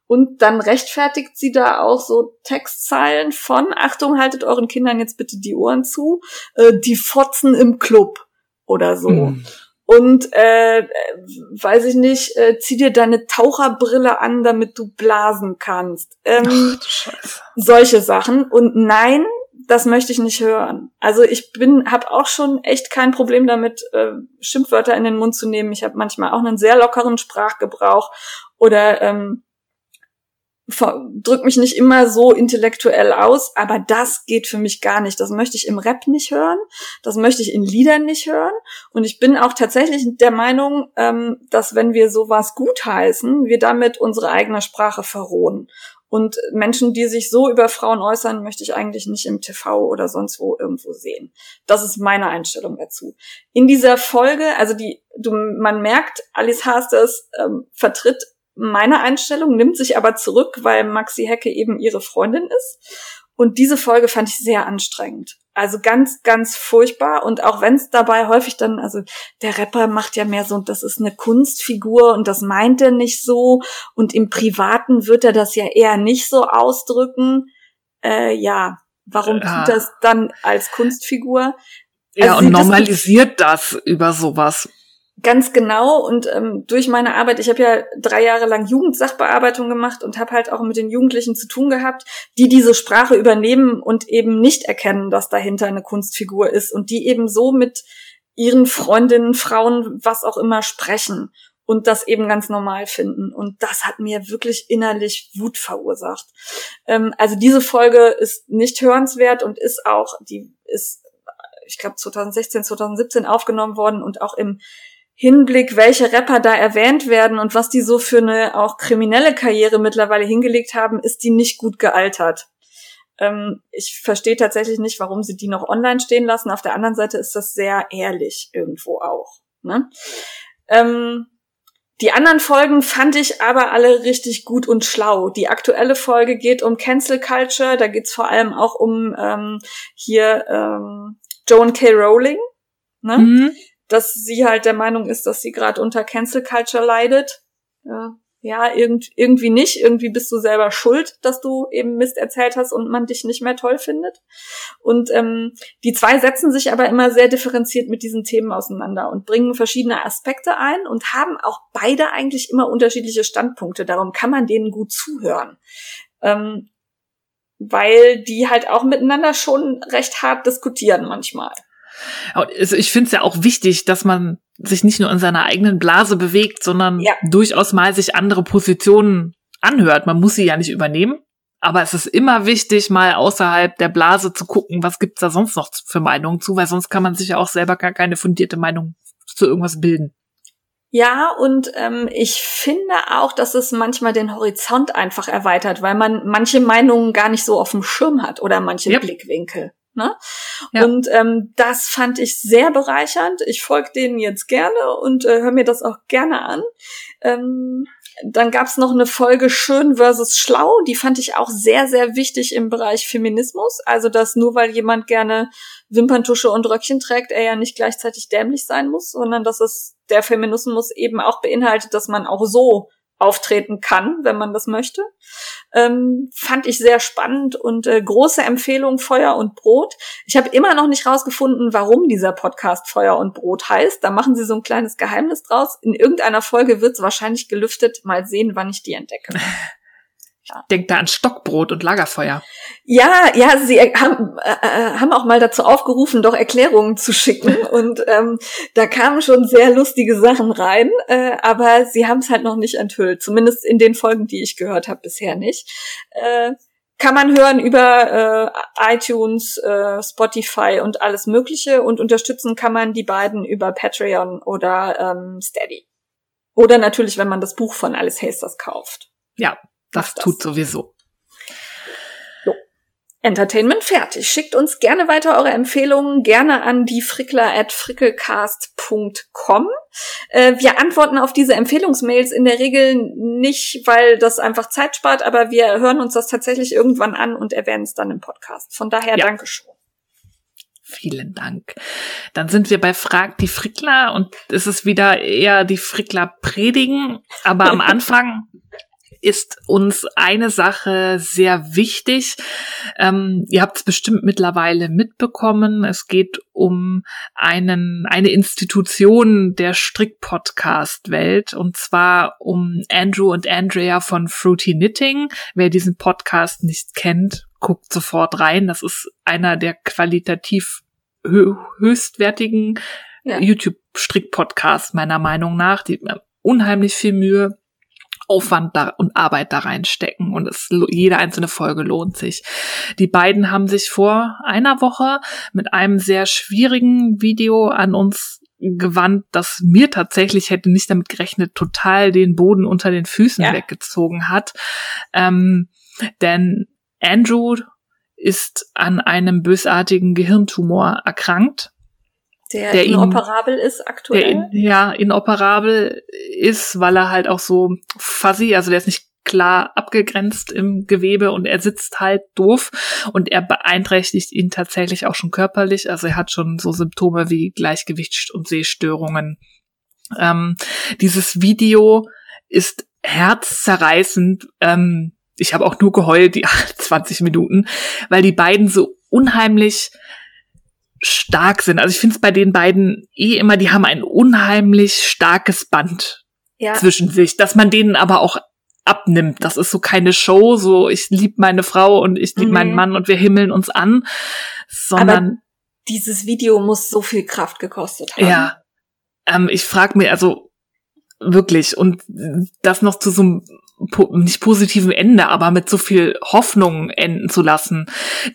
Und dann rechtfertigt sie da auch so Textzeilen von, Achtung, haltet euren Kindern jetzt bitte die Ohren zu, äh, die Fotzen im Club oder so. Mm und äh, weiß ich nicht, äh, zieh dir deine Taucherbrille an, damit du blasen kannst. Ähm, Ach, solche Sachen. Und nein, das möchte ich nicht hören. Also ich bin, habe auch schon echt kein Problem damit, äh, Schimpfwörter in den Mund zu nehmen. Ich habe manchmal auch einen sehr lockeren Sprachgebrauch oder ähm, drück mich nicht immer so intellektuell aus, aber das geht für mich gar nicht. Das möchte ich im Rap nicht hören, das möchte ich in Liedern nicht hören. Und ich bin auch tatsächlich der Meinung, ähm, dass wenn wir sowas gutheißen, wir damit unsere eigene Sprache verrohen. Und Menschen, die sich so über Frauen äußern, möchte ich eigentlich nicht im TV oder sonst wo irgendwo sehen. Das ist meine Einstellung dazu. In dieser Folge, also die, du, man merkt, Alice Hasters ähm, vertritt meine Einstellung, nimmt sich aber zurück, weil Maxi Hecke eben ihre Freundin ist. Und diese Folge fand ich sehr anstrengend. Also ganz, ganz furchtbar. Und auch wenn es dabei häufig dann, also der Rapper macht ja mehr so, das ist eine Kunstfigur und das meint er nicht so. Und im Privaten wird er das ja eher nicht so ausdrücken. Äh, ja, warum ja. tut das dann als Kunstfigur? Also ja, und normalisiert das, das über sowas. Ganz genau und ähm, durch meine Arbeit, ich habe ja drei Jahre lang Jugendsachbearbeitung gemacht und habe halt auch mit den Jugendlichen zu tun gehabt, die diese Sprache übernehmen und eben nicht erkennen, dass dahinter eine Kunstfigur ist und die eben so mit ihren Freundinnen, Frauen, was auch immer sprechen und das eben ganz normal finden. Und das hat mir wirklich innerlich Wut verursacht. Ähm, also diese Folge ist nicht hörenswert und ist auch, die ist, ich glaube, 2016, 2017 aufgenommen worden und auch im Hinblick, welche Rapper da erwähnt werden und was die so für eine auch kriminelle Karriere mittlerweile hingelegt haben, ist die nicht gut gealtert. Ähm, ich verstehe tatsächlich nicht, warum sie die noch online stehen lassen. Auf der anderen Seite ist das sehr ehrlich irgendwo auch. Ne? Ähm, die anderen Folgen fand ich aber alle richtig gut und schlau. Die aktuelle Folge geht um Cancel Culture. Da geht's vor allem auch um ähm, hier ähm, Joan K. Rowling. Ne? Mhm dass sie halt der Meinung ist, dass sie gerade unter Cancel Culture leidet. Ja, ja irgend, irgendwie nicht. Irgendwie bist du selber schuld, dass du eben Mist erzählt hast und man dich nicht mehr toll findet. Und ähm, die zwei setzen sich aber immer sehr differenziert mit diesen Themen auseinander und bringen verschiedene Aspekte ein und haben auch beide eigentlich immer unterschiedliche Standpunkte. Darum kann man denen gut zuhören. Ähm, weil die halt auch miteinander schon recht hart diskutieren manchmal. Also ich finde es ja auch wichtig, dass man sich nicht nur in seiner eigenen Blase bewegt, sondern ja. durchaus mal sich andere Positionen anhört. Man muss sie ja nicht übernehmen, aber es ist immer wichtig, mal außerhalb der Blase zu gucken, was gibt's da sonst noch für Meinungen zu, weil sonst kann man sich ja auch selber gar keine fundierte Meinung zu irgendwas bilden. Ja, und ähm, ich finde auch, dass es manchmal den Horizont einfach erweitert, weil man manche Meinungen gar nicht so auf dem Schirm hat oder manche yep. Blickwinkel. Ne? Ja. Und ähm, das fand ich sehr bereichernd. Ich folge denen jetzt gerne und äh, höre mir das auch gerne an. Ähm, dann gab's noch eine Folge Schön versus Schlau, die fand ich auch sehr, sehr wichtig im Bereich Feminismus. Also, dass nur weil jemand gerne Wimperntusche und Röckchen trägt, er ja nicht gleichzeitig dämlich sein muss, sondern dass es der Feminismus eben auch beinhaltet, dass man auch so auftreten kann, wenn man das möchte. Ähm, fand ich sehr spannend und äh, große Empfehlung Feuer und Brot. Ich habe immer noch nicht rausgefunden, warum dieser Podcast Feuer und Brot heißt. Da machen sie so ein kleines Geheimnis draus. In irgendeiner Folge wird es wahrscheinlich gelüftet. Mal sehen, wann ich die entdecke. Ja. Denkt da an Stockbrot und Lagerfeuer. Ja, ja, sie haben, äh, äh, haben auch mal dazu aufgerufen, doch Erklärungen zu schicken. Und ähm, da kamen schon sehr lustige Sachen rein, äh, aber sie haben es halt noch nicht enthüllt. Zumindest in den Folgen, die ich gehört habe, bisher nicht. Äh, kann man hören über äh, iTunes, äh, Spotify und alles Mögliche. Und unterstützen kann man die beiden über Patreon oder ähm, Steady. Oder natürlich, wenn man das Buch von Alice Hasters kauft. Ja, das, das tut sowieso. So. Entertainment fertig. Schickt uns gerne weiter eure Empfehlungen, gerne an die frickler at frickelcast.com. Äh, wir antworten auf diese Empfehlungsmails in der Regel nicht, weil das einfach Zeit spart, aber wir hören uns das tatsächlich irgendwann an und erwähnen es dann im Podcast. Von daher ja. Dankeschön. Vielen Dank. Dann sind wir bei Frag die Frickler und es ist wieder eher die Frickler predigen, aber am Anfang ist uns eine Sache sehr wichtig. Ähm, ihr habt es bestimmt mittlerweile mitbekommen. Es geht um einen, eine Institution der Strick-Podcast-Welt und zwar um Andrew und Andrea von Fruity Knitting. Wer diesen Podcast nicht kennt, guckt sofort rein. Das ist einer der qualitativ hö höchstwertigen ja. YouTube-Strick-Podcasts meiner Meinung nach. Die unheimlich viel Mühe Aufwand da und Arbeit da reinstecken und es, jede einzelne Folge lohnt sich. Die beiden haben sich vor einer Woche mit einem sehr schwierigen Video an uns gewandt, das mir tatsächlich hätte nicht damit gerechnet, total den Boden unter den Füßen ja. weggezogen hat. Ähm, denn Andrew ist an einem bösartigen Gehirntumor erkrankt. Der, der inoperabel ihn, ist aktuell. Der in, ja, inoperabel ist, weil er halt auch so fuzzy, also der ist nicht klar abgegrenzt im Gewebe und er sitzt halt doof und er beeinträchtigt ihn tatsächlich auch schon körperlich. Also er hat schon so Symptome wie Gleichgewichts- und Sehstörungen. Ähm, dieses Video ist herzzerreißend. Ähm, ich habe auch nur geheult, die 20 Minuten, weil die beiden so unheimlich stark sind. Also ich finde es bei den beiden eh immer, die haben ein unheimlich starkes Band ja. zwischen sich, dass man denen aber auch abnimmt. Das ist so keine Show, so ich liebe meine Frau und ich liebe mhm. meinen Mann und wir himmeln uns an, sondern Aber dieses Video muss so viel Kraft gekostet haben. Ja. Ähm, ich frage mir also wirklich und das noch zu so einem nicht positiven Ende, aber mit so viel Hoffnung enden zu lassen.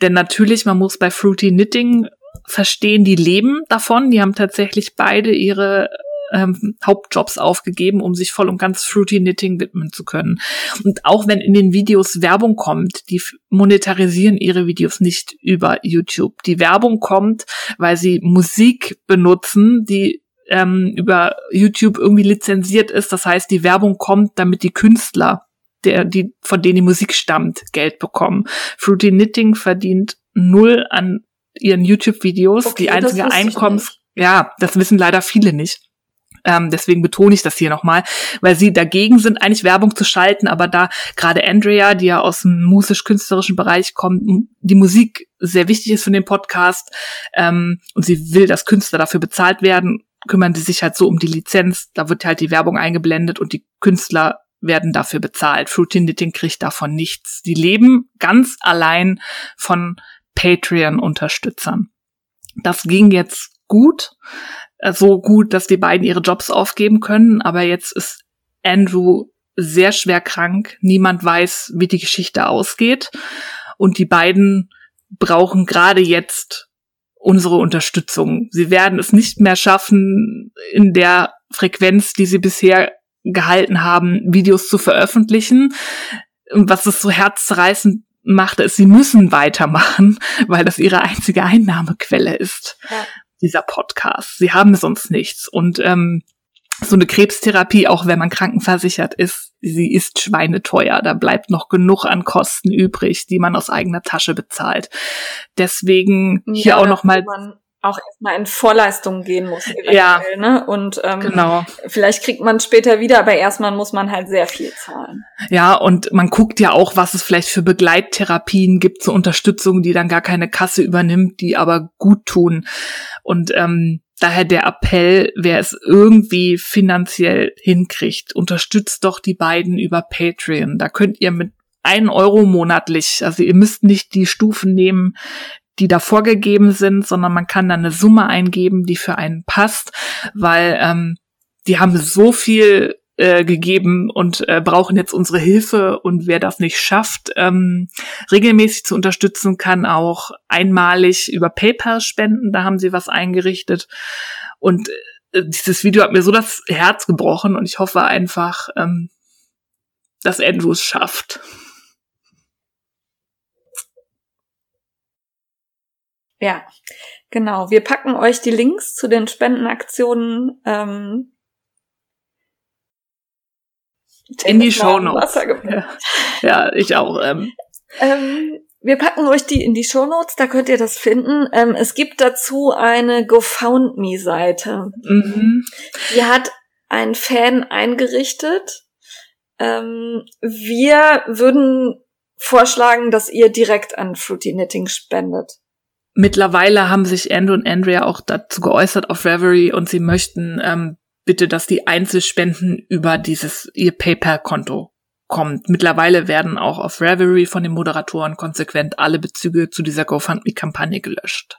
Denn natürlich, man muss bei Fruity Knitting verstehen, die leben davon. Die haben tatsächlich beide ihre ähm, Hauptjobs aufgegeben, um sich voll und ganz Fruity Knitting widmen zu können. Und auch wenn in den Videos Werbung kommt, die monetarisieren ihre Videos nicht über YouTube. Die Werbung kommt, weil sie Musik benutzen, die ähm, über YouTube irgendwie lizenziert ist. Das heißt, die Werbung kommt, damit die Künstler, der, die, von denen die Musik stammt, Geld bekommen. Fruity Knitting verdient null an ihren YouTube-Videos. Okay, die einzige Einkommens, ja, das wissen leider viele nicht. Ähm, deswegen betone ich das hier nochmal, weil sie dagegen sind, eigentlich Werbung zu schalten, aber da gerade Andrea, die ja aus dem musisch-künstlerischen Bereich kommt, die Musik sehr wichtig ist für den Podcast ähm, und sie will, dass Künstler dafür bezahlt werden, kümmern sie sich halt so um die Lizenz, da wird halt die Werbung eingeblendet und die Künstler werden dafür bezahlt. Fruity Knitting kriegt davon nichts. Die leben ganz allein von Patreon-Unterstützern. Das ging jetzt gut. Äh, so gut, dass die beiden ihre Jobs aufgeben können. Aber jetzt ist Andrew sehr schwer krank. Niemand weiß, wie die Geschichte ausgeht. Und die beiden brauchen gerade jetzt unsere Unterstützung. Sie werden es nicht mehr schaffen, in der Frequenz, die sie bisher gehalten haben, Videos zu veröffentlichen. Was es so herzzerreißend macht, ist, sie müssen weitermachen, weil das ihre einzige Einnahmequelle ist. Ja dieser Podcast. Sie haben sonst nichts. Und ähm, so eine Krebstherapie, auch wenn man krankenversichert ist, sie ist schweineteuer. Da bleibt noch genug an Kosten übrig, die man aus eigener Tasche bezahlt. Deswegen hier ja, auch noch mal auch erstmal in Vorleistungen gehen muss. Ja. Ne? Und ähm, genau. vielleicht kriegt man später wieder, aber erstmal muss man halt sehr viel zahlen. Ja, und man guckt ja auch, was es vielleicht für Begleittherapien gibt zur Unterstützung, die dann gar keine Kasse übernimmt, die aber gut tun. Und ähm, daher der Appell, wer es irgendwie finanziell hinkriegt, unterstützt doch die beiden über Patreon. Da könnt ihr mit ein Euro monatlich. Also ihr müsst nicht die Stufen nehmen, die da vorgegeben sind, sondern man kann dann eine Summe eingeben, die für einen passt, weil ähm, die haben so viel äh, gegeben und äh, brauchen jetzt unsere Hilfe und wer das nicht schafft, ähm, regelmäßig zu unterstützen, kann auch einmalig über PayPal spenden. Da haben sie was eingerichtet und äh, dieses Video hat mir so das Herz gebrochen und ich hoffe einfach, ähm, dass Andrew es schafft. Ja, genau. Wir packen euch die Links zu den Spendenaktionen ähm, in die Show Notes. Ja. ja, ich auch. Ähm. Ähm, wir packen euch die in die Show Notes, da könnt ihr das finden. Ähm, es gibt dazu eine GoFoundMe-Seite. Mhm. Die hat ein Fan eingerichtet. Ähm, wir würden vorschlagen, dass ihr direkt an Fruity Knitting spendet. Mittlerweile haben sich Andrew und Andrea auch dazu geäußert auf Reverie und sie möchten ähm, bitte, dass die Einzelspenden über dieses ihr PayPal-Konto kommt. Mittlerweile werden auch auf Reverie von den Moderatoren konsequent alle Bezüge zu dieser GoFundMe-Kampagne gelöscht.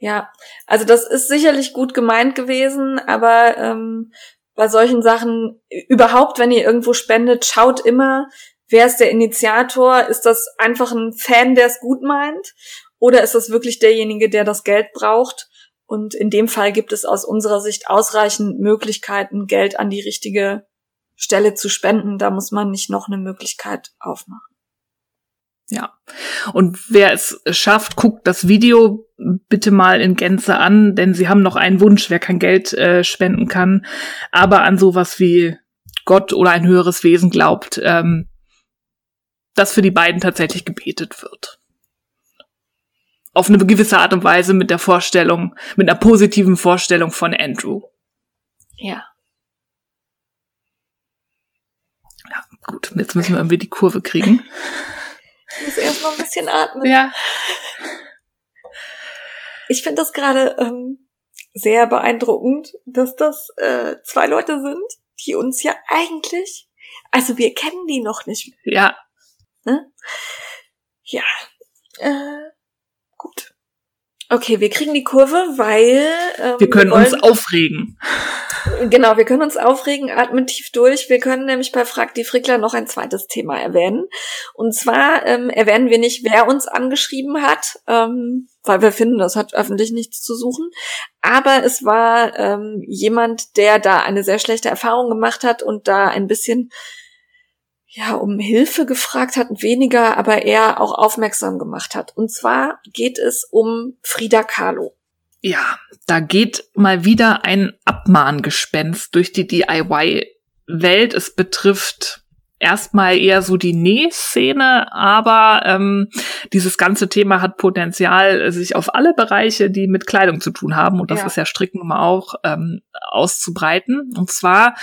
Ja, also das ist sicherlich gut gemeint gewesen, aber ähm, bei solchen Sachen überhaupt, wenn ihr irgendwo spendet, schaut immer, wer ist der Initiator? Ist das einfach ein Fan, der es gut meint? Oder ist es wirklich derjenige, der das Geld braucht? Und in dem Fall gibt es aus unserer Sicht ausreichend Möglichkeiten, Geld an die richtige Stelle zu spenden. Da muss man nicht noch eine Möglichkeit aufmachen. Ja. Und wer es schafft, guckt das Video bitte mal in Gänze an, denn sie haben noch einen Wunsch, wer kein Geld äh, spenden kann, aber an sowas wie Gott oder ein höheres Wesen glaubt, ähm, dass für die beiden tatsächlich gebetet wird. Auf eine gewisse Art und Weise mit der Vorstellung, mit einer positiven Vorstellung von Andrew. Ja. Ja, gut, jetzt müssen wir irgendwie die Kurve kriegen. Ich muss erst noch ein bisschen atmen. Ja. Ich finde das gerade ähm, sehr beeindruckend, dass das äh, zwei Leute sind, die uns ja eigentlich, also wir kennen die noch nicht. Ja. Ne? Ja. Äh, gut. Okay, wir kriegen die Kurve, weil ähm, Wir können wollen, uns aufregen. Genau, wir können uns aufregen, atmen tief durch. Wir können nämlich bei Frag die Frickler noch ein zweites Thema erwähnen. Und zwar ähm, erwähnen wir nicht, wer uns angeschrieben hat, ähm, weil wir finden, das hat öffentlich nichts zu suchen. Aber es war ähm, jemand, der da eine sehr schlechte Erfahrung gemacht hat und da ein bisschen ja, um Hilfe gefragt hat, weniger, aber eher auch aufmerksam gemacht hat. Und zwar geht es um Frida Kahlo. Ja, da geht mal wieder ein Abmahngespenst durch die DIY-Welt. Es betrifft erstmal eher so die Nähszene, aber ähm, dieses ganze Thema hat Potenzial, sich auf alle Bereiche, die mit Kleidung zu tun haben, und das Ja. ist ja Stricken auch, ähm, auszubreiten. Und zwar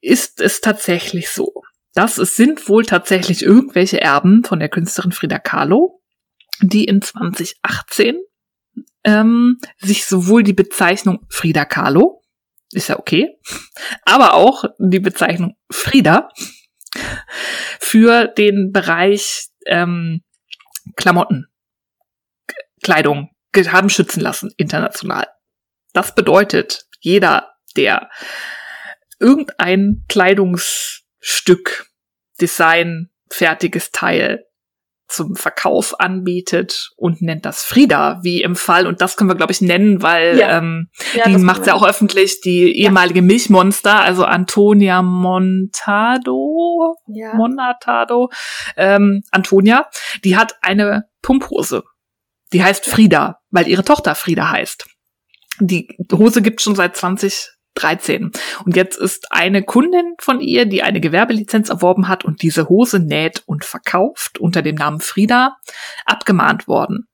ist es tatsächlich so, dass es sind wohl tatsächlich irgendwelche Erben von der Künstlerin Frida Kahlo, die in 2018 ähm, sich sowohl die Bezeichnung Frida Kahlo, ist ja okay, aber auch die Bezeichnung Frida für den Bereich ähm, Klamotten, Kleidung haben schützen lassen, international. Das bedeutet, jeder, der irgendein Kleidungsstück, Design, fertiges Teil zum Verkauf anbietet und nennt das Frida, wie im Fall, und das können wir, glaube ich, nennen, weil Ja. ähm, Ja, die macht ja auch öffentlich, die ehemalige Milchmonster, also Antonia Montado, ja. Monatado, ähm, Antonia, die hat eine Pumphose. Die heißt Frida, weil ihre Tochter Frida heißt. Die Hose gibt schon seit 2013. Und jetzt ist eine Kundin von ihr, die eine Gewerbelizenz erworben hat und diese Hose näht und verkauft unter dem Namen Frida, abgemahnt worden.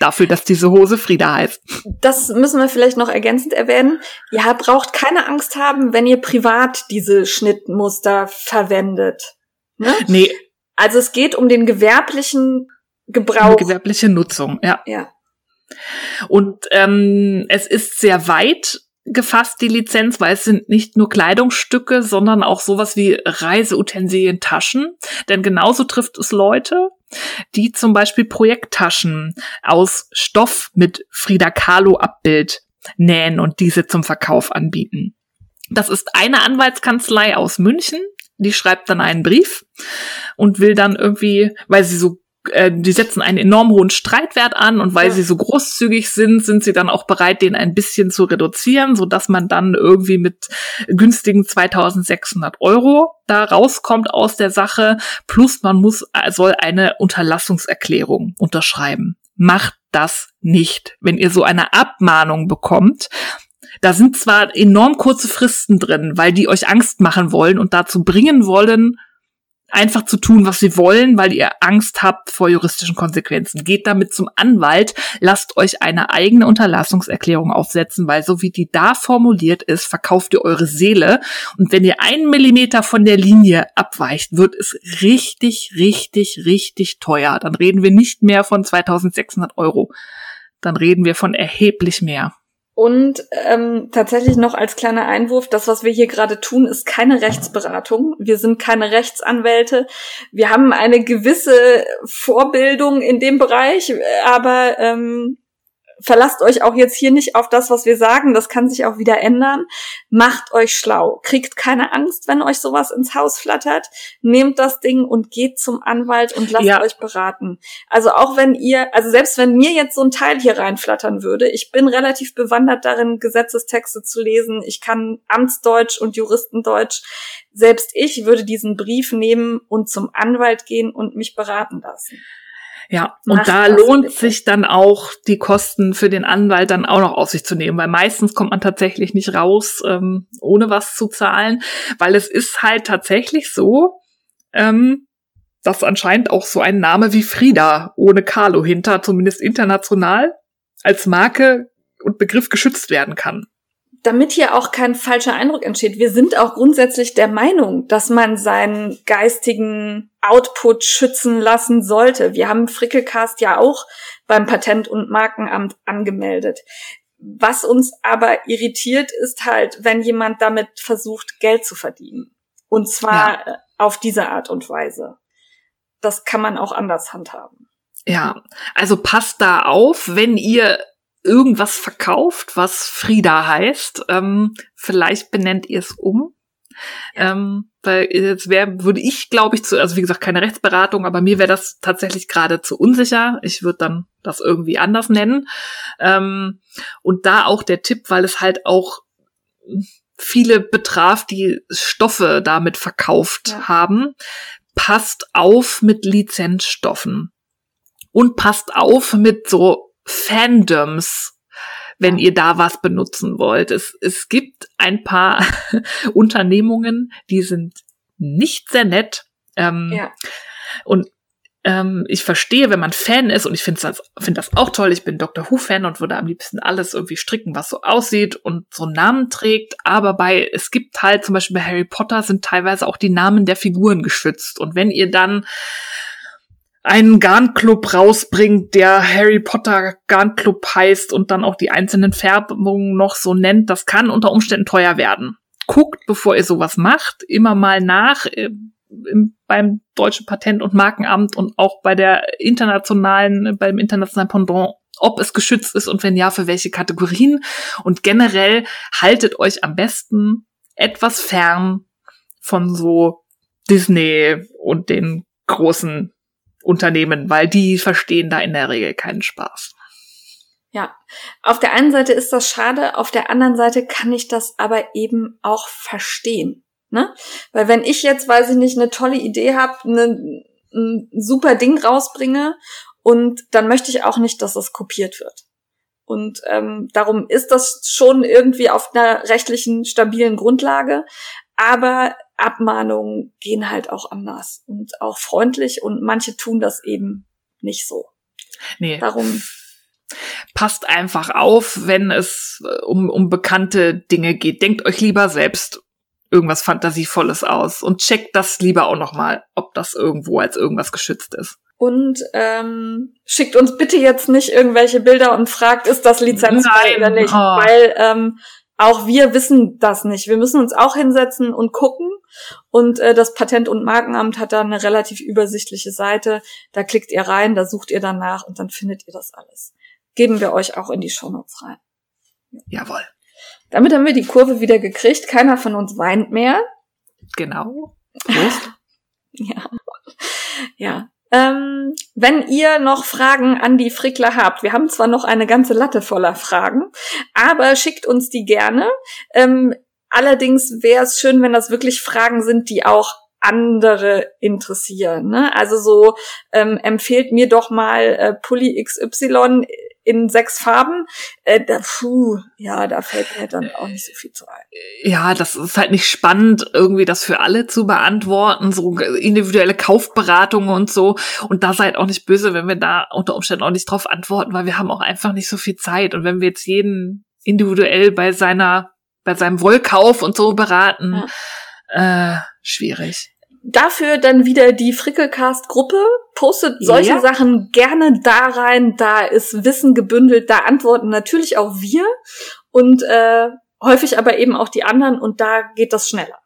Dafür, dass diese Hose Frida heißt. Das müssen wir vielleicht noch ergänzend erwähnen. Ihr braucht keine Angst haben, wenn ihr privat diese Schnittmuster verwendet. Ne? Nee, Also es geht um den gewerblichen Gebrauch. gewerbliche Nutzung, ja. ja. Und ähm, es ist sehr weit gefasst, die Lizenz, weil es sind nicht nur Kleidungsstücke, sondern auch sowas wie Reiseutensilien, Taschen. Denn genauso trifft es Leute, die zum Beispiel Projekttaschen aus Stoff mit Frida Kahlo-Abbild nähen und diese zum Verkauf anbieten. Das ist eine Anwaltskanzlei aus München, die schreibt dann einen Brief und will dann irgendwie, weil sie so äh, die setzen einen enorm hohen Streitwert an und weil Ja. sie so großzügig sind, sind sie dann auch bereit, den ein bisschen zu reduzieren, so dass man dann irgendwie mit günstigen 2600 Euro da rauskommt aus der Sache. Plus man muss, äh, soll eine Unterlassungserklärung unterschreiben. Macht das nicht. Wenn ihr so eine Abmahnung bekommt, da sind zwar enorm kurze Fristen drin, weil die euch Angst machen wollen und dazu bringen wollen, einfach zu tun, was sie wollen, weil ihr Angst habt vor juristischen Konsequenzen. Geht damit zum Anwalt, lasst euch eine eigene Unterlassungserklärung aufsetzen, weil so wie die da formuliert ist, verkauft ihr eure Seele. Und wenn ihr einen Millimeter von der Linie abweicht, wird es richtig, richtig, richtig teuer. Dann reden wir nicht mehr von 2600 Euro. Dann reden wir von erheblich mehr. Und ähm, tatsächlich noch als kleiner Einwurf, das, was wir hier gerade tun, ist keine Rechtsberatung. Wir sind keine Rechtsanwälte. Wir haben eine gewisse Vorbildung in dem Bereich, aber ähm, verlasst euch auch jetzt hier nicht auf das, was wir sagen. Das kann sich auch wieder ändern. Macht euch schlau. Kriegt keine Angst, wenn euch sowas ins Haus flattert. Nehmt das Ding und geht zum Anwalt und lasst ja. euch beraten. Also auch wenn ihr, also selbst wenn mir jetzt so ein Teil hier reinflattern würde, ich bin relativ bewandert darin, Gesetzestexte zu lesen. Ich kann Amtsdeutsch und Juristendeutsch. Selbst ich würde diesen Brief nehmen und zum Anwalt gehen und mich beraten lassen. Ja, und Mach da lohnt bitte. sich dann auch, die Kosten für den Anwalt dann auch noch auf sich zu nehmen, weil meistens kommt man tatsächlich nicht raus, ähm, ohne was zu zahlen, weil es ist halt tatsächlich so, ähm, dass anscheinend auch so ein Name wie Frieda ohne Carlo hinter, zumindest international, als Marke und Begriff geschützt werden kann damit hier auch kein falscher Eindruck entsteht, wir sind auch grundsätzlich der Meinung, dass man seinen geistigen Output schützen lassen sollte. Wir haben Frickelcast ja auch beim Patent- und Markenamt angemeldet. Was uns aber irritiert, ist halt, wenn jemand damit versucht, Geld zu verdienen. Und zwar ja. auf diese Art und Weise. Das kann man auch anders handhaben. Ja, also passt da auf, wenn ihr irgendwas verkauft, was Frieda heißt. Ähm, vielleicht benennt ihr es um. Ähm, weil jetzt wäre, würde ich, glaube ich, zu, also wie gesagt, keine Rechtsberatung, aber mir wäre das tatsächlich gerade zu unsicher. Ich würde dann das irgendwie anders nennen. Ähm, und da auch der Tipp, weil es halt auch viele betraf, die Stoffe damit verkauft ja. haben. Passt auf mit Lizenzstoffen. Und passt auf mit so Fandoms, wenn ihr da was benutzen wollt. Es, es gibt ein paar Unternehmungen, die sind nicht sehr nett. Ähm, ja. Und ähm, ich verstehe, wenn man Fan ist, und ich finde das, find das auch toll, ich bin Dr. Who-Fan und würde am liebsten alles irgendwie stricken, was so aussieht und so einen Namen trägt. Aber bei, es gibt halt zum Beispiel bei Harry Potter sind teilweise auch die Namen der Figuren geschützt. Und wenn ihr dann einen Garnclub rausbringt, der Harry Potter Garnclub heißt und dann auch die einzelnen Färbungen noch so nennt, das kann unter Umständen teuer werden. Guckt, bevor ihr sowas macht, immer mal nach äh, im, beim deutschen Patent- und Markenamt und auch bei der internationalen, beim internationalen Pendant, ob es geschützt ist und wenn ja, für welche Kategorien. Und generell haltet euch am besten etwas fern von so Disney und den großen Unternehmen, weil die verstehen da in der Regel keinen Spaß. Ja, auf der einen Seite ist das schade, auf der anderen Seite kann ich das aber eben auch verstehen. Ne? Weil wenn ich jetzt, weiß ich nicht, eine tolle Idee habe, ne, ein super Ding rausbringe und dann möchte ich auch nicht, dass es kopiert wird. Und ähm, darum ist das schon irgendwie auf einer rechtlichen stabilen Grundlage. Aber Abmahnungen gehen halt auch anders und auch freundlich und manche tun das eben nicht so. Nee. Darum passt einfach auf, wenn es äh, um, um bekannte Dinge geht. Denkt euch lieber selbst irgendwas Fantasievolles aus und checkt das lieber auch nochmal, ob das irgendwo als irgendwas geschützt ist. Und ähm, schickt uns bitte jetzt nicht irgendwelche Bilder und fragt, ist das lizenzfrei oder nicht, oh. weil ähm, auch wir wissen das nicht. Wir müssen uns auch hinsetzen und gucken. Und äh, das Patent- und Markenamt hat da eine relativ übersichtliche Seite. Da klickt ihr rein, da sucht ihr danach und dann findet ihr das alles. Geben wir euch auch in die Shownotes rein. Jawohl. Damit haben wir die Kurve wieder gekriegt. Keiner von uns weint mehr. Genau. Ja. Ja. Ähm, wenn ihr noch Fragen an die Frickler habt, wir haben zwar noch eine ganze Latte voller Fragen, aber schickt uns die gerne. Ähm, allerdings wäre es schön, wenn das wirklich Fragen sind, die auch andere interessieren. Ne? Also so ähm, empfehlt mir doch mal äh, Pulli XY in sechs Farben. Äh, da, puh, ja, da fällt mir dann auch nicht so viel zu ein. Ja, das ist halt nicht spannend, irgendwie das für alle zu beantworten, so individuelle Kaufberatungen und so. Und da seid auch nicht böse, wenn wir da unter Umständen auch nicht drauf antworten, weil wir haben auch einfach nicht so viel Zeit. Und wenn wir jetzt jeden individuell bei seiner, bei seinem Wollkauf und so beraten, ja. äh, schwierig dafür dann wieder die Frickelcast-Gruppe. Postet solche ja. Sachen gerne da rein. Da ist Wissen gebündelt. Da antworten natürlich auch wir und äh, häufig aber eben auch die anderen. Und da geht das schneller.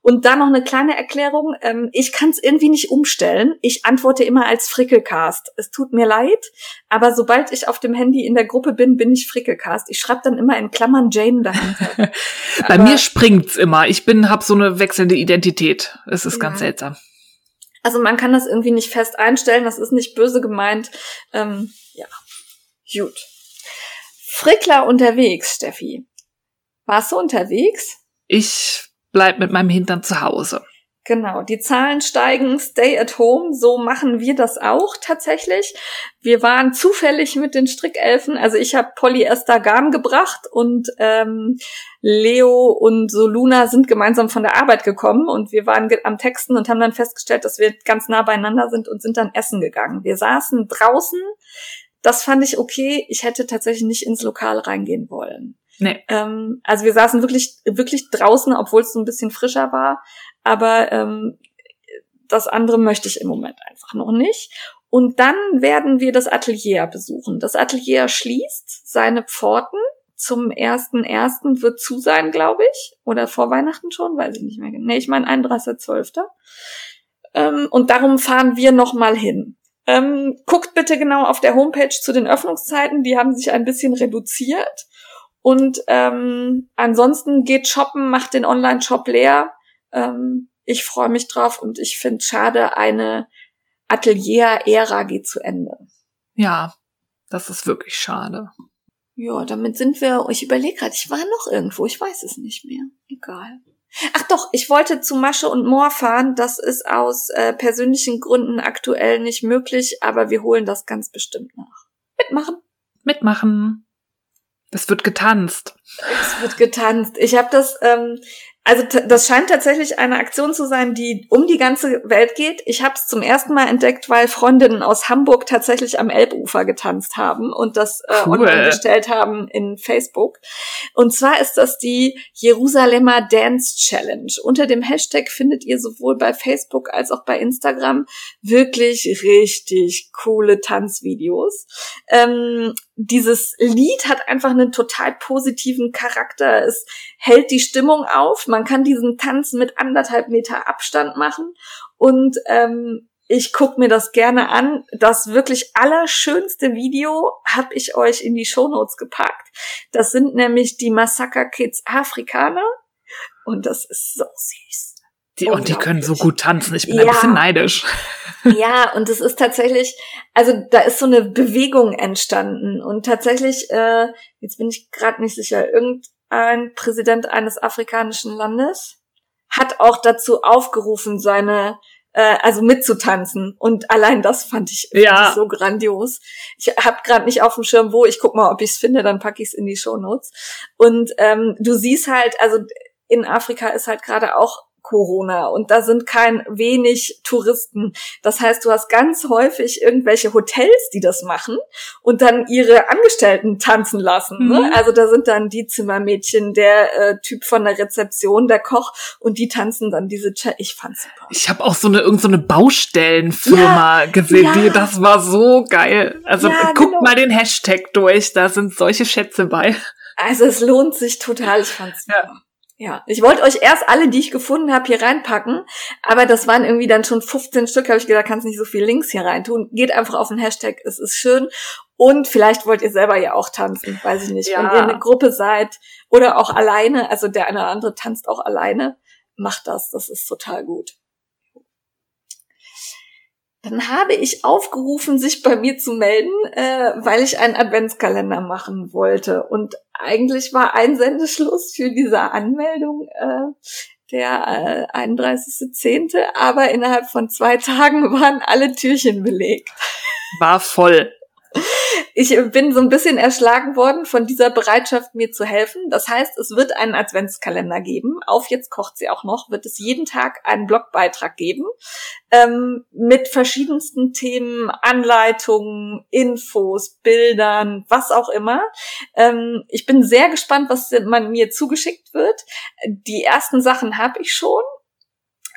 Und da noch eine kleine Erklärung. Ähm, ich kann es irgendwie nicht umstellen. Ich antworte immer als Frickelcast. Es tut mir leid, aber sobald ich auf dem Handy in der Gruppe bin, bin ich Frickelcast. Ich schreibe dann immer in Klammern Jane dahinter. Bei mir springt's immer. Ich bin, hab so eine wechselnde Identität. Es ist ja. ganz seltsam. Also man kann das irgendwie nicht fest einstellen. Das ist nicht böse gemeint. Ähm, ja, gut. Frickler unterwegs, Steffi. Warst du unterwegs? Ich bleib mit meinem Hintern zu Hause. Genau, die Zahlen steigen, stay at home, so machen wir das auch tatsächlich. Wir waren zufällig mit den Strickelfen, also ich habe Polyester Garn gebracht und ähm, Leo und Soluna sind gemeinsam von der Arbeit gekommen und wir waren am Texten und haben dann festgestellt, dass wir ganz nah beieinander sind und sind dann essen gegangen. Wir saßen draußen, das fand ich okay, ich hätte tatsächlich nicht ins Lokal reingehen wollen. Nee. Ähm, also wir saßen wirklich, wirklich draußen, obwohl es so ein bisschen frischer war. Aber ähm, das andere möchte ich im Moment einfach noch nicht. Und dann werden wir das Atelier besuchen. Das Atelier schließt seine Pforten zum ersten ersten wird zu sein, glaube ich. Oder vor Weihnachten schon, weiß ich nicht mehr. Nee, ich meine 31.12. Ähm, und darum fahren wir nochmal hin. Ähm, guckt bitte genau auf der Homepage zu den Öffnungszeiten. Die haben sich ein bisschen reduziert. Und ähm, ansonsten geht shoppen, macht den Online-Shop leer. Ähm, ich freue mich drauf und ich finde schade, eine Atelier-Ära geht zu Ende. Ja, das ist wirklich schade. Ja, damit sind wir, ich überlege gerade, ich war noch irgendwo, ich weiß es nicht mehr. Egal. Ach doch, ich wollte zu Masche und Moor fahren. Das ist aus äh, persönlichen Gründen aktuell nicht möglich, aber wir holen das ganz bestimmt nach. Mitmachen. Mitmachen. Es wird getanzt. Es wird getanzt. Ich habe das, ähm, also das scheint tatsächlich eine Aktion zu sein, die um die ganze Welt geht. Ich habe es zum ersten Mal entdeckt, weil Freundinnen aus Hamburg tatsächlich am Elbufer getanzt haben und das äh, cool. online gestellt haben in Facebook. Und zwar ist das die Jerusalemer Dance Challenge. Unter dem Hashtag findet ihr sowohl bei Facebook als auch bei Instagram wirklich richtig coole Tanzvideos. Ähm, dieses Lied hat einfach einen total positiven Charakter. Es hält die Stimmung auf. Man kann diesen Tanz mit anderthalb Meter Abstand machen. Und ähm, ich guck mir das gerne an. Das wirklich allerschönste Video habe ich euch in die Shownotes gepackt. Das sind nämlich die Massaker Kids Afrikaner. Und das ist so süß. Die, und die können so gut tanzen. Ich bin ja. ein bisschen neidisch. Ja, und es ist tatsächlich, also da ist so eine Bewegung entstanden. Und tatsächlich, äh, jetzt bin ich gerade nicht sicher, irgendein Präsident eines afrikanischen Landes hat auch dazu aufgerufen, seine äh, also mitzutanzen. Und allein das fand ich, ja. fand ich so grandios. Ich habe gerade nicht auf dem Schirm, wo. Ich guck mal, ob ich es finde, dann packe ich es in die Show Notes. Und ähm, du siehst halt, also in Afrika ist halt gerade auch Corona und da sind kein wenig Touristen. Das heißt, du hast ganz häufig irgendwelche Hotels, die das machen und dann ihre Angestellten tanzen lassen. Ne? Mhm. Ne? Also da sind dann die Zimmermädchen, der äh, Typ von der Rezeption, der Koch und die tanzen dann diese. Ch ich fand's super. Ich habe auch so eine irgendeine so Baustellenfirma ja, gesehen, ja. die das war so geil. Also ja, guckt genau. mal den Hashtag durch, da sind solche Schätze bei. Also es lohnt sich total. Ich fand's super. Ja. Ja, ich wollte euch erst alle, die ich gefunden habe, hier reinpacken, aber das waren irgendwie dann schon 15 Stück, habe ich gedacht, kannst nicht so viel Links hier reintun. Geht einfach auf den Hashtag, es ist schön. Und vielleicht wollt ihr selber ja auch tanzen, weiß ich nicht. Ja. Wenn ihr eine Gruppe seid oder auch alleine, also der eine oder andere tanzt auch alleine, macht das, das ist total gut. Dann habe ich aufgerufen, sich bei mir zu melden, äh, weil ich einen Adventskalender machen wollte. Und eigentlich war ein Sendeschluss für diese Anmeldung äh, der äh, 31.10., aber innerhalb von zwei Tagen waren alle Türchen belegt. War voll. Ich bin so ein bisschen erschlagen worden von dieser Bereitschaft, mir zu helfen. Das heißt, es wird einen Adventskalender geben. Auf jetzt kocht sie auch noch, wird es jeden Tag einen Blogbeitrag geben ähm, mit verschiedensten Themen, Anleitungen, Infos, Bildern, was auch immer. Ähm, ich bin sehr gespannt, was man mir zugeschickt wird. Die ersten Sachen habe ich schon.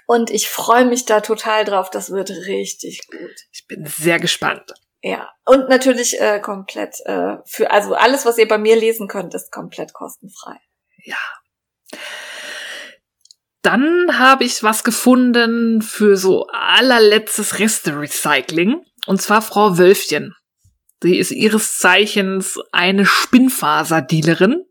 Und ich freue mich da total drauf. Das wird richtig gut. Ich bin sehr gespannt. Ja, und natürlich äh, komplett äh, für, also alles, was ihr bei mir lesen könnt, ist komplett kostenfrei. Ja. dann habe ich was gefunden für so allerletztes Reste-Recycling. Und zwar Frau Wölfchen. Sie ist ihres Zeichens eine Spinnfaserdealerin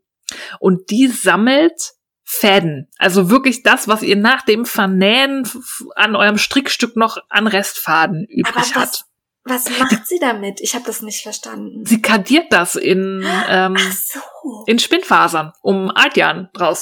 und die sammelt Fäden. Also wirklich das, was ihr nach dem Vernähen an eurem Strickstück noch an Restfaden übrig Aber was, macht sie damit? Ich habe das nicht verstanden. Sie kadiert das in, ähm, so. in Spinnfasern, um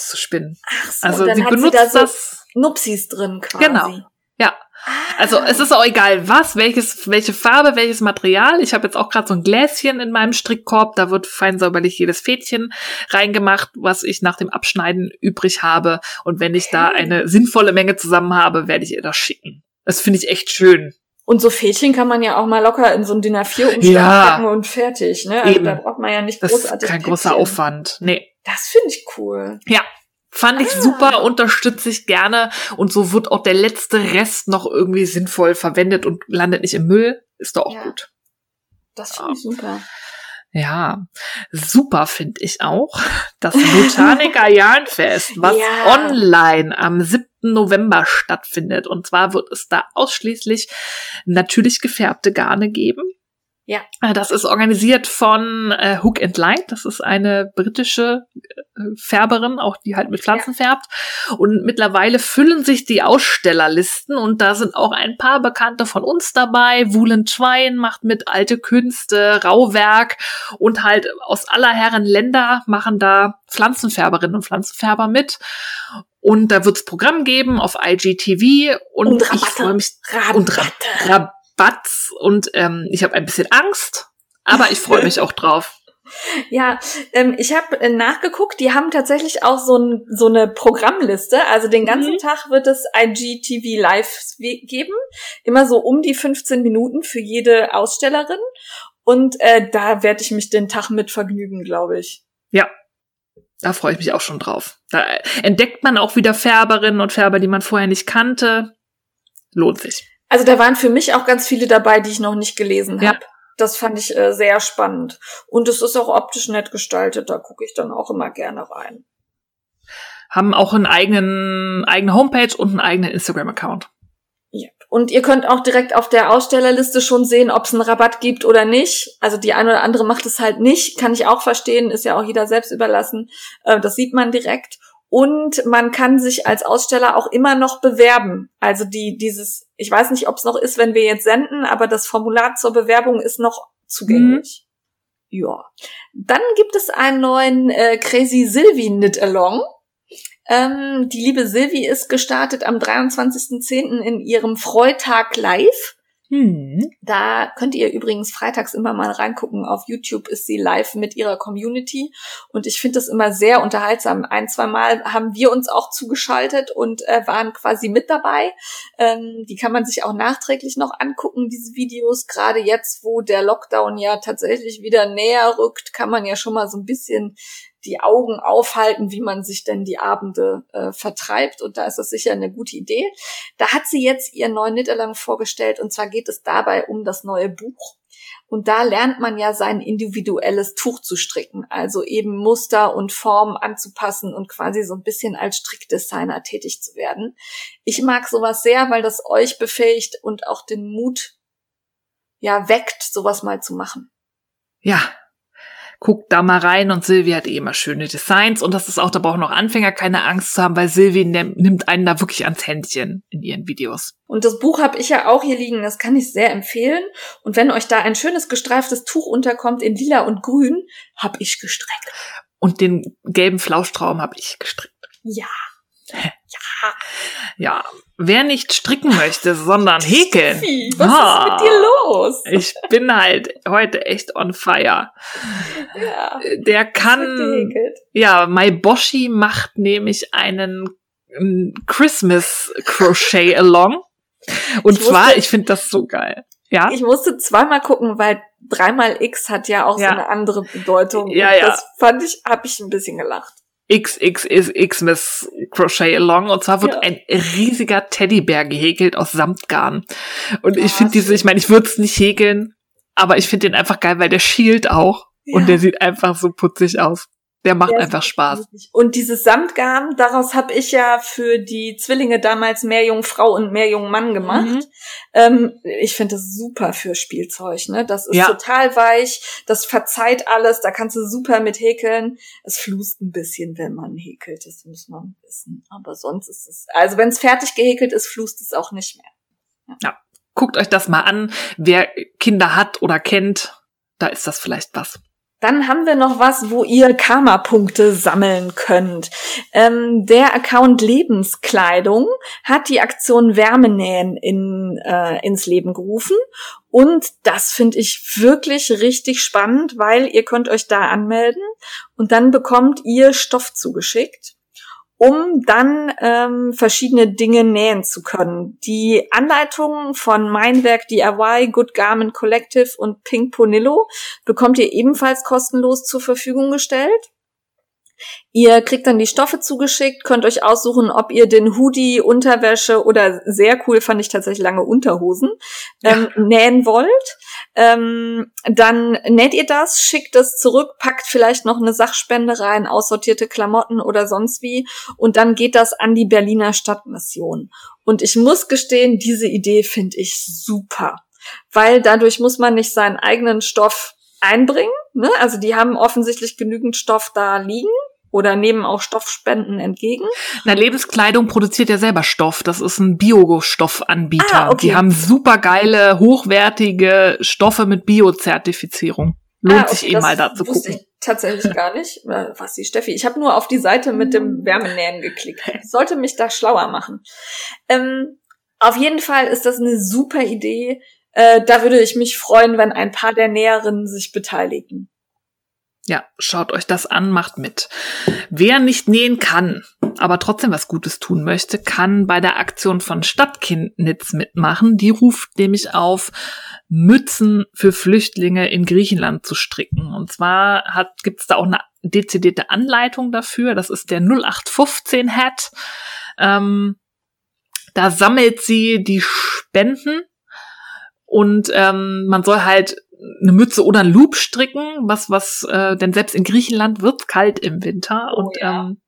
zu spinnen. Ach so. Also dann sie hat benutzt sie da so das. Nupsis drin quasi. Genau. Ja. Ah. Also es ist auch egal was, welches, welche Farbe, welches Material. Ich habe jetzt auch gerade so ein Gläschen in meinem Strickkorb, da wird fein säuberlich jedes Fädchen reingemacht, was ich nach dem Abschneiden übrig habe. Und wenn ich da Okay. eine sinnvolle Menge zusammen habe, werde ich ihr das schicken. Das finde ich echt schön. Und so Fädchen kann man ja auch mal locker in so ein DIN A4 umschlag Ja. und fertig, ne? Also Eben. da braucht man ja nicht Das ist großartig. kein großer Päckchen. Aufwand. Nee. Das finde ich cool. Ja. Fand ich Ah. super, unterstütze ich gerne. Und so wird auch der letzte Rest noch irgendwie sinnvoll verwendet und landet nicht im Müll. Ist doch auch Ja. gut. Das finde ich super. Ja, super finde ich auch das Botaniker Jahnfest, was Ja. online am 7. November stattfindet. Und zwar wird es da ausschließlich natürlich gefärbte Garne geben. Ja. Äh, Das ist organisiert von äh, Hook and Light. Das ist eine britische äh, Färberin, auch die halt mit Pflanzen färbt. Und mittlerweile füllen sich die Ausstellerlisten und da sind auch ein paar Bekannte von uns dabei. Woolen Twine macht mit alte Künste, Rauwerk und halt aus aller Herren Länder machen da Pflanzenfärberinnen und Pflanzenfärber mit. Und da wird's Programm geben auf IGTV und, Und ich Rabatte. freue mich Rabatte. und Ra Rabatz und ähm, ich habe ein bisschen Angst, aber ich freue mich auch drauf. Ja, ähm, ich habe äh, nachgeguckt, die haben tatsächlich auch so, ein, so eine Programmliste. Also den ganzen Mhm. Tag wird es IGTV live geben. Immer so um die 15 Minuten für jede Ausstellerin. Und äh, da werde ich mich den Tag mit vergnügen, glaube ich. Da freue ich mich auch schon drauf. Da entdeckt man auch wieder Färberinnen und Färber, die man vorher nicht kannte. Lohnt sich. Also da waren für mich auch ganz viele dabei, die ich noch nicht gelesen Ja. habe. Das fand ich äh, sehr spannend. Und es ist auch optisch nett gestaltet. Da gucke ich dann auch immer gerne rein. Haben auch einen eigenen, eigene Homepage und einen eigenen Instagram-Account. Ja. Und ihr könnt auch direkt auf der Ausstellerliste schon sehen, ob es einen Rabatt gibt oder nicht. Also die eine oder andere macht es halt nicht, kann ich auch verstehen, ist ja auch jeder selbst überlassen. Äh, Das sieht man direkt. Und man kann sich als Aussteller auch immer noch bewerben. Also die dieses, ich weiß nicht, ob es noch ist, wenn wir jetzt senden, aber das Formular zur Bewerbung ist noch zugänglich. Ja. Dann gibt es einen neuen äh, Crazy Sylvie Knit Along. Ähm, die liebe Silvi ist gestartet am 23.10. in ihrem Freitag live. Hm. Da könnt ihr übrigens freitags immer mal reingucken. Auf YouTube ist sie live mit ihrer Community. Und ich finde das immer sehr unterhaltsam. Ein, zwei Mal haben wir uns auch zugeschaltet und äh, waren quasi mit dabei. Ähm, die kann man sich auch nachträglich noch angucken, diese Videos. Gerade jetzt, wo der Lockdown ja tatsächlich wieder näher rückt, kann man ja schon mal so ein bisschen die Augen aufhalten, wie man sich denn die Abende äh, vertreibt. Und da ist das sicher eine gute Idee. Da hat sie jetzt ihren neuen Knit-Along vorgestellt. Und zwar geht es dabei um das neue Buch. Und da lernt man ja sein individuelles Tuch zu stricken. Also eben Muster und Formen anzupassen und quasi so ein bisschen als Strickdesigner tätig zu werden. Ich mag sowas sehr, weil das euch befähigt und auch den Mut ja weckt, sowas mal zu machen. Ja. Guckt da mal rein und Silvi hat eh immer schöne Designs und das ist auch, da brauchen auch Anfänger keine Angst zu haben, weil Silvi nimmt einen da wirklich ans Händchen in ihren Videos. Und das Buch habe ich ja auch hier liegen, das kann ich sehr empfehlen. Und wenn euch da ein schönes gestreiftes Tuch unterkommt in lila und grün, habe ich gestrickt. Und den gelben Flauschtraum habe ich gestrickt. Ja. Ja, wer nicht stricken möchte, sondern häkeln. Wie? Was Ah. ist mit dir los? Ich bin halt heute echt on fire. Ja. Der kann, ja, Maiboshi macht nämlich einen Christmas Crochet Along. Und Ich zwar, wusste- ich finde das so geil. Ja, Ich musste zweimal gucken, weil dreimal X hat ja auch Ja. so eine andere Bedeutung. Ja, Und ja. Das fand ich, habe ich ein bisschen gelacht. XX ist Xmas Crochet Along und zwar wird Ja. ein riesiger Teddybär gehäkelt aus Samtgarn. Und ich Ah, finde diese, ich meine, ich würde es nicht häkeln, aber ich finde den einfach geil, weil der schielt auch Ja. und der sieht einfach so putzig aus. Der macht der einfach Spaß. Und dieses Samtgarn, daraus habe ich ja für die Zwillinge damals mehr Jungfrau und mehr Jungmann gemacht. Mhm. Ähm, ich finde das super für Spielzeug. Ne? Das ist ja. total weich, das verzeiht alles, da kannst du super mit häkeln. Es flust ein bisschen, wenn man häkelt, das muss man wissen. Aber sonst ist es, also wenn es fertig gehäkelt ist, flust es auch nicht mehr. Ja. ja. Guckt euch das mal an. Wer Kinder hat oder kennt, da ist das vielleicht was. Dann haben wir noch was, wo ihr Karma-Punkte sammeln könnt. Ähm, der Account Lebenskleidung hat die Aktion Wärmenähen in, äh, ins Leben gerufen. Und das finde ich wirklich richtig spannend, weil ihr könnt euch da anmelden und dann bekommt ihr Stoff zugeschickt um dann ähm, verschiedene Dinge nähen zu können. Die Anleitungen von Meinwerk DIY, Good Garment Collective und Pink Ponillo bekommt ihr ebenfalls kostenlos zur Verfügung gestellt. Ihr kriegt dann die Stoffe zugeschickt, könnt euch aussuchen, ob ihr den Hoodie, Unterwäsche oder sehr cool fand ich tatsächlich lange Unterhosen ähm, ja. nähen wollt. Ähm, dann näht ihr das, schickt es zurück, packt vielleicht noch eine Sachspende rein, aussortierte Klamotten oder sonst wie und dann geht das an die Berliner Stadtmission. Und ich muss gestehen, diese Idee finde ich super, weil dadurch muss man nicht seinen eigenen Stoff einbringen. Ne? Also die haben offensichtlich genügend Stoff da liegen oder nehmen auch Stoffspenden entgegen? Na, Lebenskleidung produziert ja selber Stoff. Das ist ein Biostoffanbieter. Ah, okay. Die haben super geile, hochwertige Stoffe mit Biozertifizierung. Lohnt ah, okay, sich eh mal da zu gucken. Ich tatsächlich gar nicht. Was die Steffi? Ich habe nur auf die Seite mit dem Wärmenähen geklickt. sollte mich da schlauer machen. Ähm, auf jeden Fall ist das eine super Idee. Äh, da würde ich mich freuen, wenn ein paar der Näherinnen sich beteiligen. Ja, schaut euch das an, macht mit. Wer nicht nähen kann, aber trotzdem was Gutes tun möchte, kann bei der Aktion von Stadtkindnitz mitmachen. Die ruft nämlich auf, Mützen für Flüchtlinge in Griechenland zu stricken. Und zwar hat, gibt's da auch eine dezidierte Anleitung dafür. Das ist der 0815 Hat. Ähm, da sammelt sie die Spenden und ähm, man soll halt eine Mütze oder ein Loop stricken, was, was, äh, denn selbst in Griechenland wird kalt im Winter. Oh, und ja. ähm,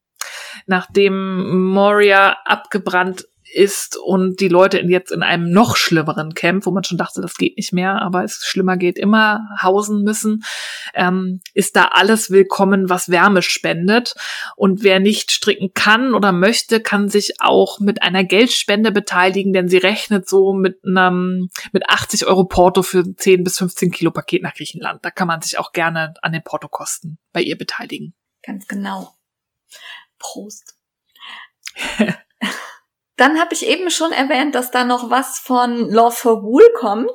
nachdem Moria abgebrannt ist und die Leute jetzt in einem noch schlimmeren Camp, wo man schon dachte, das geht nicht mehr, aber es schlimmer geht, immer hausen müssen, ähm, ist da alles willkommen, was Wärme spendet. Und wer nicht stricken kann oder möchte, kann sich auch mit einer Geldspende beteiligen, denn sie rechnet so mit einem, mit 80 Euro Porto für 10 bis 15 Kilo Paket nach Griechenland. Da kann man sich auch gerne an den Portokosten bei ihr beteiligen. Ganz genau. Prost. Dann habe ich eben schon erwähnt, dass da noch was von Love for Wool kommt.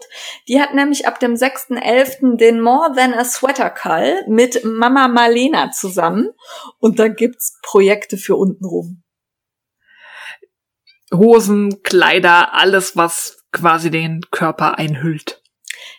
Die hat nämlich ab dem 6.11. den More Than a Sweater Call mit Mama Marlena zusammen. Und da gibt's Projekte für untenrum. Hosen, Kleider, alles, was quasi den Körper einhüllt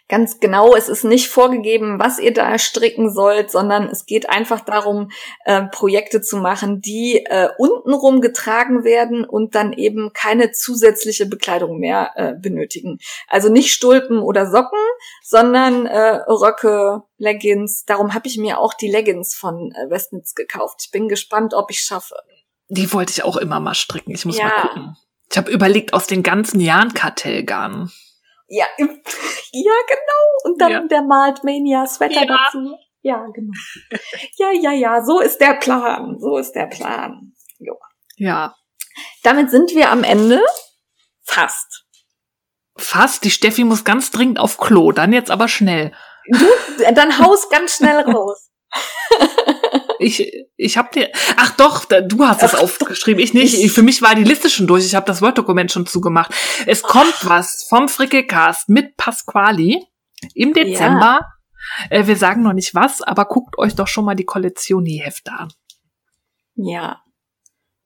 ganz genau, es ist nicht vorgegeben, was ihr da stricken sollt, sondern es geht einfach darum, äh, Projekte zu machen, die äh, untenrum getragen werden und dann eben keine zusätzliche Bekleidung mehr äh, benötigen. Also nicht Stulpen oder Socken, sondern äh, Röcke, Leggings. Darum habe ich mir auch die Leggings von äh, Westnitz gekauft. Ich bin gespannt, ob ich schaffe. Die wollte ich auch immer mal stricken. Ich muss ja. mal gucken. Ich habe überlegt, aus den ganzen Jahren Kartellgarn. Ja, ja, genau. Und dann ja. der malt Mania Sweater ja. dazu. Ja, genau. Ja, ja, ja, so ist der Plan. So ist der Plan. Jo. Ja. Damit sind wir am Ende. Fast. Fast? Die Steffi muss ganz dringend auf Klo. Dann jetzt aber schnell. Du, dann haus ganz schnell raus. Ich, ich habe dir. Ach doch, du hast es aufgeschrieben. Ich nicht. Ich, für mich war die Liste schon durch. Ich habe das Word-Dokument schon zugemacht. Es kommt was vom Frickelcast mit Pasquali im Dezember. Ja. Äh, wir sagen noch nicht was, aber guckt euch doch schon mal die Collezioni-Hefte an. Ja.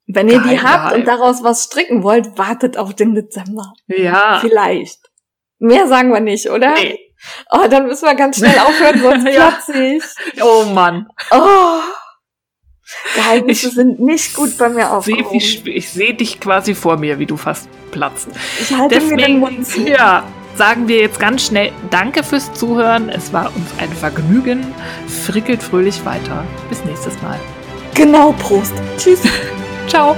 Wenn ihr geil, die habt geil. und daraus was stricken wollt, wartet auf den Dezember. Ja. Vielleicht. Mehr sagen wir nicht, oder? Nee. Oh, dann müssen wir ganz schnell aufhören, sonst platze ich. Oh Mann. Oh. Geheimnisse ich sind nicht gut bei mir aufgehoben. Ich, ich sehe dich quasi vor mir, wie du fast platzt. Ich halte Deswegen, mir den Mund zu. Ja, sagen wir jetzt ganz schnell Danke fürs Zuhören. Es war uns ein Vergnügen. Frickelt fröhlich weiter. Bis nächstes Mal. Genau, Prost. Tschüss. Ciao.